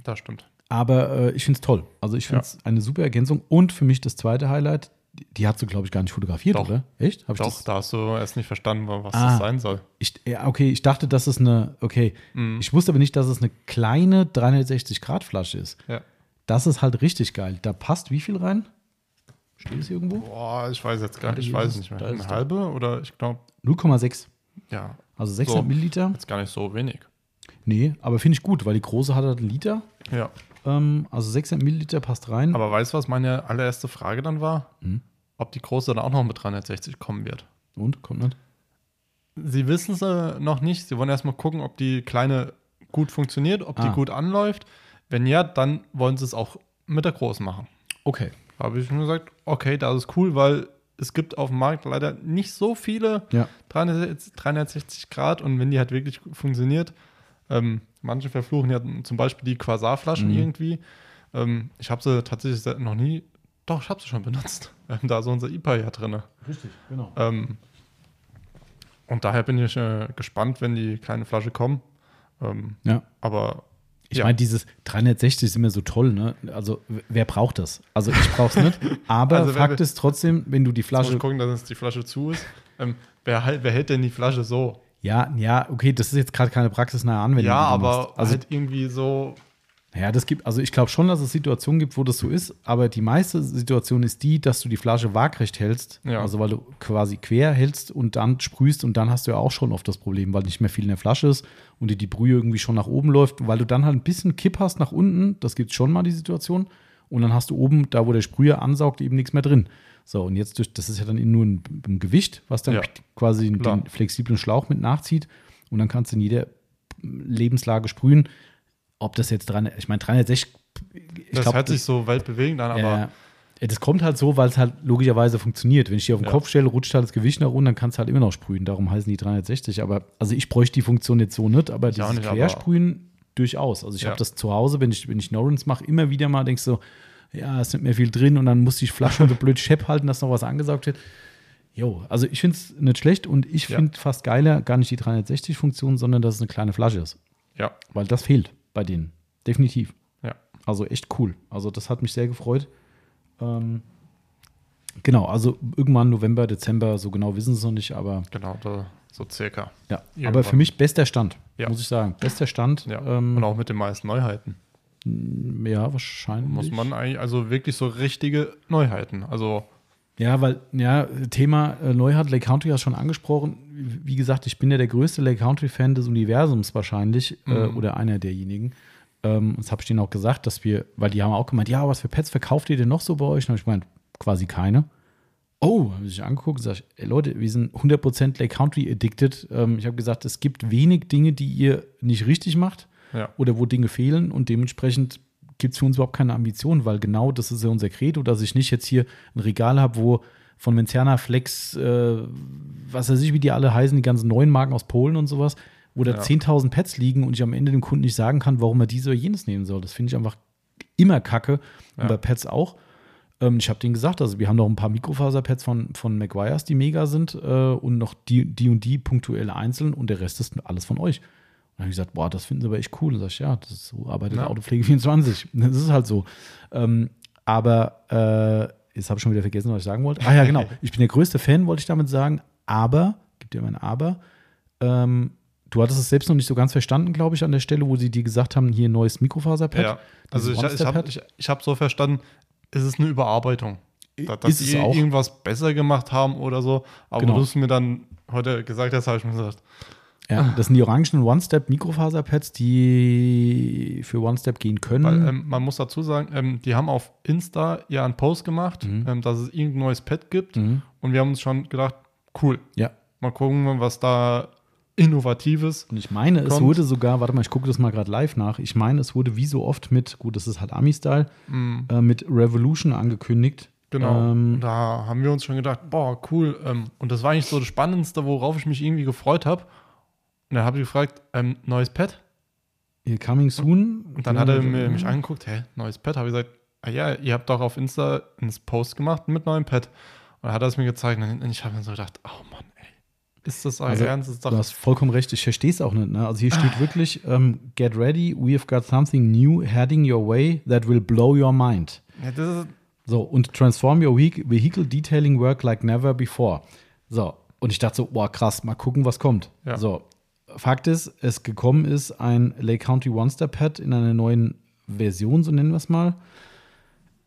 Das stimmt. Aber äh, ich finde es toll. Also ich finde es eine super Ergänzung. Und für mich das zweite Highlight, die, hast du, glaube ich, gar nicht fotografiert, Doch. oder? Echt? Hab ich Doch, das? da hast du erst nicht verstanden, was Ah. das sein soll. Ich, ja, okay, ich dachte, dass es eine, okay, Mhm. ich wusste aber nicht, dass es eine kleine 360-Grad-Flasche ist. Ja. Das ist halt richtig geil. Da passt wie viel rein? Steht es hier irgendwo? Boah, ich weiß jetzt gar nicht, ich weiß nicht mehr. Eine halbe oder ich glaube, 0,6. ja, Also 600 So. Milliliter. jetzt gar nicht so wenig. Nee, aber finde ich gut, weil die große hat halt einen Liter. Ja. Ähm, also 600 Milliliter passt rein. Aber weißt du, was meine allererste Frage dann war? Hm. Ob die große dann auch noch mit 360 kommen wird. Und? Kommt nicht? Sie wissen es äh, noch nicht. Sie wollen erstmal gucken, ob die kleine gut funktioniert, ob die Ah. gut anläuft. Wenn ja, dann wollen sie es auch mit der großen machen. Okay. Da habe ich schon gesagt, okay, das ist cool, weil es gibt auf dem Markt leider nicht so viele Ja. 360 360 Grad und wenn die halt wirklich funktioniert, ähm, manche verfluchen ja zum Beispiel die Quasarflaschen Mhm. irgendwie. Ähm, ich habe sie tatsächlich noch nie, doch, ich habe sie schon benutzt. Ähm, da ist unser IPA ja drin. Richtig, genau. Ähm, und daher bin ich äh, gespannt, wenn die kleine Flasche kommen. Ähm, Ja. aber Ich Ja. meine, dieses 360 ist immer so toll, ne? Also, wer braucht das? Also, ich brauch's nicht. Aber Also, Fakt will- ist trotzdem, wenn du die Flasche. ich gucken, dass die Flasche zu ist. Ähm, wer, halt, wer hält denn die Flasche so? Ja, ja, okay, das ist jetzt gerade keine praxisnahe Anwendung. ja, aber. Also, halt irgendwie so. ja, das gibt, also ich glaube schon, dass es Situationen gibt, wo das so ist, aber die meiste Situation ist die, dass du die Flasche waagrecht hältst. Ja. Also, weil du quasi quer hältst und dann sprühst und dann hast du ja auch schon oft das Problem, weil nicht mehr viel in der Flasche ist und dir die Brühe irgendwie schon nach oben läuft, weil du dann halt ein bisschen Kipp hast nach unten. Das gibt schon mal die Situation. Und dann hast du oben, da wo der Sprüher ansaugt, eben nichts mehr drin. So, und jetzt durch, das ist ja dann nur ein, ein Gewicht, was dann Ja, quasi den klar. flexiblen Schlauch mit nachzieht. Und dann kannst du in jeder Lebenslage sprühen. Ob das jetzt dran, ich meine, 360, ich das glaub, hört sich so weltbewegend an, aber äh, das kommt halt so, weil es halt logischerweise funktioniert. Wenn ich die auf den Ja. Kopf stelle, rutscht halt das Gewicht nach unten, dann kannst du halt immer noch sprühen. Darum heißen die 360. Aber also ich bräuchte die Funktion jetzt so nicht, aber Ich dieses nicht, aber- Quersprühen durchaus. Also ich Ja. habe das zu Hause, wenn ich, wenn ich Norrens mache, immer wieder mal denkst du, ja, es ist nicht mehr viel drin und dann muss ich Flaschen so blöd Schepp halten, dass noch was angesaugt wird. Jo, also ich finde es nicht schlecht und ich Ja. finde fast geiler gar nicht die 360-Funktion, sondern dass es eine kleine Flasche ist. ja, Weil das fehlt bei denen. Definitiv. ja. Also echt cool. Also das hat mich sehr gefreut. Ähm, genau, also irgendwann November, Dezember, so genau wissen sie es noch nicht, aber Genau, da, so circa. ja. Irgendwann. Aber für mich bester Stand, Ja. muss ich sagen. Bester Stand. Ja. Ähm, Und auch mit den meisten Neuheiten. Ja, wahrscheinlich. Muss man eigentlich, also wirklich so richtige Neuheiten. Also, Ja, weil, ja, Thema äh, Neuhardt, Lake Country hast du schon angesprochen. Wie gesagt, ich bin ja der größte Lake Country-Fan des Universums wahrscheinlich äh, Mhm. oder einer derjenigen. Ähm, das habe ich denen auch gesagt, dass wir, weil die haben auch gemeint, ja, was für Pets verkauft ihr denn noch so bei euch? Und ich gemeint, quasi keine. Oh, habe ich angeguckt und gesagt, ey, Leute, wir sind 100% Lake Country addicted. Ähm, ich habe gesagt, es gibt wenig Dinge, die ihr nicht richtig macht ja. oder wo Dinge fehlen und dementsprechend gibt es für uns überhaupt keine Ambition, weil genau das ist ja unser Credo, dass ich nicht jetzt hier ein Regal habe, wo von Menziana Flex, äh, was weiß ich, wie die alle heißen, die ganzen neuen Marken aus Polen und sowas, wo da Ja. 10.000 Pads liegen und ich am Ende dem Kunden nicht sagen kann, warum er diese oder jenes nehmen soll. Das finde ich einfach immer kacke. Und Ja. bei Pads auch. Ähm, ich habe denen gesagt, also wir haben noch ein paar Mikrofaserpads von, von McGuire's, die mega sind äh, und noch die, die und die punktuell einzeln und der Rest ist alles von euch. Dann habe ich gesagt, boah, das finden sie aber echt cool. Und sag ich, ja, das ist, so arbeitet Ja. Autopflege 24. Das ist halt so. Ähm, aber äh, jetzt habe ich schon wieder vergessen, was ich sagen wollte. Ah ja, genau. Ich bin der größte Fan, wollte ich damit sagen. Aber, gibt dir immer ein Aber, ähm, du hattest es selbst noch nicht so ganz verstanden, glaube ich, an der Stelle, wo sie dir gesagt haben, hier ein neues Mikrofaserpad. Ja, also ich, ich habe ich, ich hab so verstanden, es ist eine Überarbeitung. Da- Dass sie auch. irgendwas besser gemacht haben oder so. Aber Genau. du hast mir dann heute gesagt hast, habe ich mir gesagt, Ja, das sind die orangenen One-Step-Mikrofaserpads, die für One-Step gehen können. weil ähm, man muss dazu sagen, ähm, die haben auf Insta ja einen Post gemacht, Mhm. ähm, dass es irgendein neues Pad gibt. Mhm. Und wir haben uns schon gedacht, cool, Ja. mal gucken, was da Innovatives. Und ich meine, es Kommt. wurde sogar, warte mal, ich gucke das mal gerade live nach. Ich meine, es wurde wie so oft mit, gut, das ist halt Ami-Style, Mhm. äh, mit Revolution angekündigt. Genau. Ähm, da haben wir uns schon gedacht, boah, cool. Ähm, und das war eigentlich so das Spannendste, worauf ich mich irgendwie gefreut habe. Und dann habe ich gefragt, ähm, neues Pad? hier coming soon. Und dann hat er mir, mich angeguckt, hä, neues Pad? Habe ich gesagt, ah ja, ihr habt doch auf Insta einen Post gemacht mit neuem Pad. Und dann hat er es mir gezeigt und ich habe mir so gedacht, oh Mann, ey, ist das euer Also, Ernst? Das ist Du hast vollkommen recht, ich verstehe es auch nicht. Ne? Also hier steht wirklich, ähm, get ready, we have got something new heading your way that will blow your mind. ja, das ist, So, und transform your vehi- vehicle detailing work like never before. So, und ich dachte so, boah, krass, mal gucken, was kommt. Ja. So, Fakt ist, es gekommen ist ein Lake County One-Step-Pad in einer neuen Version, so nennen wir es mal.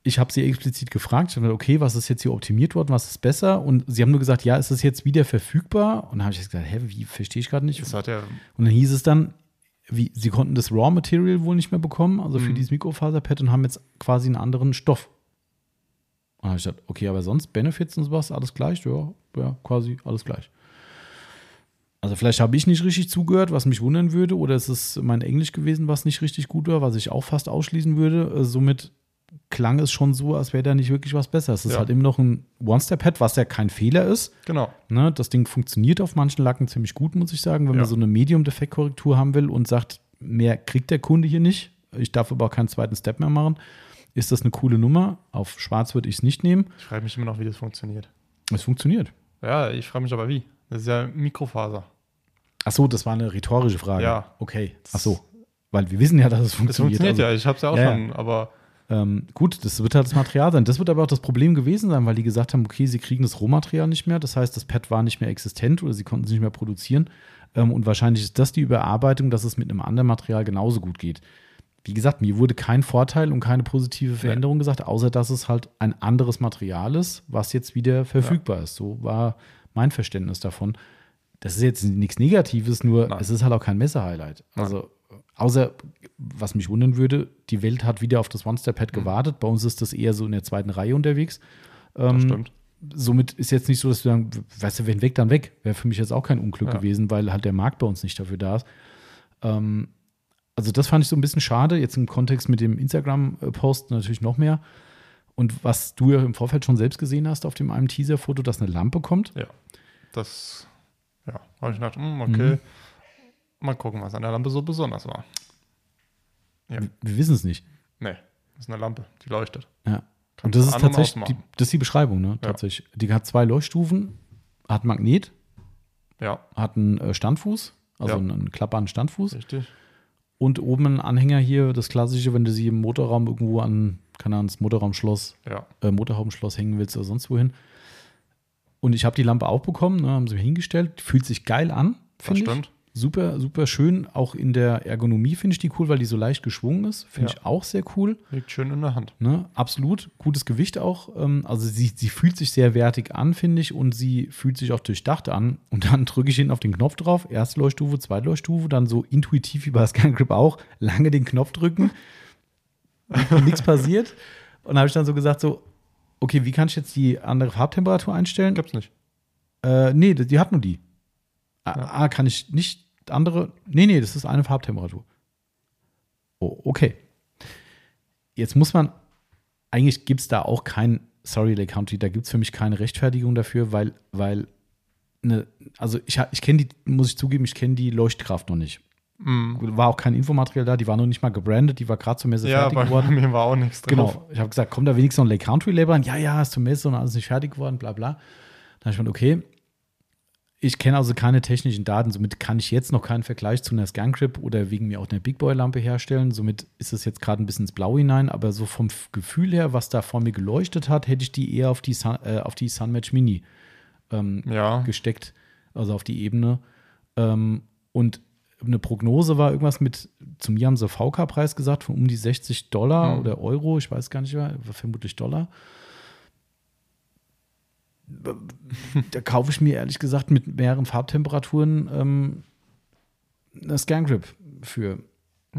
Ich habe sie explizit gefragt, ich gesagt, okay, was ist jetzt hier optimiert worden, was ist besser? Und sie haben nur gesagt, ja, ist es jetzt wieder verfügbar? Und dann habe ich gesagt, hä, wie, verstehe ich gerade nicht. das hat ja, Und dann hieß es dann, wie, sie konnten das Raw Material wohl nicht mehr bekommen, also für Mhm. dieses Mikrofaserpad und haben jetzt quasi einen anderen Stoff. Und dann habe ich gesagt, okay, aber sonst Benefits und sowas, alles gleich? Ja, ja, quasi alles gleich. Also vielleicht habe ich nicht richtig zugehört, was mich wundern würde, oder es ist mein Englisch gewesen, was nicht richtig gut war, was ich auch fast ausschließen würde. Äh, Somit klang es schon so, als wäre da nicht wirklich was besser. Es ist Ja. halt immer noch ein One-Step-Pad, was ja kein Fehler ist. genau. Ne, das Ding funktioniert auf manchen Lacken ziemlich gut, muss ich sagen. Wenn Ja. man so eine Medium-Defektkorrektur haben will und sagt, mehr kriegt der Kunde hier nicht, ich darf aber auch keinen zweiten Step mehr machen, ist das eine coole Nummer. Auf Schwarz würde ich es nicht nehmen. Ich frage mich immer noch, wie das funktioniert. Es funktioniert. Ja, ich frage mich aber wie. Das ist ja Mikrofaser. Ach so, das war eine rhetorische Frage. Ja. Okay. Ach so. Weil wir wissen ja, dass es Das funktioniert. funktioniert Also, ja, ich habe es ja auch Ja, schon, aber Ähm, gut, das wird halt das Material sein. Das wird aber auch das Problem gewesen sein, weil die gesagt haben, okay, sie kriegen das Rohmaterial nicht mehr. Das heißt, das Pad war nicht mehr existent oder sie konnten es nicht mehr produzieren. Ähm, und wahrscheinlich ist das die Überarbeitung, dass es mit einem anderen Material genauso gut geht. Wie gesagt, mir wurde kein Vorteil und keine positive Veränderung gesagt, außer dass es halt ein anderes Material ist, was jetzt wieder verfügbar ist. So war mein Verständnis davon. Das ist jetzt nichts Negatives, nur Nein. es ist halt auch kein Messerhighlight. Also, außer, was mich wundern würde, die Welt hat wieder auf das One-Step-Pad gewartet. Bei uns ist das eher so in der zweiten Reihe unterwegs. das Ähm, stimmt. somit ist jetzt nicht so, dass wir sagen, weißt du, wenn weg, dann weg. Wäre für mich jetzt auch kein Unglück Ja. gewesen, weil halt der Markt bei uns nicht dafür da ist. Ähm, also das fand ich so ein bisschen schade, jetzt im Kontext mit dem Instagram-Post natürlich noch mehr. Und was du ja im Vorfeld schon selbst gesehen hast auf dem einem Teaser-Foto, dass eine Lampe kommt. Ja. Das, ja, habe ich gedacht, hm, okay. Mhm. Mal gucken, was an der Lampe so besonders war. Ja. Wir, wir wissen es nicht. Nee, das ist eine Lampe, die leuchtet. Ja. Kannst Und das ist tatsächlich, die, das ist die Beschreibung, ne? Tatsächlich. Die hat zwei Leuchtstufen, hat Magnet, Ja, hat einen äh, Standfuß, also Ja. einen, klappbaren Standfuß. richtig. Und oben ein Anhänger hier, das klassische, wenn du sie im Motorraum irgendwo an, keine Ahnung, das Motorraumschloss, Ja, äh, Motorhaubenschloss hängen willst oder sonst wohin. Und ich habe die Lampe auch bekommen, ne, haben sie mir hingestellt. Fühlt sich geil an, finde ich. stimmt. Super, super schön. Auch in der Ergonomie finde ich die cool, weil die so leicht geschwungen ist. Finde Ja. ich auch sehr cool. Liegt schön in der Hand. Ne? Absolut. Gutes Gewicht auch. Ähm, also sie, sie fühlt sich sehr wertig an, finde ich, und sie fühlt sich auch durchdacht an. Und dann drücke ich hinten auf den Knopf drauf. Erste Leuchtstufe, zweite Leuchtstufe, dann so intuitiv wie bei Scan Grip auch, lange den Knopf drücken. Nichts passiert. Und dann habe ich dann so gesagt: so, okay, wie kann ich jetzt die andere Farbtemperatur einstellen? Gibt's nicht. Äh, nee, die hat nur die. Ah, Ja. ah, kann ich nicht andere? Nee, nee, das ist eine Farbtemperatur. Oh, okay. Jetzt muss man, eigentlich gibt es da auch kein, sorry, Lake County, da gibt es für mich keine Rechtfertigung dafür, weil, weil, ne, also ich, ich kenne die, muss ich zugeben, ich kenne die Leuchtkraft noch nicht. Mhm. War auch kein Infomaterial da, die war noch nicht mal gebrandet, die war gerade zur Messe Ja, fertig bei geworden. mir war auch nichts drauf. Genau. Ich habe gesagt, kommt da wenigstens noch ein Lake Country Label? Ja, ja, ist zur Messe und alles nicht fertig geworden, bla bla. Dann habe ich gedacht, okay, ich kenne also keine technischen Daten, somit kann ich jetzt noch keinen Vergleich zu einer Scancrip oder wegen mir auch einer Big Boy Lampe herstellen. Somit ist es jetzt gerade ein bisschen ins Blau hinein, aber so vom Gefühl her, was da vor mir geleuchtet hat, hätte ich die eher auf die, Sun, äh, auf die Sunmatch Mini ähm, Ja, gesteckt, also auf die Ebene. Ähm, und eine Prognose war irgendwas mit, zu mir haben sie VK-Preis gesagt, von um die 60 Dollar Mhm. oder Euro, ich weiß gar nicht mehr, vermutlich Dollar. Da kaufe ich mir ehrlich gesagt mit mehreren Farbtemperaturen ähm, eine Scangrip für.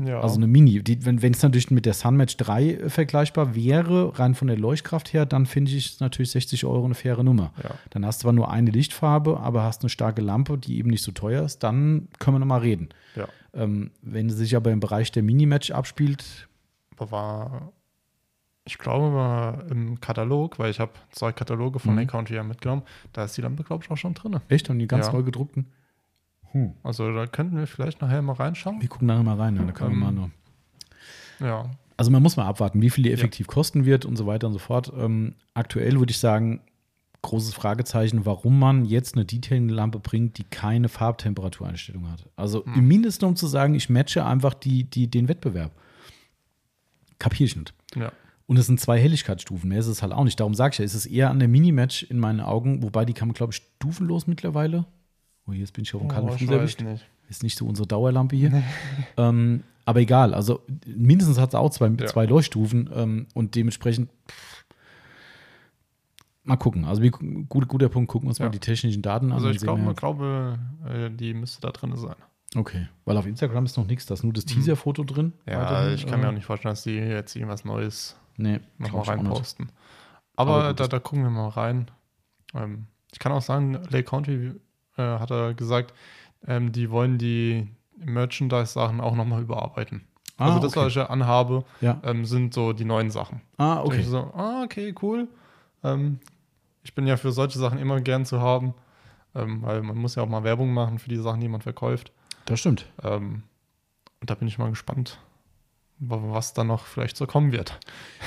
Ja. Also eine Mini. Die, wenn es natürlich mit der Sunmatch 3 äh, vergleichbar wäre, rein von der Leuchtkraft her, dann finde ich natürlich 60 Euro eine faire Nummer. ja. Dann hast du zwar nur eine Lichtfarbe, aber hast eine starke Lampe, die eben nicht so teuer ist, dann können wir nochmal reden. ja. Ähm, wenn sie sich aber im Bereich der Minimatch abspielt, war, ich glaube, war im Katalog, weil ich habe zwei Kataloge von Mhm. Ja mitgenommen, da ist die Lampe, glaube ich, auch schon drin. echt, und die ganz Ja. neu gedruckten. Also da könnten wir vielleicht nachher mal reinschauen. Wir gucken nachher mal rein, ja, da können wir mal Ähm, nur. Ja, Also man muss mal abwarten, wie viel die effektiv kosten wird und so weiter und so fort. Ähm, aktuell würde ich sagen, großes Fragezeichen, warum man jetzt eine Detailing-Lampe bringt, die keine Farbtemperatureinstellung hat. Also Hm. im Mindesten, um zu sagen, ich matche einfach die, die, den Wettbewerb. Kapier ich nicht. ja. Und es sind zwei Helligkeitsstufen, mehr ist es halt auch nicht. Darum sage ich ja, es ist eher an der Minimatch in meinen Augen, wobei die kann man, glaube ich, stufenlos mittlerweile. Oh, jetzt bin ich auf dem kalten Oh, Fuß weiß erwischt. nicht. Ist nicht so unsere Dauerlampe hier. ähm, aber egal, also mindestens hat es auch zwei, Ja. zwei Leuchtstufen ähm, und dementsprechend pff, mal gucken. Also wie, gut, guter Punkt, gucken wir uns Ja. mal die technischen Daten an. Also ich sehen glaube, äh, die müsste da drin sein. Okay, weil auf Instagram ist noch nichts, da ist nur das Teaser-Foto drin. Mhm. Ja, weiterhin, ich kann mir äh, auch nicht vorstellen, dass die jetzt irgendwas Neues Nee, nochmal glaub reinposten. Aber, Aber da, da gucken wir mal rein. Ähm, ich kann auch sagen, Lake County äh, hat er gesagt, ähm, die wollen die Merchandise-Sachen auch nochmal überarbeiten. Ah, also das, okay. was ich anhabe, Ja. ähm, sind so die neuen Sachen. Ah, Okay. so, ah, okay, cool. Ähm, ich bin ja für solche Sachen immer gern zu haben, ähm, weil man muss ja auch mal Werbung machen für die Sachen, die man verkauft. Das stimmt. Ähm, und da bin ich mal gespannt, was da noch vielleicht so kommen wird.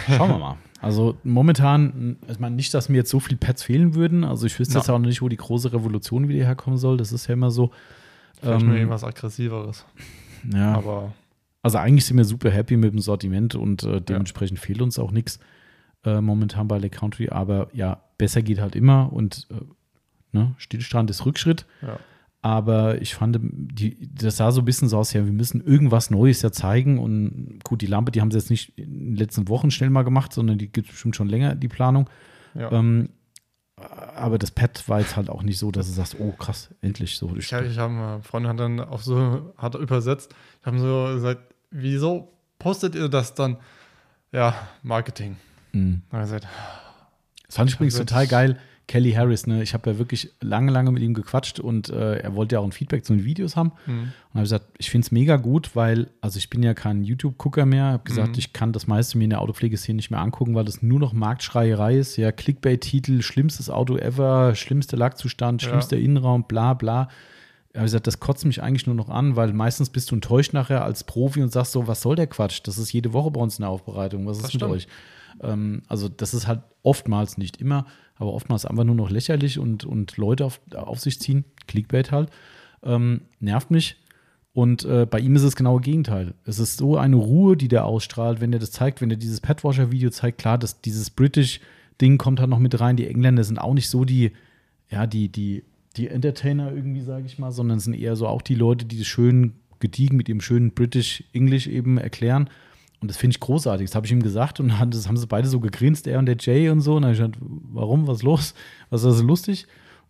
Schauen wir mal. Also momentan, ich meine nicht, dass mir jetzt so viele Pads fehlen würden. Also ich wüsste Ja. jetzt auch noch nicht, wo die große Revolution wieder herkommen soll. Das ist ja immer so. Vielleicht Ähm, mal irgendwas Aggressiveres. Ja, Aber also eigentlich sind wir super happy mit dem Sortiment und äh, dementsprechend fehlt uns auch nichts äh, momentan bei Lake Country. Aber ja, besser geht halt immer und äh, ne, Stillstand ist Rückschritt. ja. Aber ich fand, die, das sah so ein bisschen so aus, ja, wir müssen irgendwas Neues ja zeigen. Und gut, die Lampe, die haben sie jetzt nicht in den letzten Wochen schnell mal gemacht, sondern die gibt es bestimmt schon länger, die Planung. ja. Ähm, aber das Pad war jetzt halt auch nicht so, dass du sagst, oh krass, endlich so. Ich, ich habe, eine Freundin hat dann auch so, hat übersetzt, ich habe so gesagt, wieso postet ihr das dann? Ja, Marketing. Mhm. Dann gesagt, Das fand ich übrigens total geil. Kelly Harris, ne? Ich habe ja wirklich lange, lange mit ihm gequatscht und äh, er wollte ja auch ein Feedback zu den Videos haben. hm, Und habe gesagt, ich finde es mega gut, weil, also ich bin ja kein YouTube-Gucker mehr. Habe gesagt, Mhm. ich kann das meiste mir in der Autopflegeszene nicht mehr angucken, weil das nur noch Marktschreierei ist. Ja, Clickbait-Titel, schlimmstes Auto ever, schlimmster Lackzustand, Ja. schlimmster Innenraum, bla bla. Ich habe gesagt, das kotzt mich eigentlich nur noch an, weil meistens bist du enttäuscht nachher als Profi und sagst so, was soll der Quatsch? Das ist jede Woche bei uns in der Aufbereitung. Was ist Das mit stimmt. euch? Ähm, also das ist halt oftmals, nicht immer, aber oftmals einfach nur noch lächerlich und, und Leute auf, auf sich ziehen. Clickbait halt. Ähm, nervt mich. Und äh, bei ihm ist es genau das Gegenteil. Es ist so eine Ruhe, die der ausstrahlt, wenn er das zeigt, wenn er dieses Padwasher-Video zeigt. Klar, dass dieses British-Ding kommt halt noch mit rein. Die Engländer sind auch nicht so die, ja, die, die, die Entertainer irgendwie, sage ich mal, sondern sind eher so auch die Leute, die das schön gediegen mit ihrem schönen British English eben erklären. Und das finde ich großartig. Das habe ich ihm gesagt und dann das haben sie beide so gegrinst, er und der Jay und so. Und dann habe ich gesagt, warum, was ist los? Was ist das so lustig?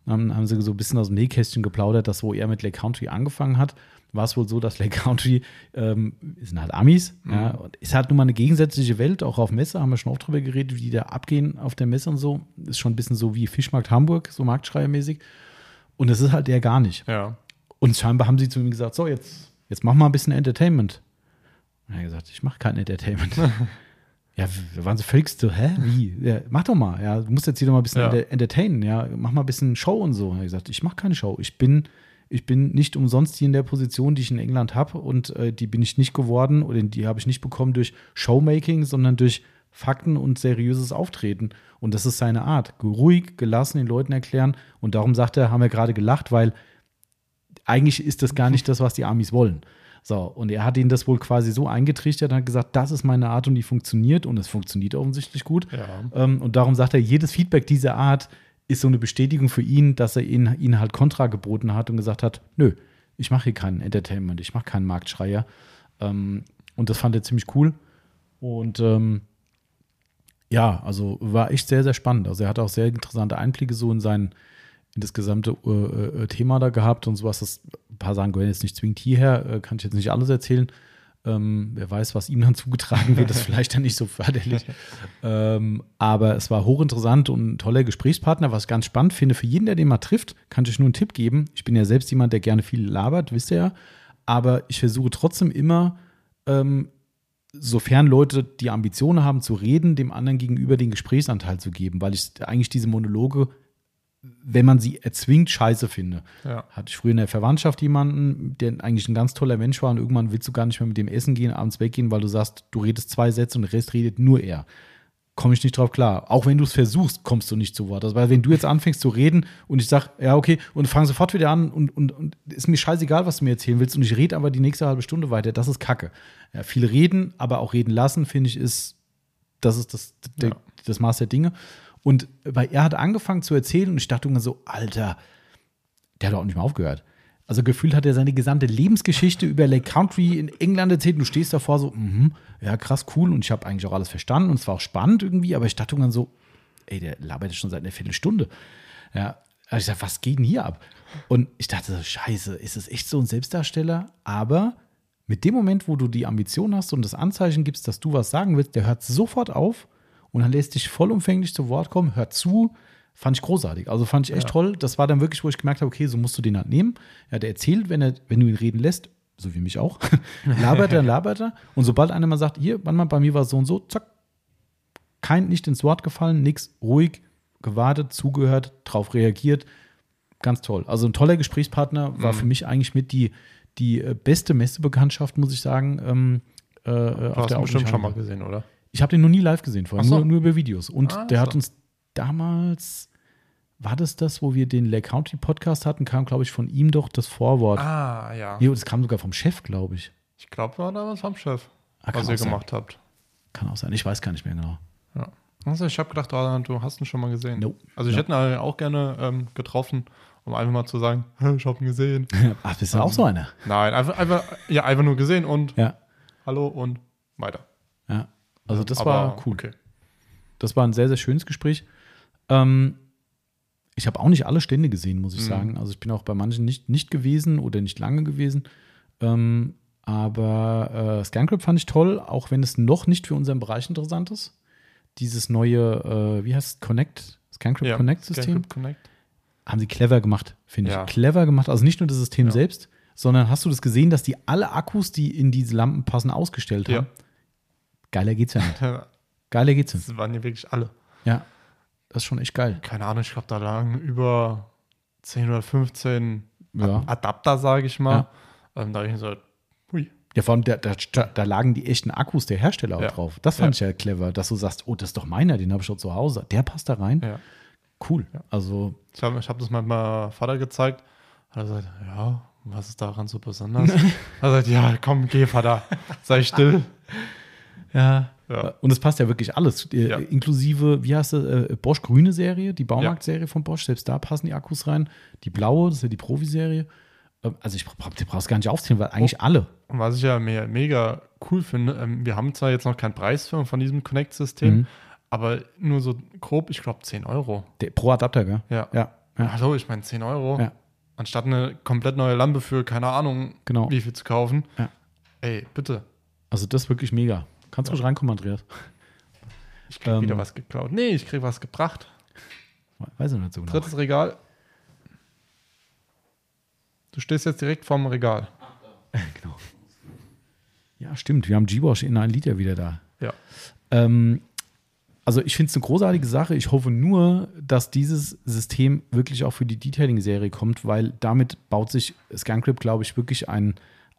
Und dann haben sie so ein bisschen aus dem Nähkästchen geplaudert, dass wo er mit Lake Country angefangen hat, war es wohl so, dass Lake Country ähm, sind halt Amis, ja, und ist halt nun mal eine gegensätzliche Welt, auch auf Messe, haben wir schon oft drüber geredet, wie die da abgehen auf der Messe und so. Ist schon ein bisschen so wie Fischmarkt Hamburg, so marktschreiermäßig. Und das ist halt der gar nicht. ja. Und scheinbar haben sie zu ihm gesagt: So, jetzt, jetzt mach mal ein bisschen Entertainment. Und er hat gesagt: Ich mache kein Entertainment. ja, da waren sie völlig so: Hä? Wie? Ja, mach doch mal. Ja, du musst jetzt hier noch mal ein bisschen Ja. enter entertainen. Ja, mach mal ein bisschen Show und so. Und er hat gesagt: Ich mache keine Show. Ich bin ich bin nicht umsonst hier in der Position, die ich in England habe und äh, die bin ich nicht geworden oder die habe ich nicht bekommen durch Showmaking, sondern durch Fakten und seriöses Auftreten. Und das ist seine Art. Ruhig, gelassen den Leuten erklären. Und darum sagt er, haben wir gerade gelacht, weil eigentlich ist das gar nicht das, was die Amis wollen. So, und er hat ihnen das wohl quasi so eingetrichtert und hat gesagt, das ist meine Art und die funktioniert und es funktioniert offensichtlich gut. Ja. Ähm, und darum sagt er, jedes Feedback dieser Art ist so eine Bestätigung für ihn, dass er ihnen, ihnen halt Kontra geboten hat und gesagt hat, nö, ich mache hier keinen Entertainment, ich mache keinen Marktschreier. Ähm, und das fand er ziemlich cool. Und ähm, ja, also war echt sehr, sehr spannend. Also er hat auch sehr interessante Einblicke so in sein, in das gesamte äh, äh, Thema da gehabt und sowas. Das, ein paar Sachen gehören jetzt nicht zwingend hierher, äh, kann ich jetzt nicht alles erzählen. Ähm, wer weiß, was ihm dann zugetragen wird, ist vielleicht dann nicht so förderlich. ähm, aber es war hochinteressant und ein toller Gesprächspartner, was ich ganz spannend finde. Für jeden, der den mal trifft, kann ich nur einen Tipp geben. Ich bin ja selbst jemand, der gerne viel labert, wisst ihr ja. Aber ich versuche trotzdem immer, ähm, sofern Leute die Ambition haben zu reden, dem anderen gegenüber den Gesprächsanteil zu geben, weil ich eigentlich diese Monologe, wenn man sie erzwingt, scheiße finde. Ja. Hatte ich früher in der Verwandtschaft jemanden, der eigentlich ein ganz toller Mensch war und irgendwann willst du gar nicht mehr mit dem essen gehen, abends weggehen, weil du sagst, du redest zwei Sätze und der Rest redet nur er. Komme ich nicht drauf klar. Auch wenn du es versuchst, kommst du nicht zu Wort. Also, weil wenn du jetzt anfängst zu reden und ich sage, ja, okay, und fang sofort wieder an und, und, und ist mir scheißegal, was du mir erzählen willst und ich rede aber die nächste halbe Stunde weiter, das ist Kacke. Ja, viel reden, aber auch reden lassen, finde ich, ist, das ist das, der, Ja. das Maß der Dinge. Und weil er hat angefangen zu erzählen und ich dachte immer so, Alter, der hat auch nicht mehr aufgehört. Also gefühlt hat er seine gesamte Lebensgeschichte über Lake Country in England erzählt und du stehst davor so, mhm, ja krass, cool und ich habe eigentlich auch alles verstanden und es war auch spannend irgendwie, aber ich dachte dann so, ey, der labert schon seit einer Viertelstunde. Ja, also ich dachte, was geht denn hier ab? Und ich dachte so, scheiße, ist es echt so ein Selbstdarsteller? Aber mit dem Moment, wo du die Ambition hast und das Anzeichen gibst, dass du was sagen willst, der hört sofort auf und dann lässt dich vollumfänglich zu Wort kommen, hört zu. Fand ich großartig. Also fand ich echt Ja. toll. Das war dann wirklich, wo ich gemerkt habe, okay, so musst du den halt nehmen. Ja, der erzählt, wenn, er, wenn du ihn reden lässt, so wie mich auch, labert er, labert er. Und sobald einer mal sagt, hier, wann mal bei mir war so und so, zack, kein, nicht ins Wort gefallen, nix, ruhig, gewartet, zugehört, drauf reagiert. Ganz toll. Also ein toller Gesprächspartner war Mhm. für mich eigentlich mit die, die äh, beste Messebekanntschaft, muss ich sagen. Ähm, äh, Du auf hast der bestimmt schon mal gesehen, oder? Ich habe den noch nie live gesehen vorher, so. nur, nur über Videos. Und Ah, der hat so. uns damals, war das das, wo wir den Lake County Podcast hatten, kam, glaube ich, von ihm doch das Vorwort. Ah, ja. Nee, das kam sogar vom Chef, glaube ich. Ich glaube, war damals vom Chef, Ah, was ihr sein. gemacht habt. Kann auch sein. Ich weiß gar nicht mehr genau. Ja. Also ich habe gedacht, du hast ihn schon mal gesehen. Nope. Also ich Nope. hätte ihn auch gerne ähm, getroffen, um einfach mal zu sagen, "Hä, ich habe ihn gesehen. Ach, bist du auch so einer? Nein, einfach, einfach, ja, einfach nur gesehen und Ja. hallo und weiter. Also das Aber war cool. Okay. Das war ein sehr, sehr schönes Gespräch. Ähm, ich habe auch nicht alle Stände gesehen, muss ich Mhm. sagen. Also ich bin auch bei manchen nicht, nicht gewesen oder nicht lange gewesen. Ähm, aber äh, Scancrip fand ich toll, auch wenn es noch nicht für unseren Bereich interessant ist. Dieses neue, äh, wie heißt es, Connect, Scancrip Ja, Connect-System, Scancrypt Connect. haben sie clever gemacht, finde Ja. ich. Clever gemacht. Also nicht nur das System Ja. selbst, sondern hast du das gesehen, dass die alle Akkus, die in diese Lampen passen, ausgestellt Ja. Geiler geht's ja nicht. Das Geiler geht's nicht. waren ja wirklich alle. Ja. Das ist schon echt geil. Keine Ahnung, ich glaube, da lagen über 10 oder 15 Ja. Ad- Adapter, sage ich mal. Ähm, da habe ich so, hui. Ja, vor allem, da, da, da lagen die echten Akkus der Hersteller auch Ja. drauf. Das fand ich ja clever, dass du sagst, oh, das ist doch meiner, den habe ich schon zu Hause. Der passt da rein. Ja. Cool. Also, Ich habe ich hab das mal meinem Vater gezeigt. Hat er gesagt, ja, was ist daran so besonders? er sagt, ja, komm, geh, Vater, sei still. ja. Ja. Und es passt ja wirklich alles. Ja. Inklusive, wie heißt es, äh, Bosch Grüne Serie, die Baumarktserie von Bosch. Selbst da passen die Akkus rein. Die blaue, das ist ja die Profi-Serie. Ähm, Also, ich bra- die brauchst gar nicht aufzählen, weil eigentlich alle. Und was ich ja me mega cool finde, ähm, wir haben zwar jetzt noch keinen Preis für von diesem Connect-System, Mhm. aber nur so grob, ich glaube 10 Euro. Der, pro Adapter, gell? Ja. Ja. ja. Hallo, ich meine 10 Euro. Ja. Anstatt eine komplett neue Lampe für keine Ahnung, Genau. wie viel zu kaufen. Ja. Ey, bitte. Also, das ist wirklich mega. Kannst du Ja. ruhig reinkommen, Andreas? Ich krieg Ähm. wieder was geklaut. Nee, ich krieg was gebracht. Weiß ich nicht so genau. Drittes Regal. Du stehst jetzt direkt vorm Regal. Genau. Ja, stimmt. Wir haben G-Bosch in ein Liter wieder da. Ja. Ähm, Also ich finde es eine großartige Sache. Ich hoffe nur, dass dieses System wirklich auch für die Detailing-Serie kommt, weil damit baut sich Scancrip, glaube ich, wirklich ein,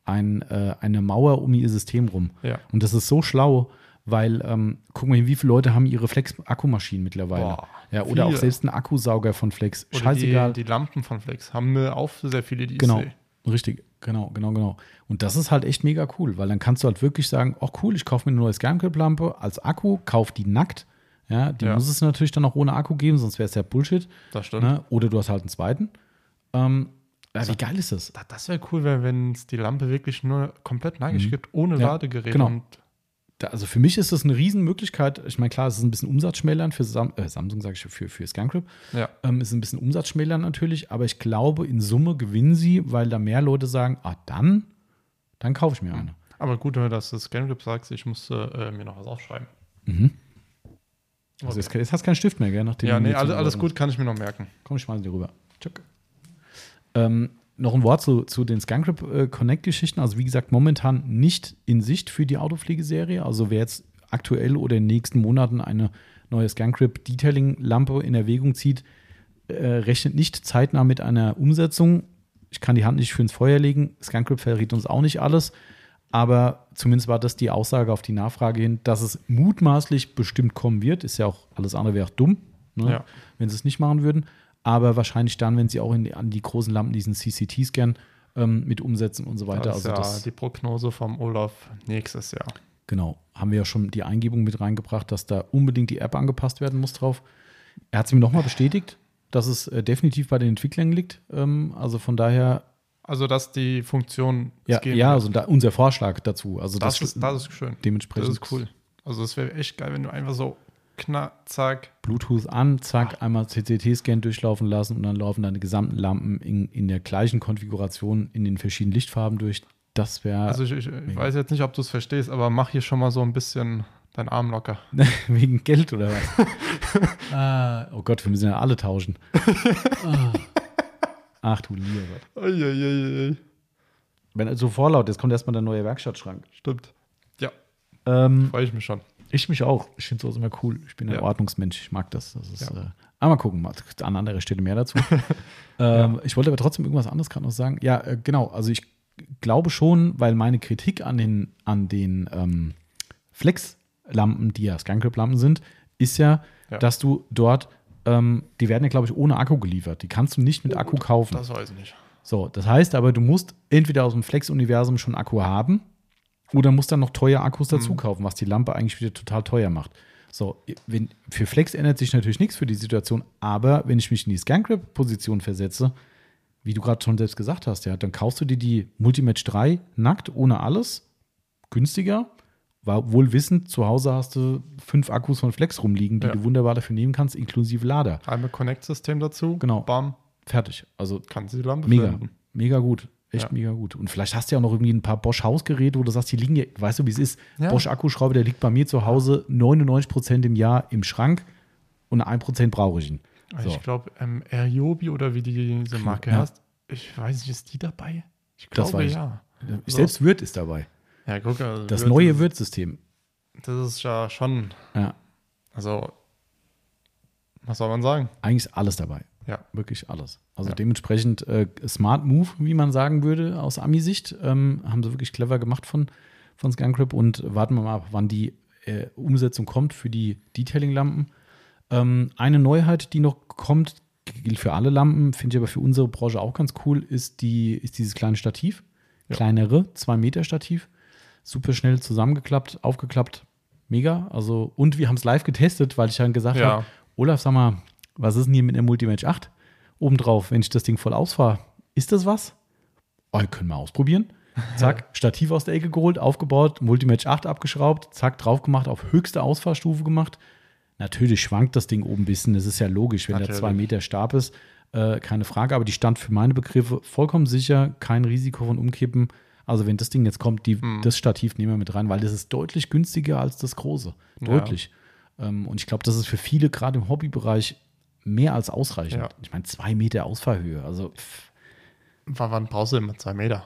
ein, äh, eine Mauer um ihr System rum. Ja. Und das ist so schlau, weil, ähm, guck mal, wie viele Leute haben ihre Flex-Akkumaschinen mittlerweile. Boah, ja, oder auch viele. selbst ein Akkusauger von Flex. Oder Scheißegal. Die, die Lampen von Flex haben wir auch sehr viele, die Genau, richtig, genau, genau, genau. Und das ist halt echt mega cool, weil dann kannst du halt wirklich sagen, ach cool, ich kaufe mir eine neue Scanclip-Lampe als Akku, kauf die nackt. Ja, die Ja. muss es natürlich dann auch ohne Akku geben, sonst wäre es ja Bullshit. Das stimmt. Ne? Oder du hast halt einen zweiten. Ähm, ja, wie geil ist das? Da- Das wäre cool, wenn es die Lampe wirklich nur komplett nackig gibt, ohne Mhm. Ja, Ladegerät. genau. Da, also für mich ist das eine Riesenmöglichkeit. Ich meine, klar, es ist ein bisschen umsatzschmälern für Sam äh, Samsung, sage ich, für, für Scancrip. ja, Ähm, ist ein bisschen umsatzschmälern natürlich, aber ich glaube, in Summe gewinnen sie, weil da mehr Leute sagen, ah, dann, dann kaufe ich mir eine. aber gut, dass du Scangrip sagst, ich muss äh, mir noch was aufschreiben. Also jetzt, jetzt hast du keinen Stift mehr, gell? Nachdem Ja, nee, mir alles, alles gut, kann ich mir noch merken. Komm, ich schmeiße dir rüber. Tschuck. Ähm, noch ein Wort zu, zu den Scancrip äh, Connect-Geschichten. Also, wie gesagt, momentan nicht in Sicht für die Autopflegeserie. Also, wer jetzt aktuell oder in den nächsten Monaten eine neue Scancrip Detailing-Lampe in Erwägung zieht, äh, rechnet nicht zeitnah mit einer Umsetzung. Ich kann die Hand nicht für ins Feuer legen. Scancrip verrät uns auch nicht alles. Aber zumindest war das die Aussage auf die Nachfrage hin, dass es mutmaßlich bestimmt kommen wird. Ist ja auch alles andere wäre auch dumm, ne? Ja. wenn sie es nicht machen würden. Aber wahrscheinlich dann, wenn sie auch in die, an die großen Lampen diesen CCT-Scan ähm, mit umsetzen und so weiter. Das ist also ja das, die Prognose vom Olaf nächstes Jahr. genau, haben wir ja schon die Eingebung mit reingebracht, dass da unbedingt die App angepasst werden muss drauf. Er hat es mir nochmal bestätigt, dass es äh, definitiv bei den Entwicklern liegt. Ähm, also von daher, Also, dass die Funktion ja, ja also da, unser Vorschlag dazu. Also das, das, ist, das ist schön. dementsprechend Das ist cool. Also, es wäre echt geil, wenn du einfach so knack, zack. Bluetooth an, zack, einmal CCT-Scan durchlaufen lassen und dann laufen deine gesamten Lampen in, in der gleichen Konfiguration in den verschiedenen Lichtfarben durch. Das wäre Also, ich, ich, ich weiß jetzt nicht, ob du es verstehst, aber mach hier schon mal so ein bisschen deinen Arm locker. wegen Geld oder was? ah, oh Gott, wir müssen ja alle tauschen. Ach du lieber Gott. Uiuiui. Wenn so vorlaut ist, kommt erstmal der neue Werkstattschrank. Stimmt. Ja, Ähm, freue ich mich schon. Ich mich auch. Ich finde sowas immer cool. Ich bin ein Ja. Ordnungsmensch. Ich mag das. das ist, Ja. äh, aber mal gucken, mal an anderer Stelle mehr dazu. ähm, Ich wollte aber trotzdem irgendwas anderes gerade noch sagen. Ja, äh, genau. Also ich glaube schon, weil meine Kritik an den, an den ähm, Flex-Lampen, die ja Scancrip-Lampen sind, ist ja, Ja. dass du dort, ähm, die werden ja, glaube ich, ohne Akku geliefert. Die kannst du nicht mit Akku kaufen. Das weiß ich nicht. So, das heißt aber, du musst entweder aus dem Flex-Universum schon Akku haben oder musst dann noch teuer Akkus dazu kaufen, was die Lampe eigentlich wieder total teuer macht. So, wenn, für Flex ändert sich natürlich nichts für die Situation, aber wenn ich mich in die Scancrip-Position versetze, wie du gerade schon selbst gesagt hast, ja, dann kaufst du dir die Multimatch 3 nackt, ohne alles, günstiger. War wohl wissend, zu Hause hast du fünf Akkus von Flex rumliegen, die Ja. du wunderbar dafür nehmen kannst, inklusive Lader. Einmal Connect-System dazu. Genau. Bam, Fertig. Also kannst du die Lampe Mega, verwenden. mega gut. Echt Ja. mega gut. Und vielleicht hast du ja auch noch irgendwie ein paar Bosch-Hausgeräte, wo du sagst, die liegen ja, weißt du, wie es ist? Ja. Bosch-Akkuschrauber, der liegt bei mir zu Hause 99% im Jahr im Schrank und 1% brauche ich ihn. So. Ich glaube, ähm, Ryobi oder wie die diese Marke Ja. heißt, ich weiß nicht, ist die dabei? Ich Das glaube weiß ich. ja. Ich So. Selbst Wirt ist dabei. Ja, guck, also Das Wirt neue Wirtsystem. Das ist ja schon, Ja, also, was soll man sagen? eigentlich ist alles dabei. Ja. Wirklich alles. Also Ja. dementsprechend äh, Smart Move, wie man sagen würde, aus Ami-Sicht. Ähm, haben sie wirklich clever gemacht von, von Scancrip und warten wir mal ab, wann die äh, Umsetzung kommt für die Detailing-Lampen. Ähm, eine Neuheit, die noch kommt, gilt für alle Lampen, finde ich aber für unsere Branche auch ganz cool, ist, die, ist dieses kleine Stativ. Ja. Kleinere, 2 Meter Stativ. Super schnell zusammengeklappt, aufgeklappt. Mega. Also, und wir haben es live getestet, weil ich dann gesagt Ja. habe, Olaf, sag mal, was ist denn hier mit der Multimatch 8? Obendrauf, wenn ich das Ding voll ausfahre, ist das was? Oh, können wir ausprobieren. Zack, Stativ aus der Ecke geholt, aufgebaut, Multimatch 8 abgeschraubt, zack, drauf gemacht, auf höchste Ausfahrstufe gemacht. Natürlich schwankt das Ding oben ein bisschen, das ist ja logisch, wenn der Natürlich. zwei Meter Stab ist, äh, keine Frage, aber die stand für meine Begriffe vollkommen sicher, kein Risiko von Umkippen. Also wenn das Ding jetzt kommt, die, Hm. das Stativ nehmen wir mit rein, weil das ist deutlich günstiger als das große. Ja. Deutlich. Ähm, und ich glaube, das ist für viele gerade im Hobbybereich mehr als ausreichend. Ja. Ich meine, zwei Meter Ausfahrhöhe. Also, pff, W wann brauchst du immer zwei Meter?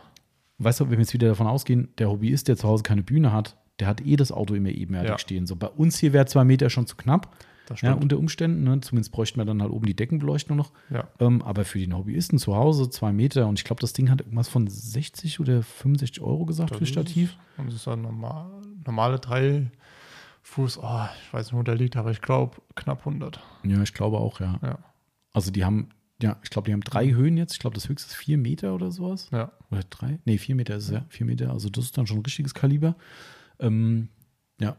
weißt du, wenn wir jetzt wieder davon ausgehen, der Hobbyist, der zu Hause keine Bühne hat, der hat eh das Auto immer ebenerdig Ja. stehen. So bei uns hier wäre zwei Meter schon zu knapp, ja, unter Umständen. Ne? Zumindest bräuchten wir dann halt oben die Deckenbeleuchtung noch. Ja. Ähm, aber für den Hobbyisten zu Hause zwei Meter und ich glaube, das Ding hat irgendwas von 60 oder 65 Euro gesagt Das für ist- Stativ. Und das ist ein normal, normale drei Fuß, oh, ich weiß nicht, wo der liegt, aber ich glaube knapp 100. Ja, ich glaube auch, ja. Ja. Also die haben, ja, ich glaube, die haben drei Höhen jetzt. Ich glaube, das höchste ist vier Meter oder sowas. Ja. Oder drei? Nee, vier Meter ist es ja. Vier Meter. Also das ist dann schon ein richtiges Kaliber. Ähm, ja.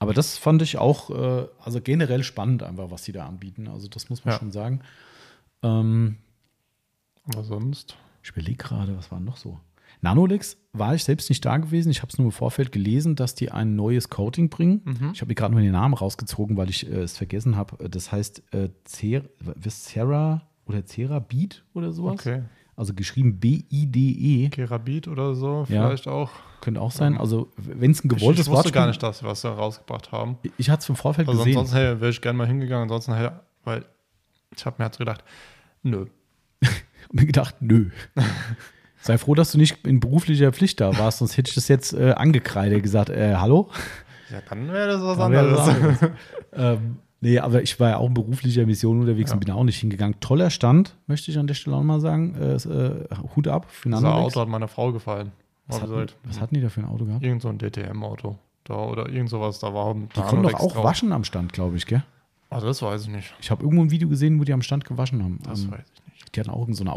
Aber das fand ich auch, äh, also generell spannend einfach, was sie da anbieten. Also das muss man Ja. schon sagen. Ähm, Aber sonst. ich überlege gerade, was war noch so? Nanolix war ich selbst nicht da gewesen. Ich habe es nur im Vorfeld gelesen, dass die ein neues Coating bringen. Mhm. Ich habe mir gerade nur den Namen rausgezogen, weil ich äh, es vergessen habe. Das heißt äh, Cer Viscera oder Cerabit oder sowas. Okay. Also geschrieben B-I-D-E. Kerabit oder so, Ja. vielleicht auch. Könnte auch sein. Also, wenn es ein Ich, gewolltes ich wusste Wort gar nicht, dass sie was da rausgebracht haben. Ich hatte es im Vorfeld Also gesehen. ansonsten hey, wäre ich gerne mal hingegangen, ansonsten hey, weil ich habe mir halt gedacht, nö. Und mir gedacht, nö. Sei froh, dass du nicht in beruflicher Pflicht da warst, sonst hätte ich das jetzt äh, angekreidet gesagt, äh, hallo? Ja, dann wäre das was Dann wäre das anderes. anderes. ähm, nee, aber ich war ja auch in beruflicher Mission unterwegs Ja. und bin auch nicht hingegangen. Toller Stand, möchte ich an der Stelle auch mal sagen. Äh, äh, Hut ab für Das. Auto hat meiner Frau gefallen. Was, hatten, halt, was hatten die da für ein Auto gehabt? Irgend so ein DTM-Auto. Da, oder irgend sowas, da war Die konnten doch auch waschen am Stand, glaube ich, gell? Ah, das weiß ich nicht. Ich habe irgendwo ein Video gesehen, wo die am Stand gewaschen haben. Das Ähm, weiß ich nicht. Die hatten auch so eine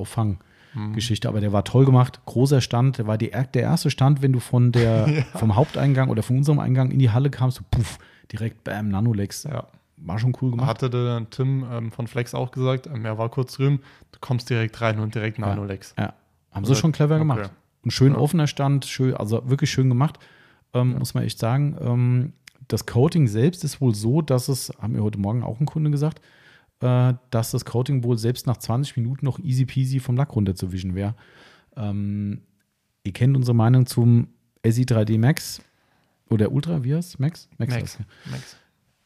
Mhm. Auffanggeschichte, aber der war toll gemacht. Großer Stand, der war die, der erste Stand, wenn du von der, vom Haupteingang oder von unserem Eingang in die Halle kamst, so puff, direkt bam, Nanolex. Ja. War schon cool gemacht. Hatte der Tim ähm, von Flex auch gesagt, ähm, er war kurz drüben, du kommst direkt rein und direkt Nanolex. Ja, haben sie Also, schon clever okay. gemacht. Ein schön Ja. offener Stand, schön, also wirklich schön gemacht, ähm, muss man echt sagen. Ähm, das Coating selbst ist wohl so, dass es, haben mir heute Morgen auch ein Kunde gesagt, äh, dass das Coating wohl selbst nach 20 Minuten noch easy peasy vom Lack runterzuwischen wäre. Ähm, ihr kennt unsere Meinung zum SI3D Max oder Ultra, wie heißt Max? Max. er. Max.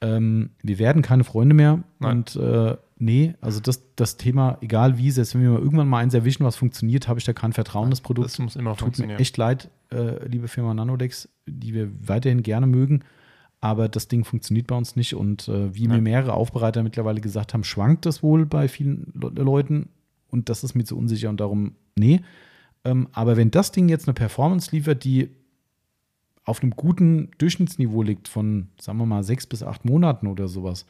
Ähm, wir werden keine Freunde mehr. Nein. Und äh, nee, also das, das Thema, egal wie, selbst wenn wir mal irgendwann mal eins erwischen, was funktioniert, habe ich da kein Vertrauen. Das Produkt Das muss immer tut mir funktionieren. echt leid, äh, liebe Firma Nanodex, die wir weiterhin gerne mögen. Aber das Ding funktioniert bei uns nicht. Und äh, wie mir Nein. mehrere Aufbereiter mittlerweile gesagt haben, schwankt das wohl bei vielen Le Leuten. Und das ist mir zu unsicher und darum, nee. Ähm, aber wenn das Ding jetzt eine Performance liefert, die auf einem guten Durchschnittsniveau liegt von, sagen wir mal, sechs bis acht Monaten oder sowas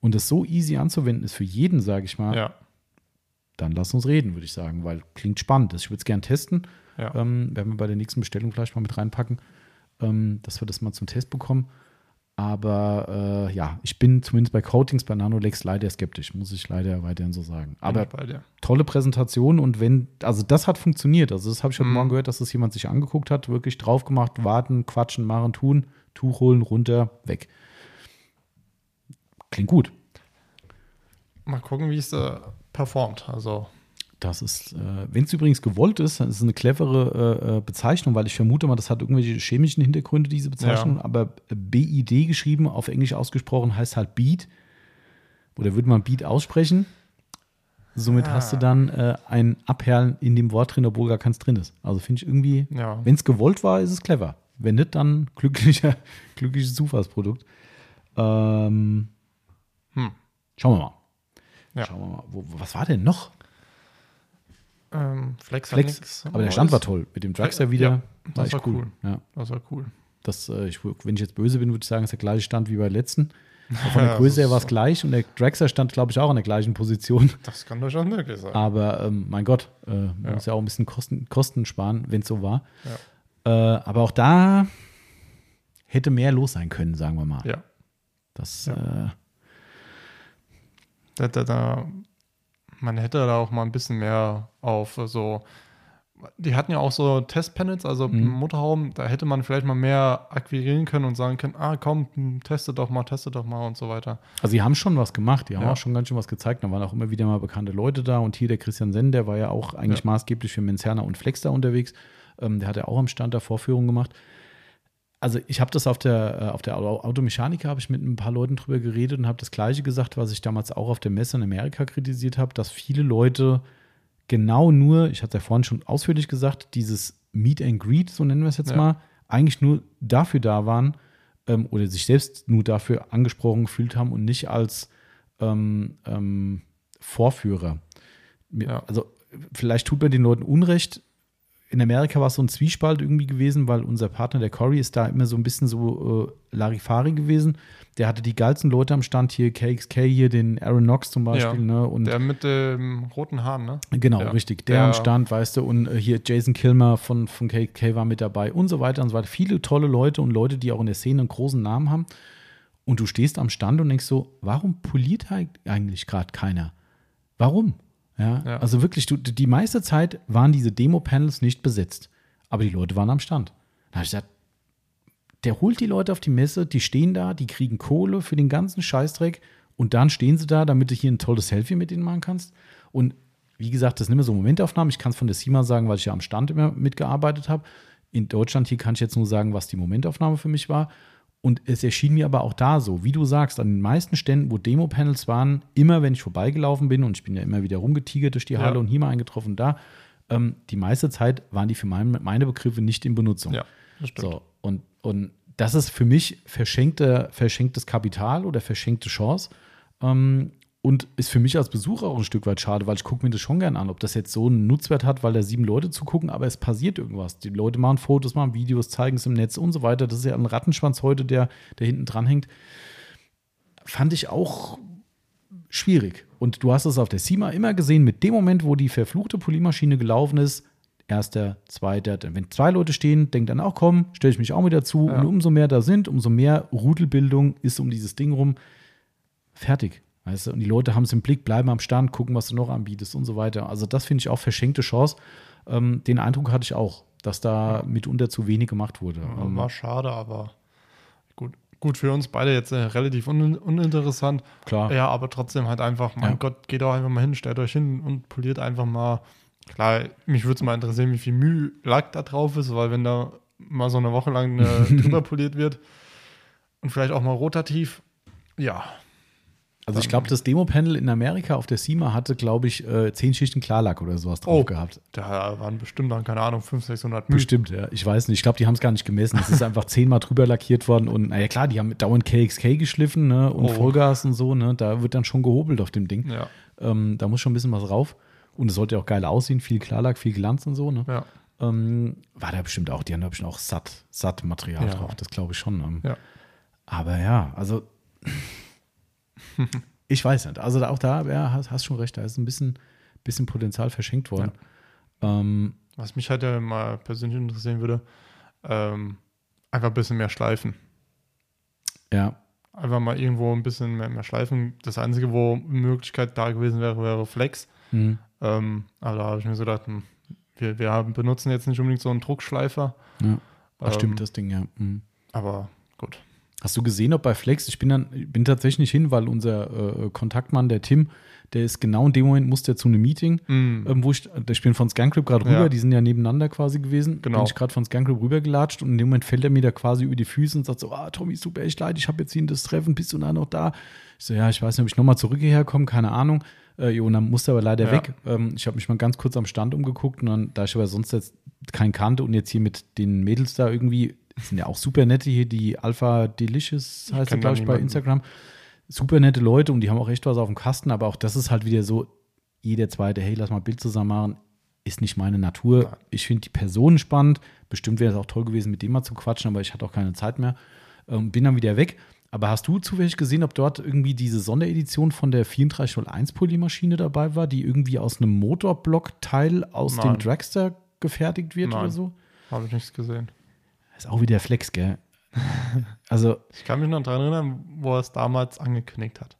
und es so easy anzuwenden ist für jeden, sage ich mal, Ja, dann lass uns reden, würde ich sagen, weil klingt spannend. Ich würde es gern testen. ja. Ähm, werden wir bei der nächsten Bestellung vielleicht mal mit reinpacken, ähm, dass wir das mal zum Test bekommen. Aber äh, ja, ich bin zumindest bei Coatings bei Nanolex leider skeptisch, muss ich leider weiterhin so sagen. Aber tolle Präsentation und wenn, also das hat funktioniert. Also das habe ich heute Mhm. Morgen gehört, dass das jemand sich angeguckt hat, wirklich drauf gemacht, warten, quatschen, machen, tun, Tuch holen, runter, weg. Klingt gut. Mal gucken, wie es äh, performt. Also, Das ist, äh, wenn es übrigens gewollt ist, dann ist es eine clevere äh, äh, Bezeichnung, weil ich vermute mal, das hat irgendwelche chemischen Hintergründe, diese Bezeichnung. Ja. Aber BID geschrieben, auf Englisch ausgesprochen, heißt halt Beat. Oder würde man Beat aussprechen? Somit Ah. hast du dann äh, ein Abperlen in dem Wort drin, obwohl gar keins drin ist. Also finde ich irgendwie, ja. wenn es gewollt war, ist es clever. Wenn nicht, dann glücklicher, glückliches Zufallsprodukt. Ähm, Hm. Schauen wir mal. Ja. Schauen wir mal. Wo- was war denn noch? Ähm, Flex, Flex. nix Aber der Stand war toll. Mit dem Dragster wieder. Ja, war das war cool. Ja, Das war cool. das, äh, ich, wenn ich jetzt böse bin, würde ich sagen, ist der gleiche Stand wie bei letzten. Auch Von der Größe her war es gleich und der Dragster stand, glaube ich, auch an der gleichen Position. Das kann durchaus möglich sein. Aber ähm, mein Gott, äh, man Ja. muss ja auch ein bisschen Kosten, Kosten sparen, wenn es so war. Ja. Äh, aber auch da hätte mehr los sein können, sagen wir mal. Ja. Das, Ja. äh, Da, da, da, man hätte da auch mal ein bisschen mehr auf so. Die hatten ja auch so Testpanels, also Mhm. Motorhauben, da hätte man vielleicht mal mehr akquirieren können und sagen können, ah komm, hm, teste doch mal, teste doch mal und so weiter. Also die haben schon was gemacht, die haben Ja. auch schon ganz schön was gezeigt. Da waren auch immer wieder mal bekannte Leute da und hier der Christian Senn, der war ja auch eigentlich Ja. maßgeblich für Menzerner und Flex da unterwegs. Ähm, der hat ja auch am Stand da Vorführungen gemacht. Also ich habe das auf der, äh, auf der Au- Automechanika, habe ich mit ein paar Leuten drüber geredet und habe das gleiche gesagt, was ich damals auch auf der Messe in Amerika kritisiert habe, dass viele Leute genau nur, ich hatte es ja vorhin schon ausführlich gesagt, dieses Meet and Greet, so nennen wir es jetzt Ja. mal, eigentlich nur dafür da waren ähm, oder sich selbst nur dafür angesprochen gefühlt haben und nicht als ähm, ähm, Vorführer. Ja. Also vielleicht tut man den Leuten Unrecht. In Amerika war es so ein Zwiespalt irgendwie gewesen, weil unser Partner, der Corey, ist da immer so ein bisschen so äh, Larifari gewesen. Der hatte die geilsten Leute am Stand hier, KXK hier, den Aaron Knox zum Beispiel, Ja. ne? Und Der mit dem roten Haaren, ne? Genau, Ja. richtig. Der, Der- am Stand, weißt du, und äh, hier Jason Kilmer von, von KK war mit dabei und so weiter und so weiter. Viele tolle Leute und Leute, die auch in der Szene einen großen Namen haben. Und du stehst am Stand und denkst so, warum poliert eig- eigentlich gerade keiner? Warum? Ja, Ja. also wirklich, du, die meiste Zeit waren diese Demo-Panels nicht besetzt. Aber die Leute waren am Stand. Da habe ich gesagt, der holt die Leute auf die Messe, die stehen da, die kriegen Kohle für den ganzen Scheißdreck und dann stehen sie da, damit du hier ein tolles Selfie mit denen machen kannst. Und wie gesagt, das sind immer so Momentaufnahmen. Ich kann es von der CIMA sagen, weil ich ja am Stand immer mitgearbeitet habe. In Deutschland hier kann ich jetzt nur sagen, was die Momentaufnahme für mich war. Und es erschien mir aber auch da so, wie du sagst, an den meisten Ständen, wo Demo-Panels waren, immer wenn ich vorbeigelaufen bin, und ich bin ja immer wieder rumgetigert durch die Halle Ja. und hier mal eingetroffen, da, ähm, die meiste Zeit waren die für mein, meine Begriffe nicht in Benutzung. Ja, das stimmt. So, und, und das ist für mich verschenkte, verschenktes Kapital oder verschenkte Chance. Ähm, und ist für mich als Besucher auch ein Stück weit schade, weil ich gucke mir das schon gern an, ob das jetzt so einen Nutzwert hat, weil da sieben Leute zugucken, aber es passiert irgendwas. Die Leute machen Fotos, machen Videos, zeigen es im Netz und so weiter. Das ist ja ein Rattenschwanz heute, der, der hinten dran hängt. Fand ich auch schwierig. Und du hast es auf der CIMA immer gesehen, mit dem Moment, wo die verfluchte Polymaschine gelaufen ist, erster, zweiter, wenn zwei Leute stehen, denkt dann auch, komm, stelle ich mich auch mit dazu. Ja. Und umso mehr da sind, umso mehr Rudelbildung ist um dieses Ding rum. Fertig. Weißt du? Und die Leute haben es im Blick, bleiben am Stand, gucken, was du noch anbietest und so weiter. Also, das finde ich auch verschenkte Chance. Ähm, den Eindruck hatte ich auch, dass da mitunter zu wenig gemacht wurde. Ähm, War schade, aber gut. Gut für uns beide jetzt äh, relativ un uninteressant. klar. Ja, aber trotzdem halt einfach, mein Ja. Gott, geht doch einfach mal hin, stellt euch hin und poliert einfach mal. Klar, mich würde es mal interessieren, wie viel Mühe Lack da drauf ist, weil wenn da mal so eine Woche lang äh, drüber poliert wird und vielleicht auch mal rotativ, ja, Also ich glaube, das Demo-Panel in Amerika auf der CIMA hatte, glaube ich, äh, zehn Schichten Klarlack oder sowas drauf Oh. gehabt. da waren bestimmt dann, keine Ahnung, 500, 600 Mühe. Bestimmt, ja. Ich weiß nicht. Ich glaube, die haben es gar nicht gemessen. Es ist einfach zehnmal drüber lackiert worden. Und naja, klar, die haben dauernd KXK geschliffen ne? und Oh. Vollgas und so. Ne? Da wird dann schon gehobelt auf dem Ding. Ja, Ähm, da muss schon ein bisschen was rauf. Und es sollte auch geil aussehen. Viel Klarlack, viel Glanz und so. Ne? ja, Ähm, war da bestimmt auch. Die haben da bestimmt auch satt, satt Material Ja. drauf. Das glaube ich schon. Ähm, ja. Aber ja, also ich weiß nicht. Also auch da, ja, hast, hast schon recht, da ist ein bisschen, bisschen Potenzial verschenkt worden. Ähm, Was mich halt ja mal persönlich interessieren würde, ähm, einfach ein bisschen mehr schleifen. ja, Einfach mal irgendwo ein bisschen mehr, mehr schleifen. Das Einzige, wo Möglichkeit da gewesen wäre, wäre Flex. hm, Ähm, aber da habe ich mir so gedacht, hm, wir, wir haben, benutzen jetzt nicht unbedingt so einen Druckschleifer. ja. Ach, Ähm, stimmt, das Ding, ja. Hm. Aber gut. Hast du gesehen, ob bei Flex, ich bin dann, bin tatsächlich nicht hin, weil unser äh, Kontaktmann, der Tim, der ist genau in dem Moment, musste er zu einem Meeting, Mm, ähm, wo ich, ich bin von Scancrip gerade rüber, Ja. die sind ja nebeneinander quasi gewesen. Genau. Bin ich gerade von Scancrip rübergelatscht und in dem Moment fällt er mir da quasi über die Füße und sagt so, ah, Tommy, mir echt leid, ich habe jetzt hier das Treffen, bist du da noch da? Ich so, ja, ich weiß nicht, ob ich nochmal zurück hierher komme, keine Ahnung. Äh, jo, und dann musste er aber leider Ja. weg. Ähm, ich habe mich mal ganz kurz am Stand umgeguckt und dann, da ich aber sonst jetzt keinen kannte und jetzt hier mit den Mädels da irgendwie, sind ja auch super nette hier, die Alpha Delicious heißt kenn glaube ich, bei. Instagram. Super nette Leute und die haben auch echt was auf dem Kasten, aber auch das ist halt wieder so, jeder zweite, hey, lass mal ein Bild zusammen machen, ist nicht meine Natur. Nein. Ich finde die Personen spannend. Bestimmt wäre es auch toll gewesen, mit dem mal zu quatschen, aber ich hatte auch keine Zeit mehr. Ähm, bin dann wieder weg. Aber hast du zufällig gesehen, ob dort irgendwie diese Sonderedition von der 3401 Polymaschine dabei war, die irgendwie aus einem Motorblockteil aus dem Nein. Dragster gefertigt wird Nein. oder so? habe ich nichts gesehen. Ist auch wieder Flex, gell? also, Ich kann mich noch daran erinnern, wo er es damals angekündigt hat.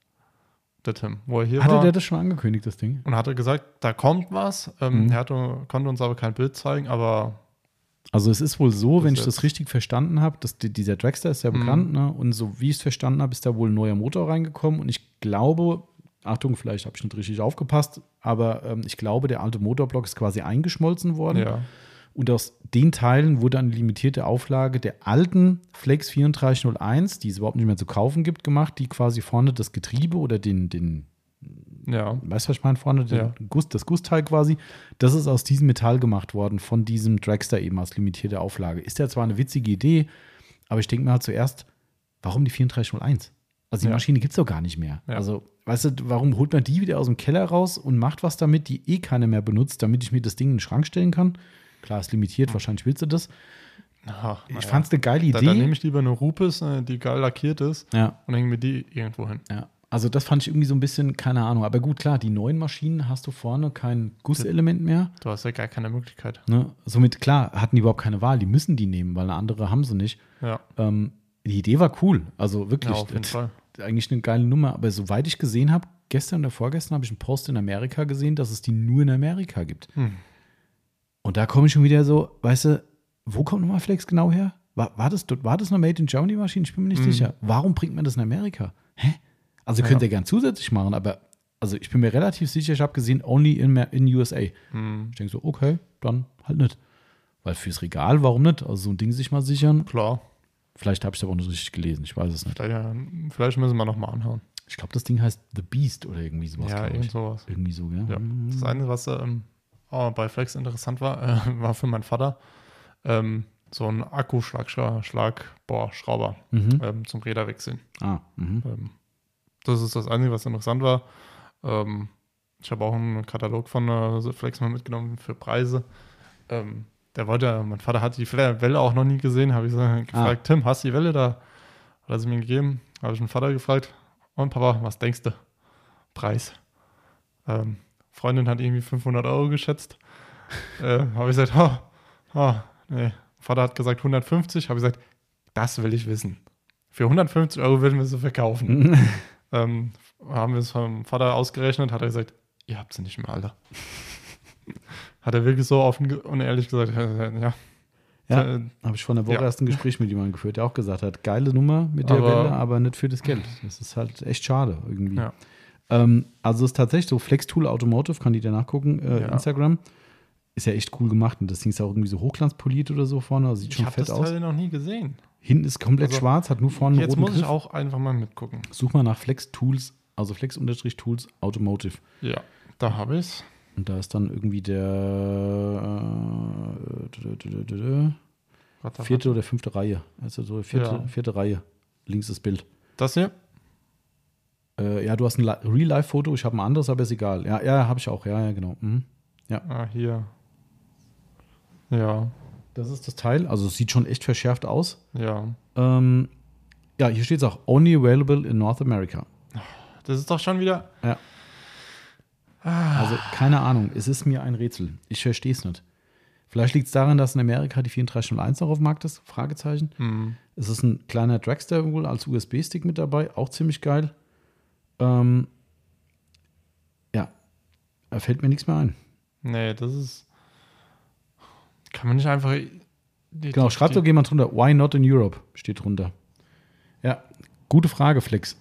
Der Tim, wo er hier hatte war. der das schon angekündigt, das Ding? und hatte gesagt, da kommt was. Ähm, Mhm. Er hatte, konnte uns aber kein Bild zeigen, aber Also es ist wohl so, wenn ich das richtig verstanden habe, dass die, dieser Dragster ist ja Mhm. bekannt, ne? Und so wie ich es verstanden habe, ist da wohl ein neuer Motor reingekommen. Und ich glaube, Achtung, vielleicht habe ich nicht richtig aufgepasst, aber ähm, ich glaube, der alte Motorblock ist quasi eingeschmolzen worden. ja. Und aus den Teilen wurde eine limitierte Auflage der alten Flex 3401, die es überhaupt nicht mehr zu kaufen gibt, gemacht, die quasi vorne das Getriebe oder den, den Ja. Weißt du, was ich meine? Vorne den Ja. Guss, das Gussteil quasi. Das ist aus diesem Metall gemacht worden, von diesem Dragster eben als limitierte Auflage. Ist ja zwar eine witzige Idee, aber ich denke mir halt zuerst, warum die 3401? Also die Ja. Maschine gibt es doch gar nicht mehr. Ja. Also, weißt du, warum holt man die wieder aus dem Keller raus und macht was damit, die eh keiner mehr benutzt, damit ich mir das Ding in den Schrank stellen kann? Klar, ist limitiert, wahrscheinlich willst du das. Ach, Ich naja. fand es eine geile Da, dann nehme Idee. ich lieber eine Rupes, äh, die geil lackiert ist, Ja, und hänge mir die irgendwo hin. ja. Also das fand ich irgendwie so ein bisschen, keine Ahnung. Aber gut, klar, die neuen Maschinen hast du vorne kein Gusselement mehr. Du hast ja gar keine Möglichkeit. Ne? Somit, klar, hatten die überhaupt keine Wahl. Die müssen die nehmen, weil eine andere haben sie nicht. Ja, Ähm, die Idee war cool. Also wirklich, ja auf jeden das- Fall. eigentlich eine geile Nummer. Aber soweit ich gesehen habe, gestern oder vorgestern habe ich einen Post in Amerika gesehen, dass es die nur in Amerika gibt. Hm. Und da komme ich schon wieder so, weißt du, wo kommt nochmal Flex genau her? War, war, das, war das eine Made in Germany Maschine? Ich bin mir nicht Mhm. sicher. Warum bringt man das in Amerika? Hä? Also Ja. könnt ihr gern zusätzlich machen, aber also ich bin mir relativ sicher, ich habe gesehen, only in, in USA. Hm. Ich denke so, okay, dann halt nicht. Weil fürs Regal, warum nicht? Also so ein Ding sich mal sichern. Klar. Vielleicht habe ich es aber auch nicht richtig gelesen, ich weiß es nicht. Vielleicht, ja, vielleicht müssen wir nochmal anhauen. Ich glaube, das Ding heißt The Beast oder irgendwie sowas. ja, irgend sowas. Irgendwie so, gell? Ja. Mhm. Das eine, was ähm, auch bei Flex interessant war, äh, war für meinen Vater ähm, so ein Akkuschlagbohrschrauber Mhm. ähm, zum Räderwechseln. Ah, mhm. Ähm, das ist das Einzige, was interessant war. Ähm, ich habe auch einen Katalog von äh, Flex mal mitgenommen für Preise. Ähm, der wollte, mein Vater hat die Welle auch noch nie gesehen. Habe ich so gefragt, Tim, hast du die Welle da? Hat er sie mir gegeben. Habe ich meinen Vater gefragt, und Papa, was denkst du? Preis. Ähm, Freundin hat irgendwie 500 Euro geschätzt. äh, habe ich gesagt, oh, oh, nee. Vater hat gesagt 150. Habe ich gesagt, das will ich wissen. Für 150 Euro würden wir sie verkaufen. Ähm, haben wir es vom Vater ausgerechnet, hat er gesagt, ihr habt sie nicht mehr, Alter. hat er wirklich so offen und ehrlich gesagt, äh, ja. Ja, Äh, habe ich vor einer Woche Ja. erst ein Gespräch mit jemandem geführt, der auch gesagt hat, geile Nummer mit der Aber- Welle, aber nicht für das Geld. Das ist halt echt schade irgendwie. Ja. Ähm, also ist tatsächlich so, Flex Tool Automotive, kann die da nachgucken, äh, Ja. Instagram. Ist ja echt cool gemacht und das Ding ist auch irgendwie so hochglanzpoliert oder so vorne, also sieht Ich schon habe fett das aus. Teil noch nie gesehen. Hinten ist komplett Also, schwarz, hat nur vorne einen Jetzt roten muss ich Griff. auch einfach mal mitgucken. Such mal nach Flex Tools, also Flex-Tools Automotive. Ja, da habe ich es. Und da ist dann irgendwie der äh, vierte oder fünfte Reihe. Also so vierte, Ja. vierte Reihe. Links das Bild. Das hier? Äh, ja, du hast ein Li- Real-Life-Foto, ich habe ein anderes, aber ist egal. Ja, ja, habe ich auch. Ja, ja, genau. Mhm. Ah, hier. Ja, Das ist das Teil. Also es sieht schon echt verschärft aus. ja. Ähm, ja, hier steht es auch, only available in North America. Das ist doch schon wieder. Also keine Ahnung, es ist mir ein Rätsel. Ich verstehe es nicht. Vielleicht liegt es daran, dass in Amerika die 3401 noch auf dem Markt ist? Fragezeichen. Hm, Es ist ein kleiner Dragster wohl als USB-Stick mit dabei, auch ziemlich geil. Ähm, ja, da fällt mir nichts mehr ein. nee, das ist. Kann man nicht einfach. Die, Genau, die- schreibt doch jemand drunter. Why not in Europe? Steht drunter. Ja, gute Frage, Flex.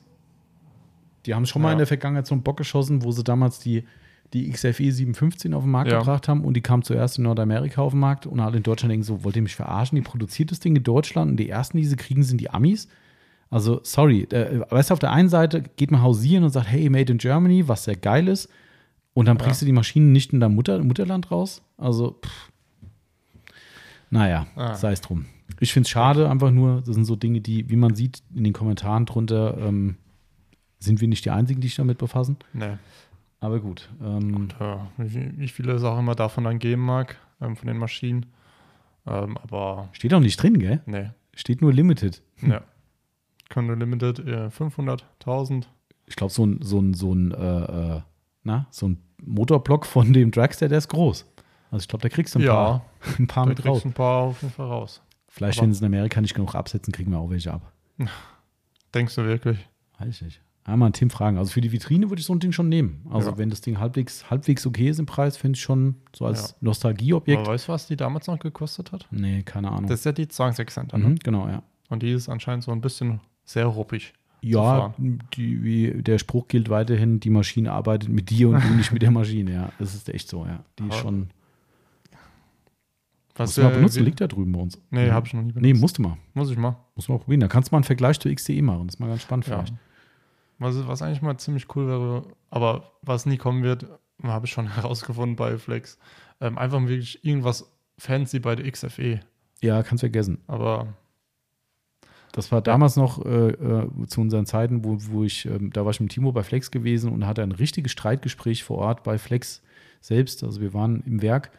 Die haben schon mal Ja. in der Vergangenheit so einen Bock geschossen, wo sie damals die, die XFE 715 auf den Markt Ja. gebracht haben und die kam zuerst in Nordamerika auf den Markt und alle in Deutschland denken so, wollt ihr mich verarschen? Die produziert das Ding in Deutschland und die ersten, die sie kriegen, sind die Amis. Also, sorry, äh, weißt du, auf der einen Seite geht man hausieren und sagt, hey, made in Germany, was sehr geil ist. Und dann bringst du die Maschinen nicht in dein Mutter, Mutterland raus. Also, pff. naja, Ah. sei es drum. Ich finde es schade, einfach nur, das sind so Dinge, die, wie man sieht in den Kommentaren drunter, ähm, sind wir nicht die Einzigen, die sich damit befassen. Nee. Aber gut. Ähm, Ja, wie, wie viele es auch immer davon dann geben mag, ähm, von den Maschinen. Ähm, aber steht auch nicht drin, gell? nee. Steht nur Limited. Ja. Können Limited äh, 500, 1000. Ich glaube, so ein, so ein, so ein, äh, äh, na, so ein Motorblock von dem Dragster, der ist groß. Also ich glaube, da kriegst du ein Ja, paar, ein paar mit raus. ein paar auf jeden Fall raus. Vielleicht, aber- wenn sie in Amerika nicht genug absetzen, kriegen wir auch welche ab. Denkst du wirklich? Weiß ich nicht. Ja, mal einen Tim fragen. Also für die Vitrine würde ich so ein Ding schon nehmen. Also Ja. wenn das Ding halbwegs, halbwegs okay ist im Preis, finde ich schon so als Ja. Nostalgieobjekt. Aber weißt du, was die damals noch gekostet hat? Nee, keine Ahnung. Das ist ja die 20 Cent. Ne? mhm, genau, ja. Und die ist anscheinend so ein bisschen sehr ruppig. Ja, die, wie, der Spruch gilt weiterhin, die Maschine arbeitet mit dir und du nicht mit der Maschine, ja. Das ist echt so, ja. Die ist schon. Was du mal äh, benutzen, wie- liegt da drüben bei uns. Nee, Mhm. habe ich noch nie benutzt. Nee, musst du mal. Muss ich mal. Muss man auch probieren. Da kannst du mal einen Vergleich zur XDE machen. Das ist mal ganz spannend Ja. vielleicht. Was, was eigentlich mal ziemlich cool wäre, aber was nie kommen wird, habe ich schon herausgefunden bei Flex. Ähm, einfach wirklich irgendwas fancy bei der XFE. Ja, kannst vergessen. Aber Das war damals noch äh, äh, zu unseren Zeiten, wo, wo ich, ähm, da war ich mit Timo bei Flex gewesen und hatte ein richtiges Streitgespräch vor Ort bei Flex selbst. Also wir waren im Werk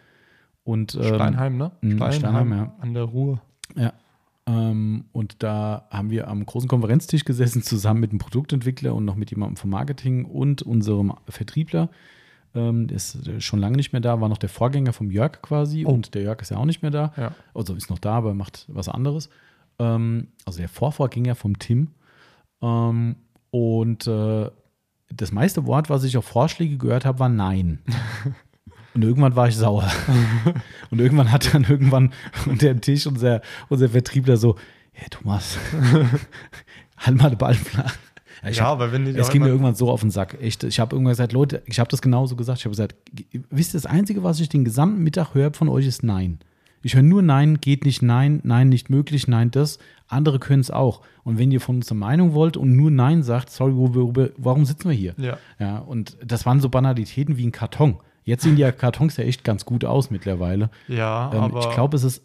und ähm, Steinheim, ne? mh, Steinheim, ja. An der Ruhr. Ähm, und da haben wir am großen Konferenztisch gesessen, zusammen mit einem Produktentwickler und noch mit jemandem vom Marketing und unserem Vertriebler. Ähm, der ist äh, schon lange nicht mehr da, war noch der Vorgänger vom Jörg quasi Oh. und der Jörg ist ja auch nicht mehr da. Ja. Also ist noch da, aber macht was anderes. Ähm, also der Vorvorgänger vom Tim. Ähm, und äh, das meiste Wort, was ich auf Vorschläge gehört habe, war Nein. Und irgendwann war ich sauer. Und irgendwann hat dann irgendwann unter dem Tisch unser, unser Vertriebler so, hey Thomas, halt mal den Ball flach. ich Ja, hab- aber wenn die es ging mir irgendwann so auf den Sack. Echt, ich habe irgendwann gesagt, Leute, ich habe das genauso gesagt. Ich habe gesagt, wisst ihr, das Einzige, was ich den gesamten Mittag höre von euch, ist Nein. Ich höre nur Nein, geht nicht, Nein, Nein, nicht möglich, Nein, das. Andere können es auch. Und wenn ihr von uns eine Meinung wollt und nur Nein sagt, sorry, warum sitzen wir hier? Ja. Ja, und das waren so Banalitäten wie ein Karton. Jetzt sehen die ja Kartons ja echt ganz gut aus mittlerweile. Ja, Ähm, aber ich glaube, es ist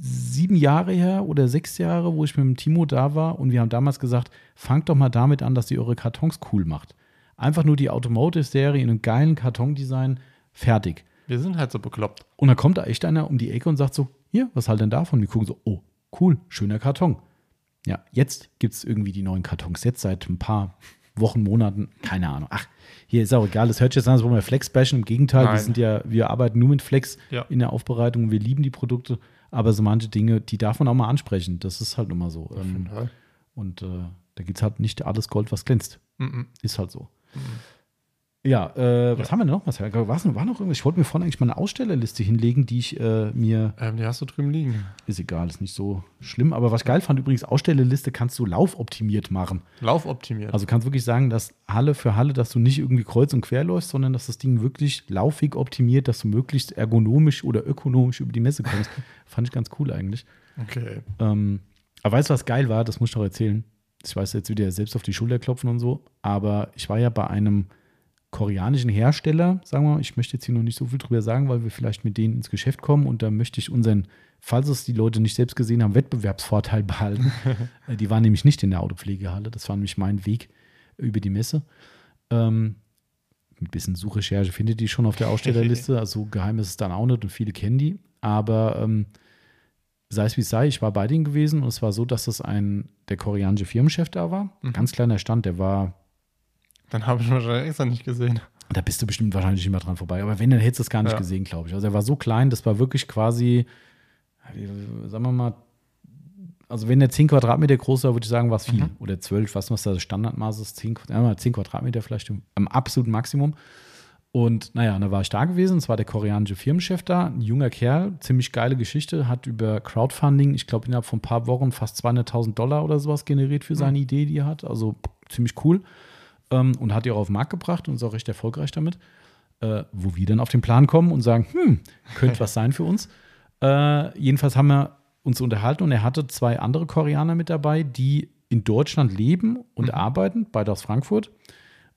sieben Jahre her oder sechs Jahre, wo ich mit dem Timo da war und wir haben damals gesagt, fangt doch mal damit an, dass ihr eure Kartons cool macht. Einfach nur die Automotive-Serie in einem geilen Kartondesign, fertig. Wir sind halt so bekloppt. Und dann kommt da echt einer um die Ecke und sagt so, hier, was halt denn davon? Wir gucken so, oh, cool, schöner Karton. Ja, jetzt gibt es irgendwie die neuen Kartons. Jetzt seit ein paar Wochen, Monaten, keine Ahnung. Ach, hier ist auch egal. Das hört sich jetzt an, als wollen wir Flex bashen. Im Gegenteil, wir Nein. sind ja, wir arbeiten nur mit Flex Ja. in der Aufbereitung. Wir lieben die Produkte. Aber so manche Dinge, die darf man auch mal ansprechen. Das ist halt nun mal so. Ähm, und äh, da gibt es halt nicht alles Gold, was glänzt. Mhm. Ist halt so. Ja, äh, was haben wir denn noch? Was war, war noch irgendwas? Ich wollte mir vorhin eigentlich mal eine Ausstellerliste hinlegen, die ich äh, mir Ähm, die hast du drüben liegen. ist egal, ist nicht so schlimm. Aber was ich geil fand, übrigens, Ausstellerliste kannst du laufoptimiert machen. Laufoptimiert. Also kannst wirklich sagen, dass Halle für Halle, dass du nicht irgendwie kreuz und quer läufst, sondern dass das Ding wirklich laufig optimiert, dass du möglichst ergonomisch oder ökonomisch über die Messe kommst. Fand ich ganz cool eigentlich. okay. Ähm, aber weißt du, was geil war? Das muss ich noch erzählen. Ich weiß jetzt wieder selbst auf die Schulter klopfen und so. Aber ich war ja bei einem koreanischen Hersteller, sagen wir mal, ich möchte jetzt hier noch nicht so viel drüber sagen, weil wir vielleicht mit denen ins Geschäft kommen und da möchte ich unseren, falls es die Leute nicht selbst gesehen haben, Wettbewerbsvorteil behalten. Äh, die waren nämlich nicht in der Autopflegehalle, das war nämlich mein Weg über die Messe. Ähm, mit ein bisschen Suchrecherche findet die schon auf der Ausstellerliste, also geheim ist es dann auch nicht und viele kennen die, aber ähm, sei es wie es sei, ich war bei denen gewesen und es war so, dass es ein, der koreanische Firmenchef da war, Mhm. ganz kleiner Stand, der war Dann habe ich wahrscheinlich extra nicht gesehen. da bist du bestimmt wahrscheinlich immer dran vorbei. Aber wenn, dann hättest du es gar nicht Ja. gesehen, glaube ich. Also er war so klein, das war wirklich quasi, sagen wir mal, also wenn der 10 Quadratmeter groß war, würde ich sagen, war es viel. Mhm. Oder 12, was was da das Standardmaß ist, 10, Quad- ja, 10 Quadratmeter vielleicht im- am absoluten Maximum. Und naja, da war ich da gewesen. Es war der koreanische Firmenchef da, ein junger Kerl, ziemlich geile Geschichte, hat über Crowdfunding, ich glaube, innerhalb von ein paar Wochen fast 200.000 Dollar oder sowas generiert für seine Idee, die er hat. Also ziemlich cool. Ähm, und hat die auch auf den Markt gebracht und ist auch recht erfolgreich damit. Äh, wo wir dann auf den Plan kommen und sagen, hm, könnte was sein für uns. Äh, jedenfalls haben wir uns unterhalten und er hatte zwei andere Koreaner mit dabei, die in Deutschland leben und arbeiten, beide aus Frankfurt.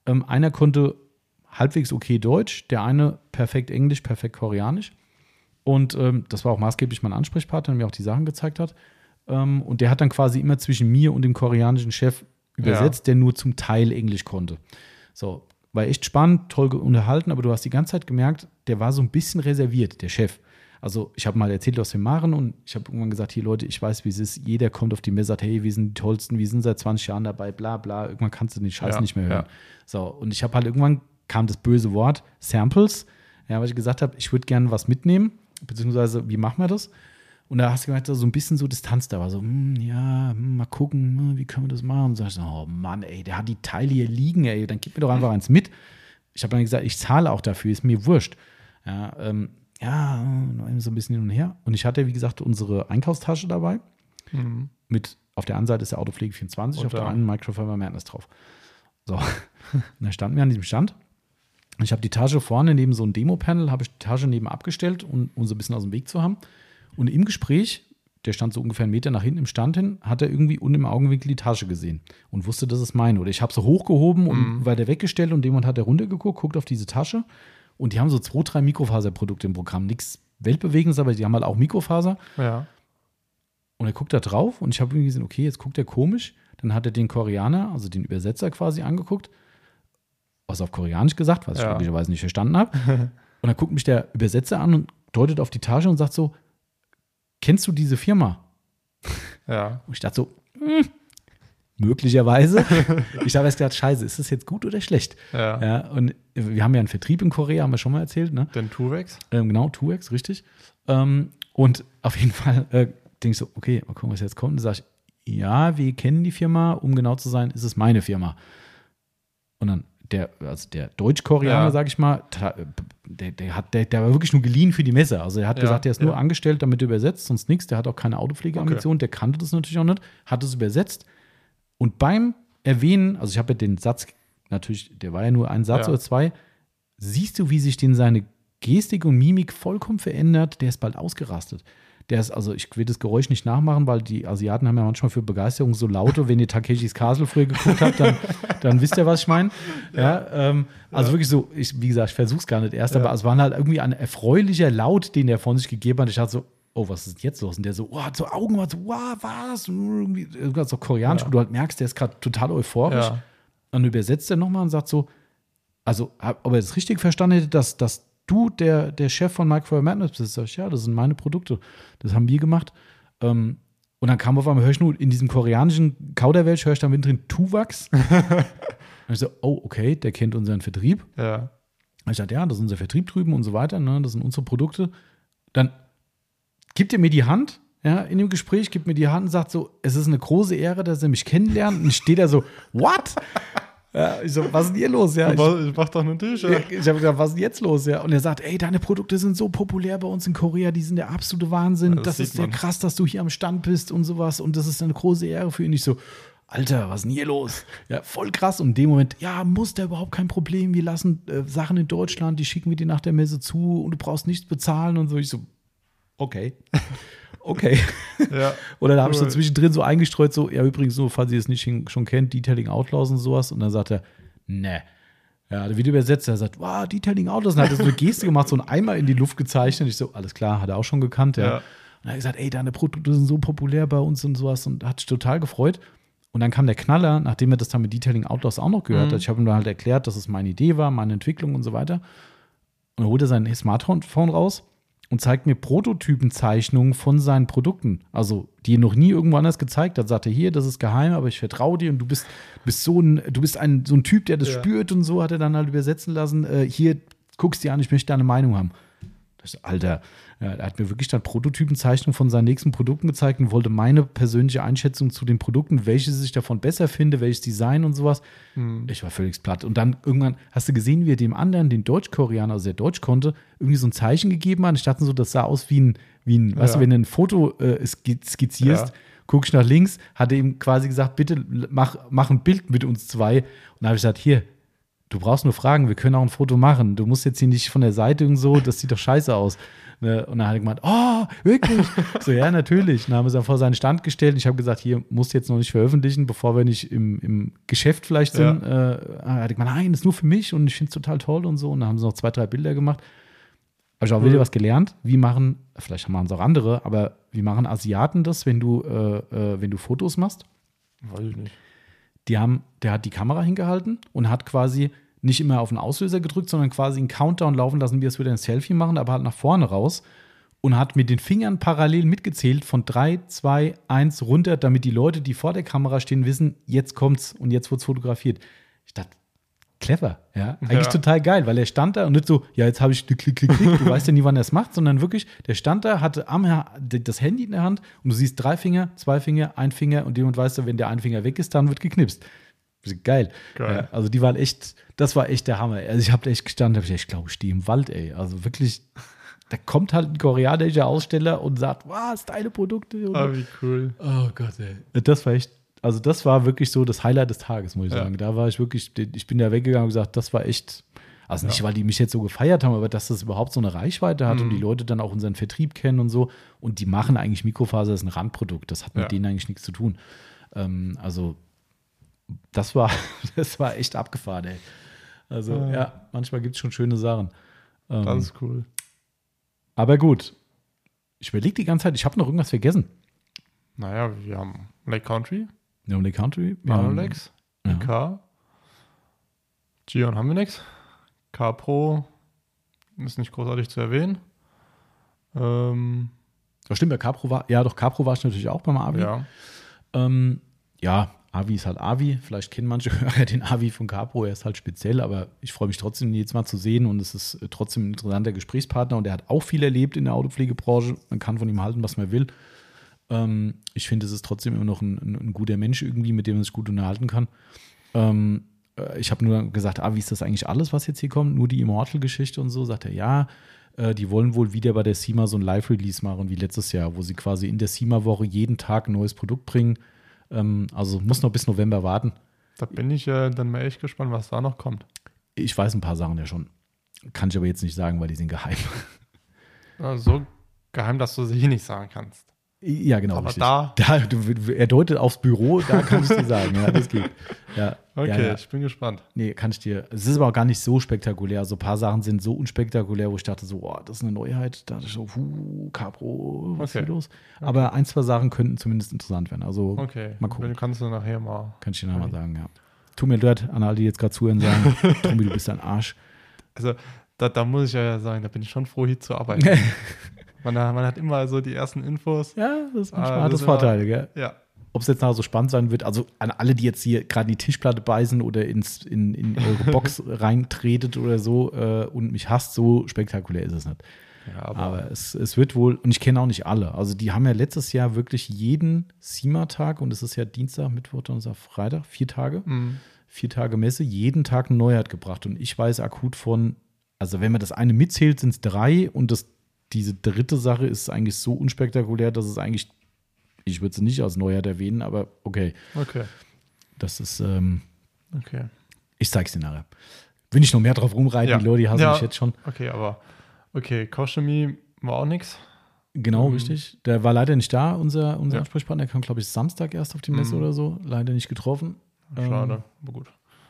Ähm, einer konnte halbwegs okay Deutsch, der eine perfekt Englisch, perfekt Koreanisch. Und ähm, das war auch maßgeblich mein Ansprechpartner, der mir auch die Sachen gezeigt hat. Ähm, und der hat dann quasi immer zwischen mir und dem koreanischen Chef übersetzt, der nur zum Teil Englisch konnte. So, war echt spannend, toll unterhalten, aber du hast die ganze Zeit gemerkt, der war so ein bisschen reserviert, der Chef. Also ich habe mal erzählt, was wir machen und ich habe irgendwann gesagt, hier Leute, ich weiß, wie es ist. Jeder kommt auf die Messe, sagt, hey, wir sind die Tollsten, wir sind seit 20 Jahren dabei, bla bla. Irgendwann kannst du den Scheiß Ja, nicht mehr hören. ja. So, und ich habe halt irgendwann kam das böse Wort Samples, ja, weil ich gesagt habe, ich würde gerne was mitnehmen, beziehungsweise wie machen wir das? Und da hast du gemerkt, so ein bisschen so Distanz da war. So, hm, ja, hm, mal gucken, hm, wie können wir das machen? Und sag ich so, oh Mann, ey, der hat die Teile hier liegen, ey, dann gib mir doch einfach eins mit. Ich habe dann gesagt, ich zahle auch dafür, ist mir wurscht. Ja, ähm, ja, so ein bisschen hin und her. Und ich hatte, wie gesagt, unsere Einkaufstasche dabei. Mhm. Mit, auf der einen Seite ist der Autopflege 24, Und auf der einen Microfiber Madness drauf. So, und da standen wir an diesem Stand. Und ich habe die Tasche vorne neben so einem Demo-Panel, habe ich die Tasche neben abgestellt, um, um so ein bisschen aus dem Weg zu haben. Und im Gespräch der stand so ungefähr einen Meter nach hinten im Stand hin, hat er irgendwie unten im Augenwinkel die Tasche gesehen und wusste, das ist meine. Oder ich habe sie hochgehoben und Mhm. weiter weggestellt und jemand hat er runtergeguckt, guckt auf diese Tasche und die haben so zwei, drei Mikrofaserprodukte im Programm. Nichts Weltbewegendes, aber die haben halt auch Mikrofaser. Ja. Und er guckt da drauf und ich habe irgendwie gesehen, okay, jetzt guckt er komisch. Dann hat er den Koreaner, also den Übersetzer quasi angeguckt, was auf Koreanisch gesagt, was ich Ja. möglicherweise nicht verstanden habe. und dann guckt mich der Übersetzer an und deutet auf die Tasche und sagt so, kennst du diese Firma? Ja. Und ich dachte so, hm, möglicherweise. ich habe erst gedacht, scheiße, ist das jetzt gut oder schlecht? Ja. Ja, und wir haben ja einen Vertrieb in Korea, haben wir schon mal erzählt, ne? Den Turex? Ähm, genau, 2X, richtig. Ähm, und auf jeden Fall äh, denke ich so, okay, mal gucken, was jetzt kommt. Und sage ich, ja, wir kennen die Firma, um genau zu sein, ist es meine Firma. Und dann der, also der Deutsch-Koreaner, Ja. sag ich mal, ta- der, der, hat, der, der war wirklich nur geliehen für die Messe. Also er hat Ja, gesagt, der ist nur ja. angestellt, damit er übersetzt, sonst nichts. Der hat auch keine Autopflegeambition, der kannte das natürlich auch nicht, hat es übersetzt. Und beim Erwähnen, also ich habe ja den Satz, natürlich, der war ja nur ein Satz oder zwei, siehst du, wie sich den seine Gestik und Mimik vollkommen verändert, der ist bald ausgerastet. Der ist, also ich will das Geräusch nicht nachmachen, weil die Asiaten haben ja manchmal für Begeisterung so laute, wenn ihr Takeshis Castle früher geguckt habt, dann, dann wisst ihr, was ich meine. Ja, ähm, also wirklich so, ich, wie gesagt, ich versuch's gar nicht erst, Ja. aber es war halt irgendwie ein erfreulicher Laut, den er von sich gegeben hat. Ich dachte so, oh, was ist jetzt los? Und der so, oh, hat so Augen, war so, wow, was? Irgendwie, irgendwas so koreanisch, Ja. wo du halt merkst, der ist gerade total euphorisch. Ja. Dann übersetzt er nochmal und sagt so, also, ob er es richtig verstanden hätte, dass, dass du der, der Chef von Micro Madness bist, sag ich, ja, das sind meine Produkte. Das haben wir gemacht. Ähm, und dann kam auf einmal, höre ich nur in diesem koreanischen Kauderwelsch, höre ich dann drin Tuwachs. und ich so, oh, okay, der kennt unseren Vertrieb. Ja. Und ich dachte, ja, das ist unser Vertrieb drüben und so weiter, ne? das sind unsere Produkte. Dann gibt er mir die Hand, ja, in dem Gespräch, gibt mir die Hand und sagt so, es ist eine große Ehre, dass er mich kennenlernt. Und ich stehe da so, what? Ja, ich so, was ist denn hier los? Ja, ich, ich mach doch eine Tisch. ja, ich habe gesagt, was ist denn jetzt los? Ja, und er sagt, ey, deine Produkte sind so populär bei uns in Korea, die sind der absolute Wahnsinn. Ja, das das ist ja krass, dass du hier am Stand bist und sowas. Und das ist eine große Ehre für ihn. Ich so, Alter, was ist denn hier los? Ja, voll krass. Und in dem Moment, ja, muss da überhaupt kein Problem. Wir lassen äh, Sachen in Deutschland, die schicken wir dir nach der Messe zu und du brauchst nichts bezahlen und so. Ich so, okay. Okay. Ja. Oder da habe ich so Cool. zwischendrin so eingestreut, so, ja, übrigens so, falls ihr es nicht schon- kennt, Detailing Outlaws und sowas. Und dann sagt er, ne. Ja, der Video übersetzt, er sagt, wow, Detailing Outlaws. Und hat er so eine Geste gemacht, so einen Eimer in die Luft gezeichnet. Ich so, alles klar, hat er auch schon gekannt, ja. Ja. Und er hat gesagt, ey, deine Produkte sind so populär bei uns und sowas und hat sich total gefreut. Und dann kam der Knaller, nachdem er das dann mit Detailing Outlaws auch noch gehört Mhm. hat. Ich habe ihm dann halt erklärt, dass es meine Idee war, meine Entwicklung und so weiter. Und er sein Smartphone raus und zeigt mir Prototypenzeichnungen von seinen Produkten. Also, die er noch nie irgendwo anders gezeigt hat. Sagt er, hier, das ist geheim, aber ich vertraue dir und du bist, bist so ein, du bist ein, so ein Typ, der das Ja. spürt und so, hat er dann halt übersetzen lassen. Äh, hier, guckst dir an, ich möchte deine Meinung haben. Das, Alter, ja, er hat mir wirklich dann Prototypenzeichnungen von seinen nächsten Produkten gezeigt und wollte meine persönliche Einschätzung zu den Produkten, welches ich davon besser finde, welches Design und sowas. Hm. Ich war völlig platt. Und dann irgendwann hast du gesehen, wie er dem anderen, den Deutsch-Koreaner, also der Deutsch konnte, irgendwie so ein Zeichen gegeben hat. Ich dachte so, das sah aus wie ein, wie ein weißt du, Ja. wenn du ein Foto äh, ski- skizzierst, Ja. guck ich nach links, hat er ihm quasi gesagt, bitte mach, mach ein Bild mit uns zwei. Und dann habe ich gesagt, hier, du brauchst nur fragen, wir können auch ein Foto machen. Du musst jetzt hier nicht von der Seite und so, das sieht doch scheiße aus. Ne? Und dann hat er gemeint, oh, wirklich? so, ja, natürlich. Und dann haben wir es dann vor seinen Stand gestellt. Und ich habe gesagt, hier musst du jetzt noch nicht veröffentlichen, bevor wir nicht im, im Geschäft vielleicht sind. Äh, hat er gemeint, nein, das ist nur für mich und ich finde es total toll und so. Und dann haben sie noch zwei, drei Bilder gemacht. Habe ich auch wieder Mhm. was gelernt. Wie machen, vielleicht machen es auch andere, aber wie machen Asiaten das, wenn du, äh, äh, wenn du Fotos machst? Weiß ich nicht. Die haben, der hat die Kamera hingehalten und hat quasi nicht immer auf den Auslöser gedrückt, sondern quasi einen Countdown laufen lassen, wie es wieder ein Selfie machen, aber halt nach vorne raus und hat mit den Fingern parallel mitgezählt von 3, 2, 1 runter, damit die Leute, die vor der Kamera stehen, wissen, jetzt kommt's und jetzt wird's fotografiert. Clever, ja. Eigentlich Ja. total geil, weil er stand da und nicht so, ja, jetzt habe ich klick, klick, klick, klick. Du weißt ja nie, wann er es macht, sondern wirklich, der stand da, hatte am, das Handy in der Hand und du siehst drei Finger, zwei Finger, ein Finger und jemand weißt du, wenn der ein Finger weg ist, dann wird geknipst. Geil. Geil. Ja, also die waren echt, das war echt der Hammer. Also ich habe echt gestanden, hab ich, echt, ich glaube, ich stehe im Wald, ey. Also wirklich, da kommt halt ein koreanischer Aussteller und sagt, was, deine Produkte. Und Ah, wie cool. Oh Gott, ey. Das war echt, also das war wirklich so das Highlight des Tages, muss ich Ja. sagen. Da war ich wirklich, ich bin da weggegangen und gesagt, das war echt, Also nicht, Ja. weil die mich jetzt so gefeiert haben, aber dass das überhaupt so eine Reichweite hat und Mhm. die Leute dann auch unseren Vertrieb kennen und so. Und die machen eigentlich Mikrofaser, ist ein Randprodukt. Das hat mit Ja. denen eigentlich nichts zu tun. Ähm, also, das war, das war echt abgefahren, ey. Also, Ja. ja, manchmal gibt es schon schöne Sachen. Ähm, Das ist cool. aber gut. Ich überlege die ganze Zeit, ich habe noch irgendwas vergessen. Naja, wir haben Lake Country, Wir haben Lake Country. Wir haben, Manolex, ja. IK, Gion haben wir nichts. K Pro ist nicht großartig zu erwähnen. Ähm, Ja, stimmt, bei Capro war, ja, doch, Capro war ich natürlich auch beim Avi. ja, Ähm, ja, Avi ist halt Avi. Vielleicht kennen manche Hörer den Avi von Capro. Er ist halt speziell, aber ich freue mich trotzdem, ihn jetzt mal zu sehen. Und es ist äh, trotzdem ein interessanter Gesprächspartner. Und er hat auch viel erlebt in der Autopflegebranche. Man kann von ihm halten, was man will. Ähm, ich finde, es ist trotzdem immer noch ein, ein, ein guter Mensch irgendwie, mit dem man sich gut unterhalten kann. Ähm, äh, ich habe nur gesagt, ah, wie ist das eigentlich alles, was jetzt hier kommt? Nur die Immortal-Geschichte und so. Sagt er, ja, äh, die wollen wohl wieder bei der SEMA so ein Live-Release machen wie letztes Jahr, wo sie quasi in der SEMA-Woche jeden Tag ein neues Produkt bringen. Ähm, also muss noch bis November warten. da bin ich äh, dann mal echt gespannt, was da noch kommt. Ich weiß ein paar Sachen ja schon. Kann ich aber jetzt nicht sagen, weil die sind geheim. Also so geheim, dass du sie nicht sagen kannst. Ja, genau. Aber richtig. da- da du, er deutet aufs Büro, da kann ich dir sagen, ja, das geht. Ja, Okay, ja, ich bin gespannt. Nee, kann ich dir. Es ist aber auch gar nicht so spektakulär. So ein paar Sachen sind so unspektakulär, wo ich dachte, so, oh, das ist eine Neuheit. Da dachte ich so, huh, Capro, was ist Okay. hier los? Aber ein, zwei Sachen könnten zumindest interessant werden. Also Okay, mal gucken. kannst du nachher mal. Kann ich dir nochmal sagen, ja. Tut mir leid an alle, die jetzt gerade zuhören, sagen, Tommy, du bist ein Arsch. Also da, da muss ich ja sagen, da bin ich schon froh, hier zu arbeiten. man, man hat immer so die ersten Infos. ja, das ist manchmal Ah, hat das das Vorteile, gell? Ja, Ob es jetzt nachher so spannend sein wird, also an alle, die jetzt hier gerade die Tischplatte beißen oder ins, in, in eure Box reintretet oder so äh, und mich hasst, so spektakulär ist es nicht. ja aber, Aber es, es wird wohl, und ich kenne auch nicht alle. Also die haben ja letztes Jahr wirklich jeden SEMA-Tag, und es ist ja Dienstag, Mittwoch, Donnerstag, Freitag, vier Tage, mh, vier Tage Messe, jeden Tag eine Neuheit gebracht. Und ich weiß akut von, also wenn man das eine mitzählt, sind es drei und das, diese dritte Sache ist eigentlich so unspektakulär, dass es eigentlich, ich würde sie nicht als Neuheit erwähnen, aber okay, okay, das ist, ähm, okay. ich zeig's dir nachher. Will ich noch mehr drauf rumreiten, Ja. die Leute, die hassen Ja. mich jetzt schon. Okay, aber okay, Kochchemie war auch nichts. Genau, Mhm. richtig. Der war leider nicht da, unser, unser Ja. Ansprechpartner. Der kam, glaube ich, Samstag erst auf die Messe Mhm. oder so. Leider nicht getroffen. Schade, Ähm, aber gut.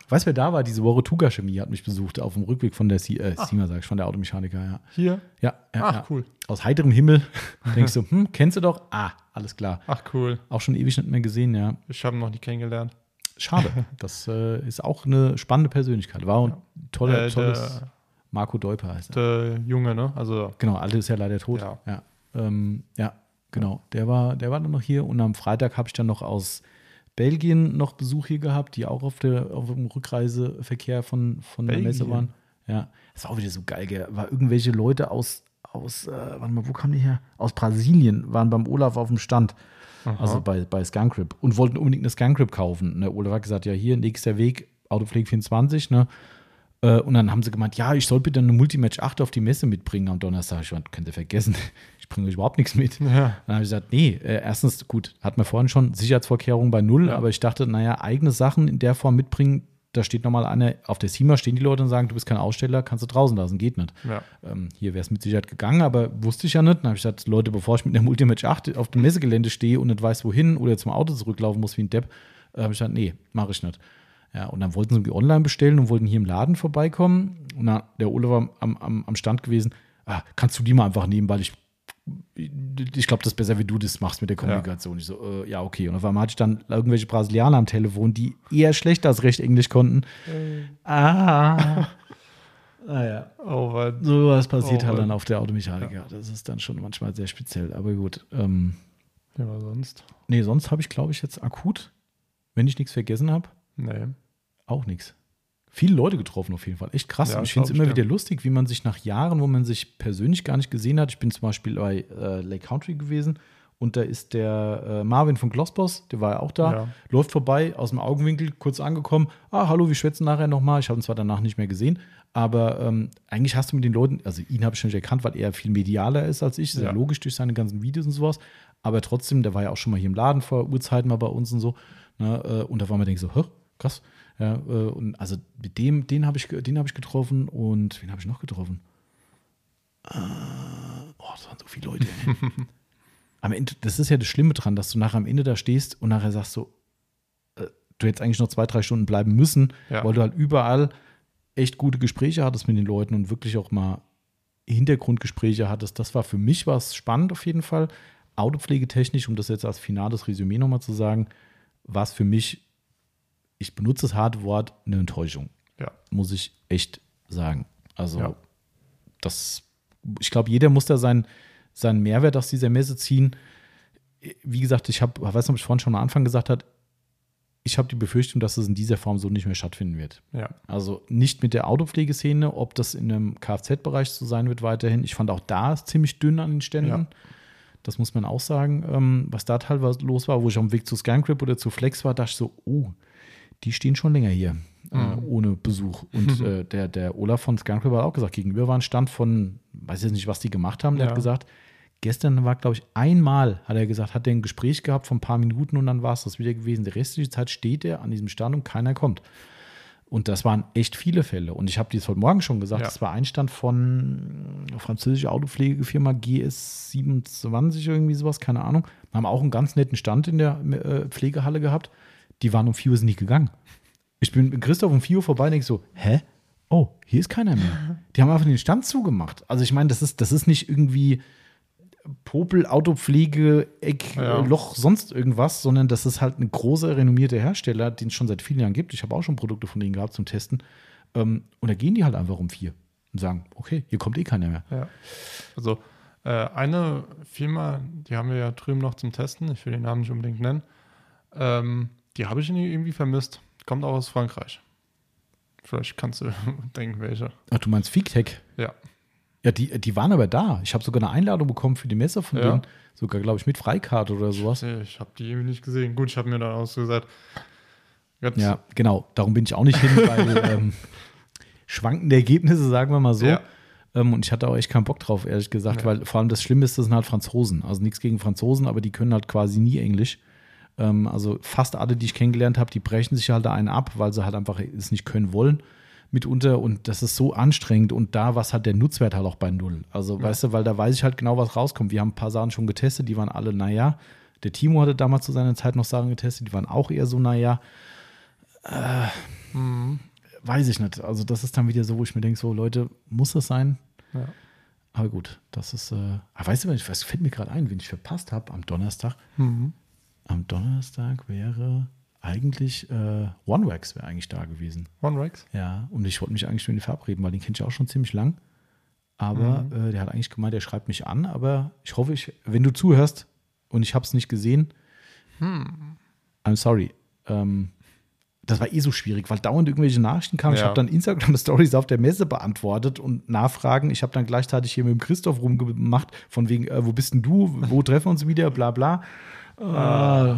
Weißt du, wer da war? Diese Woche Tuga Chemie hat mich besucht auf dem Rückweg von der äh, SEMA, sag ich, von der Automechaniker, ja. Hier? Ja, ja, Ach, ja. cool. Aus heiterem Himmel. Denkst du, hm, kennst du doch? Ah, alles klar. Ach, cool. Auch schon ewig nicht mehr gesehen, ja. Ich habe ihn noch nie kennengelernt. Schade. Das äh, ist auch eine spannende Persönlichkeit. War ein toller, Äh, tolles. der, Marco Deuper heißt er. der Junge, ne? Also, Genau, Alte ist ja leider tot. Ja. Ja, ähm, ja genau. Der war, der war dann noch hier und am Freitag habe ich dann noch aus Belgien noch Besuch hier gehabt, die auch auf, der, auf dem Rückreiseverkehr von, von der Messe waren. Ja, das war auch wieder so geil. Gell? War irgendwelche Leute aus, aus äh, warte mal, wo kamen die her? Aus Brasilien waren beim Olaf auf dem Stand. Also bei, bei Skunkrip und wollten unbedingt eine Skunkrip kaufen. Der Olaf hat gesagt, ja, hier, nächster Weg, Autopflege 24, ne? Äh, Und dann haben sie gemeint, ja, ich soll bitte eine Multimatch 8 auf die Messe mitbringen am Donnerstag. Ich meinte, könnt ihr vergessen, ich bringe euch überhaupt nichts mit. ja. Dann habe ich gesagt, nee, äh, erstens, gut, hat man vorhin schon Sicherheitsvorkehrungen bei Null, Ja. aber ich dachte, naja, eigene Sachen in der Form mitbringen, da steht nochmal einer, auf der SEMA stehen die Leute und sagen, du bist kein Aussteller, kannst du draußen lassen, geht nicht. ja. Ähm, hier wäre es mit Sicherheit gegangen, aber wusste ich ja nicht. Dann habe ich gesagt, Leute, bevor ich mit einer Multimatch 8 auf dem Messegelände stehe und nicht weiß, wohin oder zum Auto zurücklaufen muss wie ein Depp, äh, habe ich gesagt, nee, mache ich nicht. Ja, und dann wollten sie irgendwie online bestellen und wollten hier im Laden vorbeikommen. Und dann der Ole war am, am, am Stand gewesen, ah, kannst du die mal einfach nehmen, weil ich ich glaube, das ist besser, wie du das machst mit der Kommunikation. Ich so, äh, ja, okay. Und auf einmal hatte ich dann irgendwelche Brasilianer am Telefon, die eher schlecht als recht Englisch konnten. Ah. naja. Oh, weil, So was passiert Oh, halt dann auf der Automechaniker. Das ist dann schon manchmal sehr speziell. Aber gut. Ähm, ja, aber sonst? nee, sonst habe ich, glaube ich, jetzt akut, wenn ich nichts vergessen habe, Nee. auch nichts. Viele Leute getroffen auf jeden Fall. Echt krass. Ja, ich finde es immer wieder lustig, wie man sich nach Jahren, wo man sich persönlich gar nicht gesehen hat. Ich bin zum Beispiel bei äh, Lake Country gewesen und da ist der äh, Marvin von Glossboss, der war ja auch da, Ja. läuft vorbei, aus dem Augenwinkel, kurz angekommen. Ah, hallo, wir schwätzen nachher nochmal. Ich habe ihn zwar danach nicht mehr gesehen, aber ähm, eigentlich hast du mit den Leuten, also ihn habe ich schon nicht erkannt, weil er viel medialer ist als ich. Ist ja Ja. logisch durch seine ganzen Videos und sowas. Aber trotzdem, der war ja auch schon mal hier im Laden vor Urzeiten mal bei uns und so. Ne? äh, Und da war man denkt so, hä, krass. Ja, äh, und also mit dem, den habe ich, den habe ich getroffen und wen habe ich noch getroffen? Äh, oh, das waren so viele Leute. am Ende, das ist ja das Schlimme dran, dass du nachher am Ende da stehst und nachher sagst so, äh, du hättest eigentlich noch zwei, drei Stunden bleiben müssen, Ja. weil du halt überall echt gute Gespräche hattest mit den Leuten und wirklich auch mal Hintergrundgespräche hattest. Das war für mich was spannend auf jeden Fall. Autopflegetechnisch, um das jetzt als finales Resümee nochmal zu sagen, war es für mich, ich benutze das harte Wort, eine Enttäuschung Ja. muss ich echt sagen. Also, Ja. das, ich glaube, jeder muss da seinen, seinen Mehrwert aus dieser Messe ziehen. Wie gesagt, ich habe, weiß nicht, ob ich vorhin schon am Anfang gesagt habe, ich habe die Befürchtung, dass es in dieser Form so nicht mehr stattfinden wird. Ja. Also nicht mit der Autopflegeszene, ob das in einem Kfz-Bereich so sein wird weiterhin. Ich fand auch da ziemlich dünn an den Ständen. Ja. Das muss man auch sagen. Ähm, was da teilweise los war, wo ich dem Weg zu ScanCrip oder zu Flex war, dachte ich so, oh, die stehen schon länger hier äh, Mhm. ohne Besuch. Und äh, der, der Olaf von ScanCrip hat auch gesagt, gegenüber war ein Stand von, weiß jetzt nicht, was die gemacht haben, der Ja. hat gesagt, gestern war, glaube ich, einmal, hat er gesagt, hat er ein Gespräch gehabt von ein paar Minuten und dann war es das wieder gewesen. Die restliche Zeit steht er an diesem Stand und keiner kommt. Und das waren echt viele Fälle. Und ich habe dies heute Morgen schon gesagt, Ja. das war ein Stand von äh, französische Autopflegefirma GS27, irgendwie sowas, keine Ahnung. Haben auch einen ganz netten Stand in der äh, Pflegehalle gehabt. Die waren um 4 Uhr sind nicht gegangen. Ich bin mit Christoph um 4 Uhr vorbei und denke so, hä? Oh, hier ist keiner mehr. Die haben einfach den Stand zugemacht. Also ich meine, das ist, das ist nicht irgendwie Popel, Autopflege, Eck, Ja. Loch, sonst irgendwas, sondern das ist halt ein großer, renommierter Hersteller, den es schon seit vielen Jahren gibt. Ich habe auch schon Produkte von denen gehabt zum Testen. Ähm, und da gehen die halt einfach um vier und sagen, okay, hier kommt eh keiner mehr. Ja. Also äh, eine Firma, die haben wir ja drüben noch zum Testen, ich will den Namen nicht unbedingt nennen, ähm, die habe ich irgendwie vermisst. Kommt auch aus Frankreich. Vielleicht kannst du denken, welche. Ach, du meinst Feedtech? Ja. Ja, die, die waren aber da. Ich habe sogar eine Einladung bekommen für die Messe von Ja. denen. Sogar, glaube ich, mit Freikarte oder sowas. Nee, Ich habe die irgendwie nicht gesehen. Gut, ich habe mir dann auch so gesagt, jetzt, Ja, genau. Darum bin ich auch nicht hin, weil ähm, schwankende Ergebnisse, sagen wir mal so. Ja. Ähm, und ich hatte auch echt keinen Bock drauf, ehrlich gesagt, Ja. weil vor allem das Schlimme ist, das sind halt Franzosen. Also nichts gegen Franzosen, aber die können halt quasi nie Englisch. Ähm, also fast alle, die ich kennengelernt habe, die brechen sich halt da einen ab, weil sie halt einfach es nicht können wollen mitunter. Und das ist so anstrengend. Und da was hat der Nutzwert halt auch bei Null. Also, weißt du, weil da weiß ich halt genau, was rauskommt. Wir haben ein paar Sachen schon getestet, die waren alle, naja. Der Timo hatte damals zu seiner Zeit noch Sachen getestet, die waren auch eher so, naja. Mhm. Weiß ich nicht. Also, das ist dann wieder so, wo ich mir denke: so, Leute, muss das sein? Ja. Aber gut, das ist. Äh, ah, weißt du, was fällt mir gerade ein, wen ich verpasst habe am Donnerstag? Mhm. Am Donnerstag wäre eigentlich äh, OneWax wäre eigentlich da gewesen. One Rex? Ja, und ich wollte mich eigentlich mit ihm verabreden, weil den kennt ich auch schon ziemlich lang. Aber äh, der hat eigentlich gemeint, der schreibt mich an. Aber ich hoffe, ich, wenn du zuhörst und ich habe es nicht gesehen, I'm sorry. Ähm, das war eh so schwierig, weil dauernd irgendwelche Nachrichten kamen. Ich Ja. habe dann Instagram-Stories auf der Messe beantwortet und Nachfragen. Ich habe dann gleichzeitig hier mit dem Christoph rumgemacht, von wegen, äh, wo bist denn du? Wo treffen wir uns wieder? Bla bla. Äh,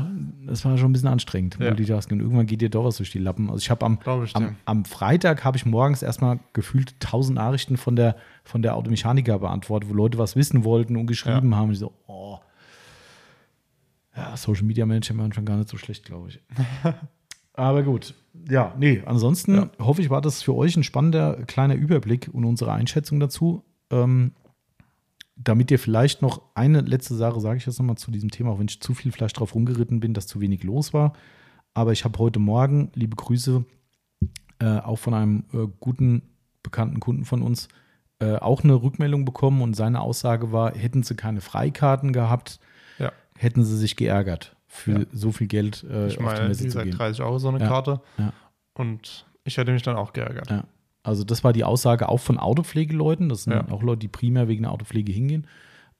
das war schon ein bisschen anstrengend, Ja. Multitasking. Und irgendwann geht dir doch was durch die Lappen. Also ich habe am, ich am, am Freitag habe ich morgens erstmal gefühlt tausend Nachrichten von der, von der Automechaniker beantwortet, wo Leute was wissen wollten und geschrieben haben. Und ich so, oh. Ja, Social Media Management schon gar nicht so schlecht, glaube ich. Aber gut. Ja, nee, ansonsten Ja. hoffe ich, war das für euch ein spannender kleiner Überblick und unsere Einschätzung dazu. Ähm, damit ihr vielleicht noch eine letzte Sache, sage ich jetzt nochmal zu diesem Thema, auch wenn ich zu viel vielleicht drauf rumgeritten bin, dass zu wenig los war. Aber ich habe heute Morgen, liebe Grüße, äh, auch von einem äh, guten, bekannten Kunden von uns, äh, auch eine Rückmeldung bekommen und seine Aussage war, hätten sie keine Freikarten gehabt, Ja. hätten sie sich geärgert, für Ja. so viel Geld äh, Ich auf die meine, Messe wie zu gehen. 30 Euro so eine Ja. Karte. Und ich hätte mich dann auch geärgert. Ja. Also das war die Aussage auch von Autopflegeleuten. Das sind Ja. auch Leute, die primär wegen der Autopflege hingehen.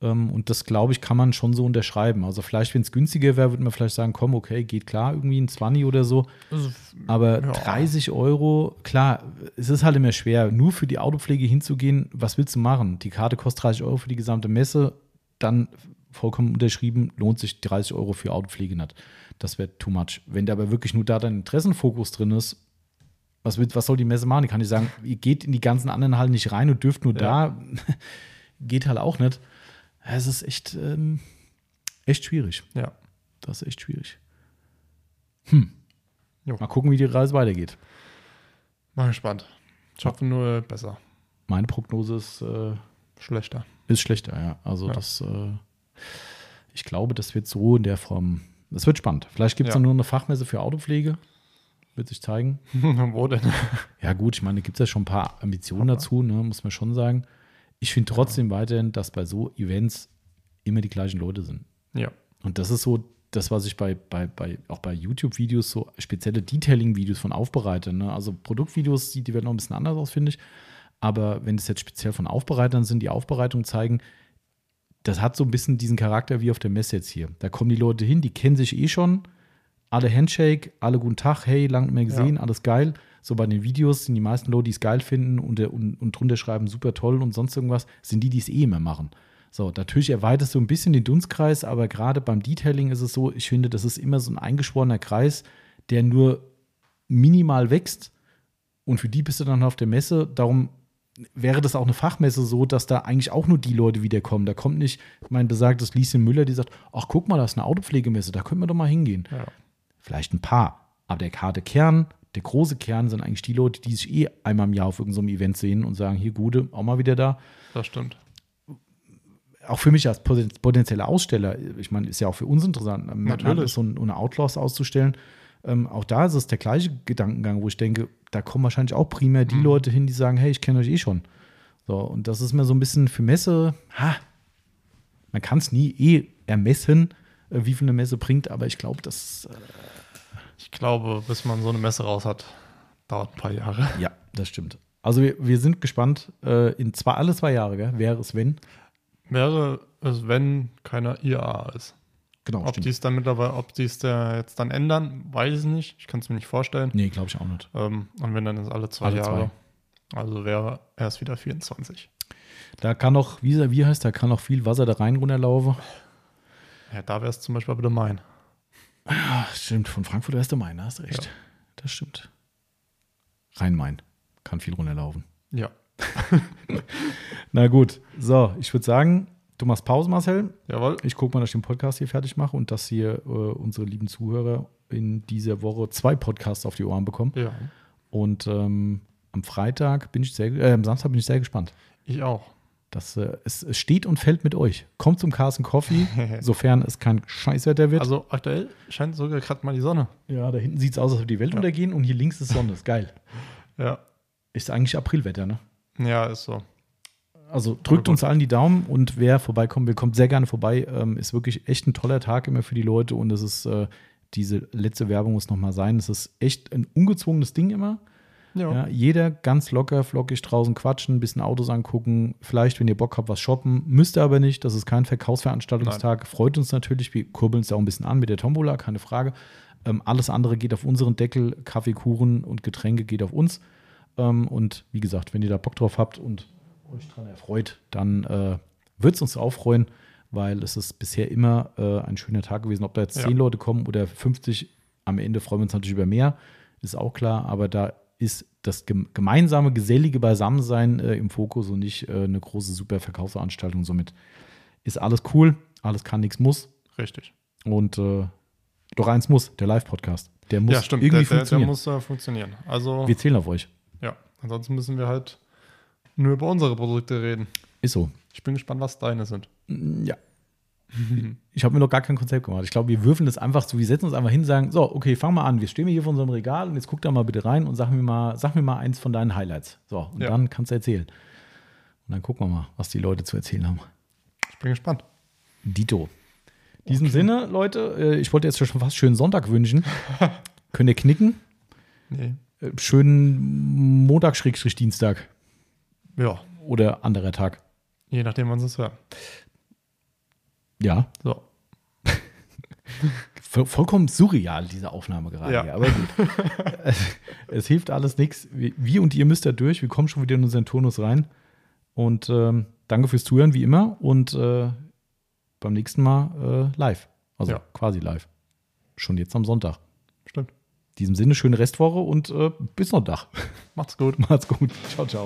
Ähm, Und das, glaube ich, kann man schon so unterschreiben. Also vielleicht, wenn es günstiger wäre, würde man vielleicht sagen, komm, okay, geht klar, irgendwie ein 20 oder so. Also, Aber Ja. 30 Euro, klar, es ist halt immer schwer, nur für die Autopflege hinzugehen. Was willst du machen? Die Karte kostet 30 Euro für die gesamte Messe, dann vollkommen unterschrieben, lohnt sich 30 Euro für Autopflege nicht. Das wäre too much. Wenn da aber wirklich nur da dein Interessenfokus drin ist, was, wird, was soll die Messe machen? Die kann nicht sagen, ihr geht in die ganzen anderen Hallen nicht rein und dürft nur Ja. da. geht halt auch nicht. Es ist echt, ähm, echt schwierig. ja. Das ist echt schwierig. Jo. Mal gucken, wie die Reise weitergeht. Mal gespannt. Ich hoffe nur besser. Meine Prognose ist, äh, Schlechter. ist schlechter, ja. Also Ja. das, äh, ich glaube, das wird so in der Form, das wird spannend. Vielleicht gibt es Ja. dann nur eine Fachmesse für Autopflege. Wird sich zeigen. Wo denn? Ja, gut, ich meine, da gibt es ja schon ein paar Ambitionen dazu, ne, muss man schon sagen. Ich finde trotzdem weiterhin, dass bei so Events immer die gleichen Leute sind. Ja. Und das ist so das, was ich bei, bei, bei auch bei YouTube-Videos, so spezielle Detailing-Videos von Aufbereitern, ne? also Produktvideos, die, die werden noch ein bisschen anders aus, finde ich. Aber wenn es jetzt speziell von Aufbereitern sind, die Aufbereitung zeigen, das hat so ein bisschen diesen Charakter wie auf der Messe jetzt hier. Da kommen die Leute hin, die kennen sich eh schon, alle Handshake, alle guten Tag, hey, lang nicht mehr gesehen, alles geil. So bei den Videos sind die meisten Leute, die es geil finden und, und, und drunter schreiben, super toll und sonst irgendwas, sind die, die es eh immer machen. So, natürlich erweiterst du ein bisschen den Dunstkreis, aber gerade beim Detailing ist es so, ich finde, das ist immer so ein eingeschworener Kreis, der nur minimal wächst und für die bist du dann auf der Messe. Darum wäre das auch eine Fachmesse so, dass da eigentlich auch nur die Leute wiederkommen. Da kommt nicht mein besagtes Lieschen Müller, die sagt, ach guck mal, das ist eine Autopflegemesse, da können wir doch mal hingehen. Ja. Vielleicht ein paar, aber der harte Kern, der große Kern sind eigentlich die Leute, die sich eh einmal im Jahr auf irgendeinem Event sehen und sagen, hier Gute, auch mal wieder da Das stimmt. auch für mich als poten- potenzieller Aussteller, ich meine, ist ja auch für uns interessant, ähm, Natürlich. so ein- eine Outlaws auszustellen. Ähm, auch da ist es der gleiche Gedankengang, wo ich denke, da kommen wahrscheinlich auch primär Mhm. die Leute hin, die sagen, hey, ich kenne euch eh schon. So, und das ist mir so ein bisschen für Messe, ha, man kann es nie eh ermessen, wie viel eine Messe bringt, aber ich glaube, das, äh, Ich glaube, bis man so eine Messe raus hat, dauert ein paar Jahre. ja, das stimmt. Also wir, wir sind gespannt, äh, in zwei, alle zwei Jahre, gell, wäre es, wenn. Wäre es, wenn keiner IAA ist. Genau, Ob die es dann mittlerweile, ob die es da jetzt dann ändern, weiß ich nicht. Ich kann es mir nicht vorstellen. Nee, glaube ich auch nicht. Ähm, und wenn dann ist alle zwei Alle Jahre. Also wäre erst wieder 24. Da kann noch, wie, wie heißt, da kann noch viel Wasser da rein runterlaufen. Ja, da wäre es zum Beispiel wieder mein. Ach, stimmt, von Frankfurt erst der Main, da hast du recht. Ja. Das stimmt. Rhein-Main. Kann viel runterlaufen. Ja. Na gut, so, ich würde sagen, du machst Pause, Marcel. Jawohl. Ich gucke mal, dass ich den Podcast hier fertig mache und dass hier äh, unsere lieben Zuhörer in dieser Woche zwei Podcasts auf die Ohren bekommen. Ja. Und ähm, am Freitag bin ich sehr, äh, am Samstag bin ich sehr gespannt. Ich auch. Das, äh, es, es steht und fällt mit euch. Kommt zum Carson Coffee, sofern es kein Scheißwetter wird. Also aktuell scheint sogar gerade mal die Sonne. ja, da hinten sieht es aus, als würde die Welt untergehen und hier links ist Sonne. Ist geil. Ja. Ist eigentlich Aprilwetter, ne? Ja, ist so. Also drückt uns allen die Daumen und wer vorbeikommen will, kommt sehr gerne vorbei. Ähm, ist wirklich echt ein toller Tag immer für die Leute und es ist, äh, diese letzte Werbung muss nochmal sein. Es ist echt ein ungezwungenes Ding immer. Ja, jeder ganz locker, flockig draußen quatschen, ein bisschen Autos angucken, vielleicht, wenn ihr Bock habt, was shoppen. Müsst ihr aber nicht, das ist kein Verkaufsveranstaltungstag. Freut uns natürlich, wir kurbeln es da auch ein bisschen an mit der Tombola, keine Frage. Ähm, alles andere geht auf unseren Deckel, Kaffee, Kuchen und Getränke geht auf uns. Ähm, und wie gesagt, wenn ihr da Bock drauf habt und euch dran erfreut, dann äh, wird es uns auch freuen, weil es ist bisher immer äh, ein schöner Tag gewesen. Ob da jetzt Ja. 10 Leute kommen oder 50, am Ende freuen wir uns natürlich über mehr, ist auch klar, aber da ist das gem- gemeinsame, gesellige Beisammensein äh, im Fokus und nicht äh, eine große super Verkaufsveranstaltung. Somit ist alles cool, alles kann, nichts muss. Richtig. Und äh, doch eins muss, der Live-Podcast. Der muss ja, stimmt. irgendwie der, der, der funktionieren. muss äh, funktionieren. Also, wir zählen auf euch. ja. Ansonsten müssen wir halt nur über unsere Produkte reden. Ist so. Ich bin gespannt, was deine sind. Ja. Ich habe mir noch gar kein Konzept gemacht. Ich glaube, wir würfeln das einfach so, wir setzen uns einfach hin und sagen, so, okay, fang mal an. Wir stehen hier vor unserem Regal und jetzt guck da mal bitte rein und sag mir mal, sag mir mal eins von deinen Highlights. So, und Ja. dann kannst du erzählen. Und dann gucken wir mal, was die Leute zu erzählen haben. Ich bin gespannt. Dito. In diesem Sinne, Leute, äh, ich wollte jetzt schon fast schönen Sonntag wünschen. Könnt ihr knicken? Nee. Äh, Schönen Montag-Dienstag Ja. oder anderer Tag. Je nachdem, wann sie es hören. Ja, So. Voll- vollkommen surreal, diese Aufnahme gerade. Ja. hier, Aber gut. es, hilft alles nichts. Wir, wir und ihr müsst da durch. Wir kommen schon wieder in unseren Turnus rein. Und ähm, danke fürs Zuhören, wie immer. Und äh, beim nächsten Mal äh, live. Also Ja. quasi live. Schon jetzt am Sonntag. Stimmt. In diesem Sinne, schöne Restwoche und äh, bis Sonntag. Macht's gut. Macht's gut. Ciao, ciao.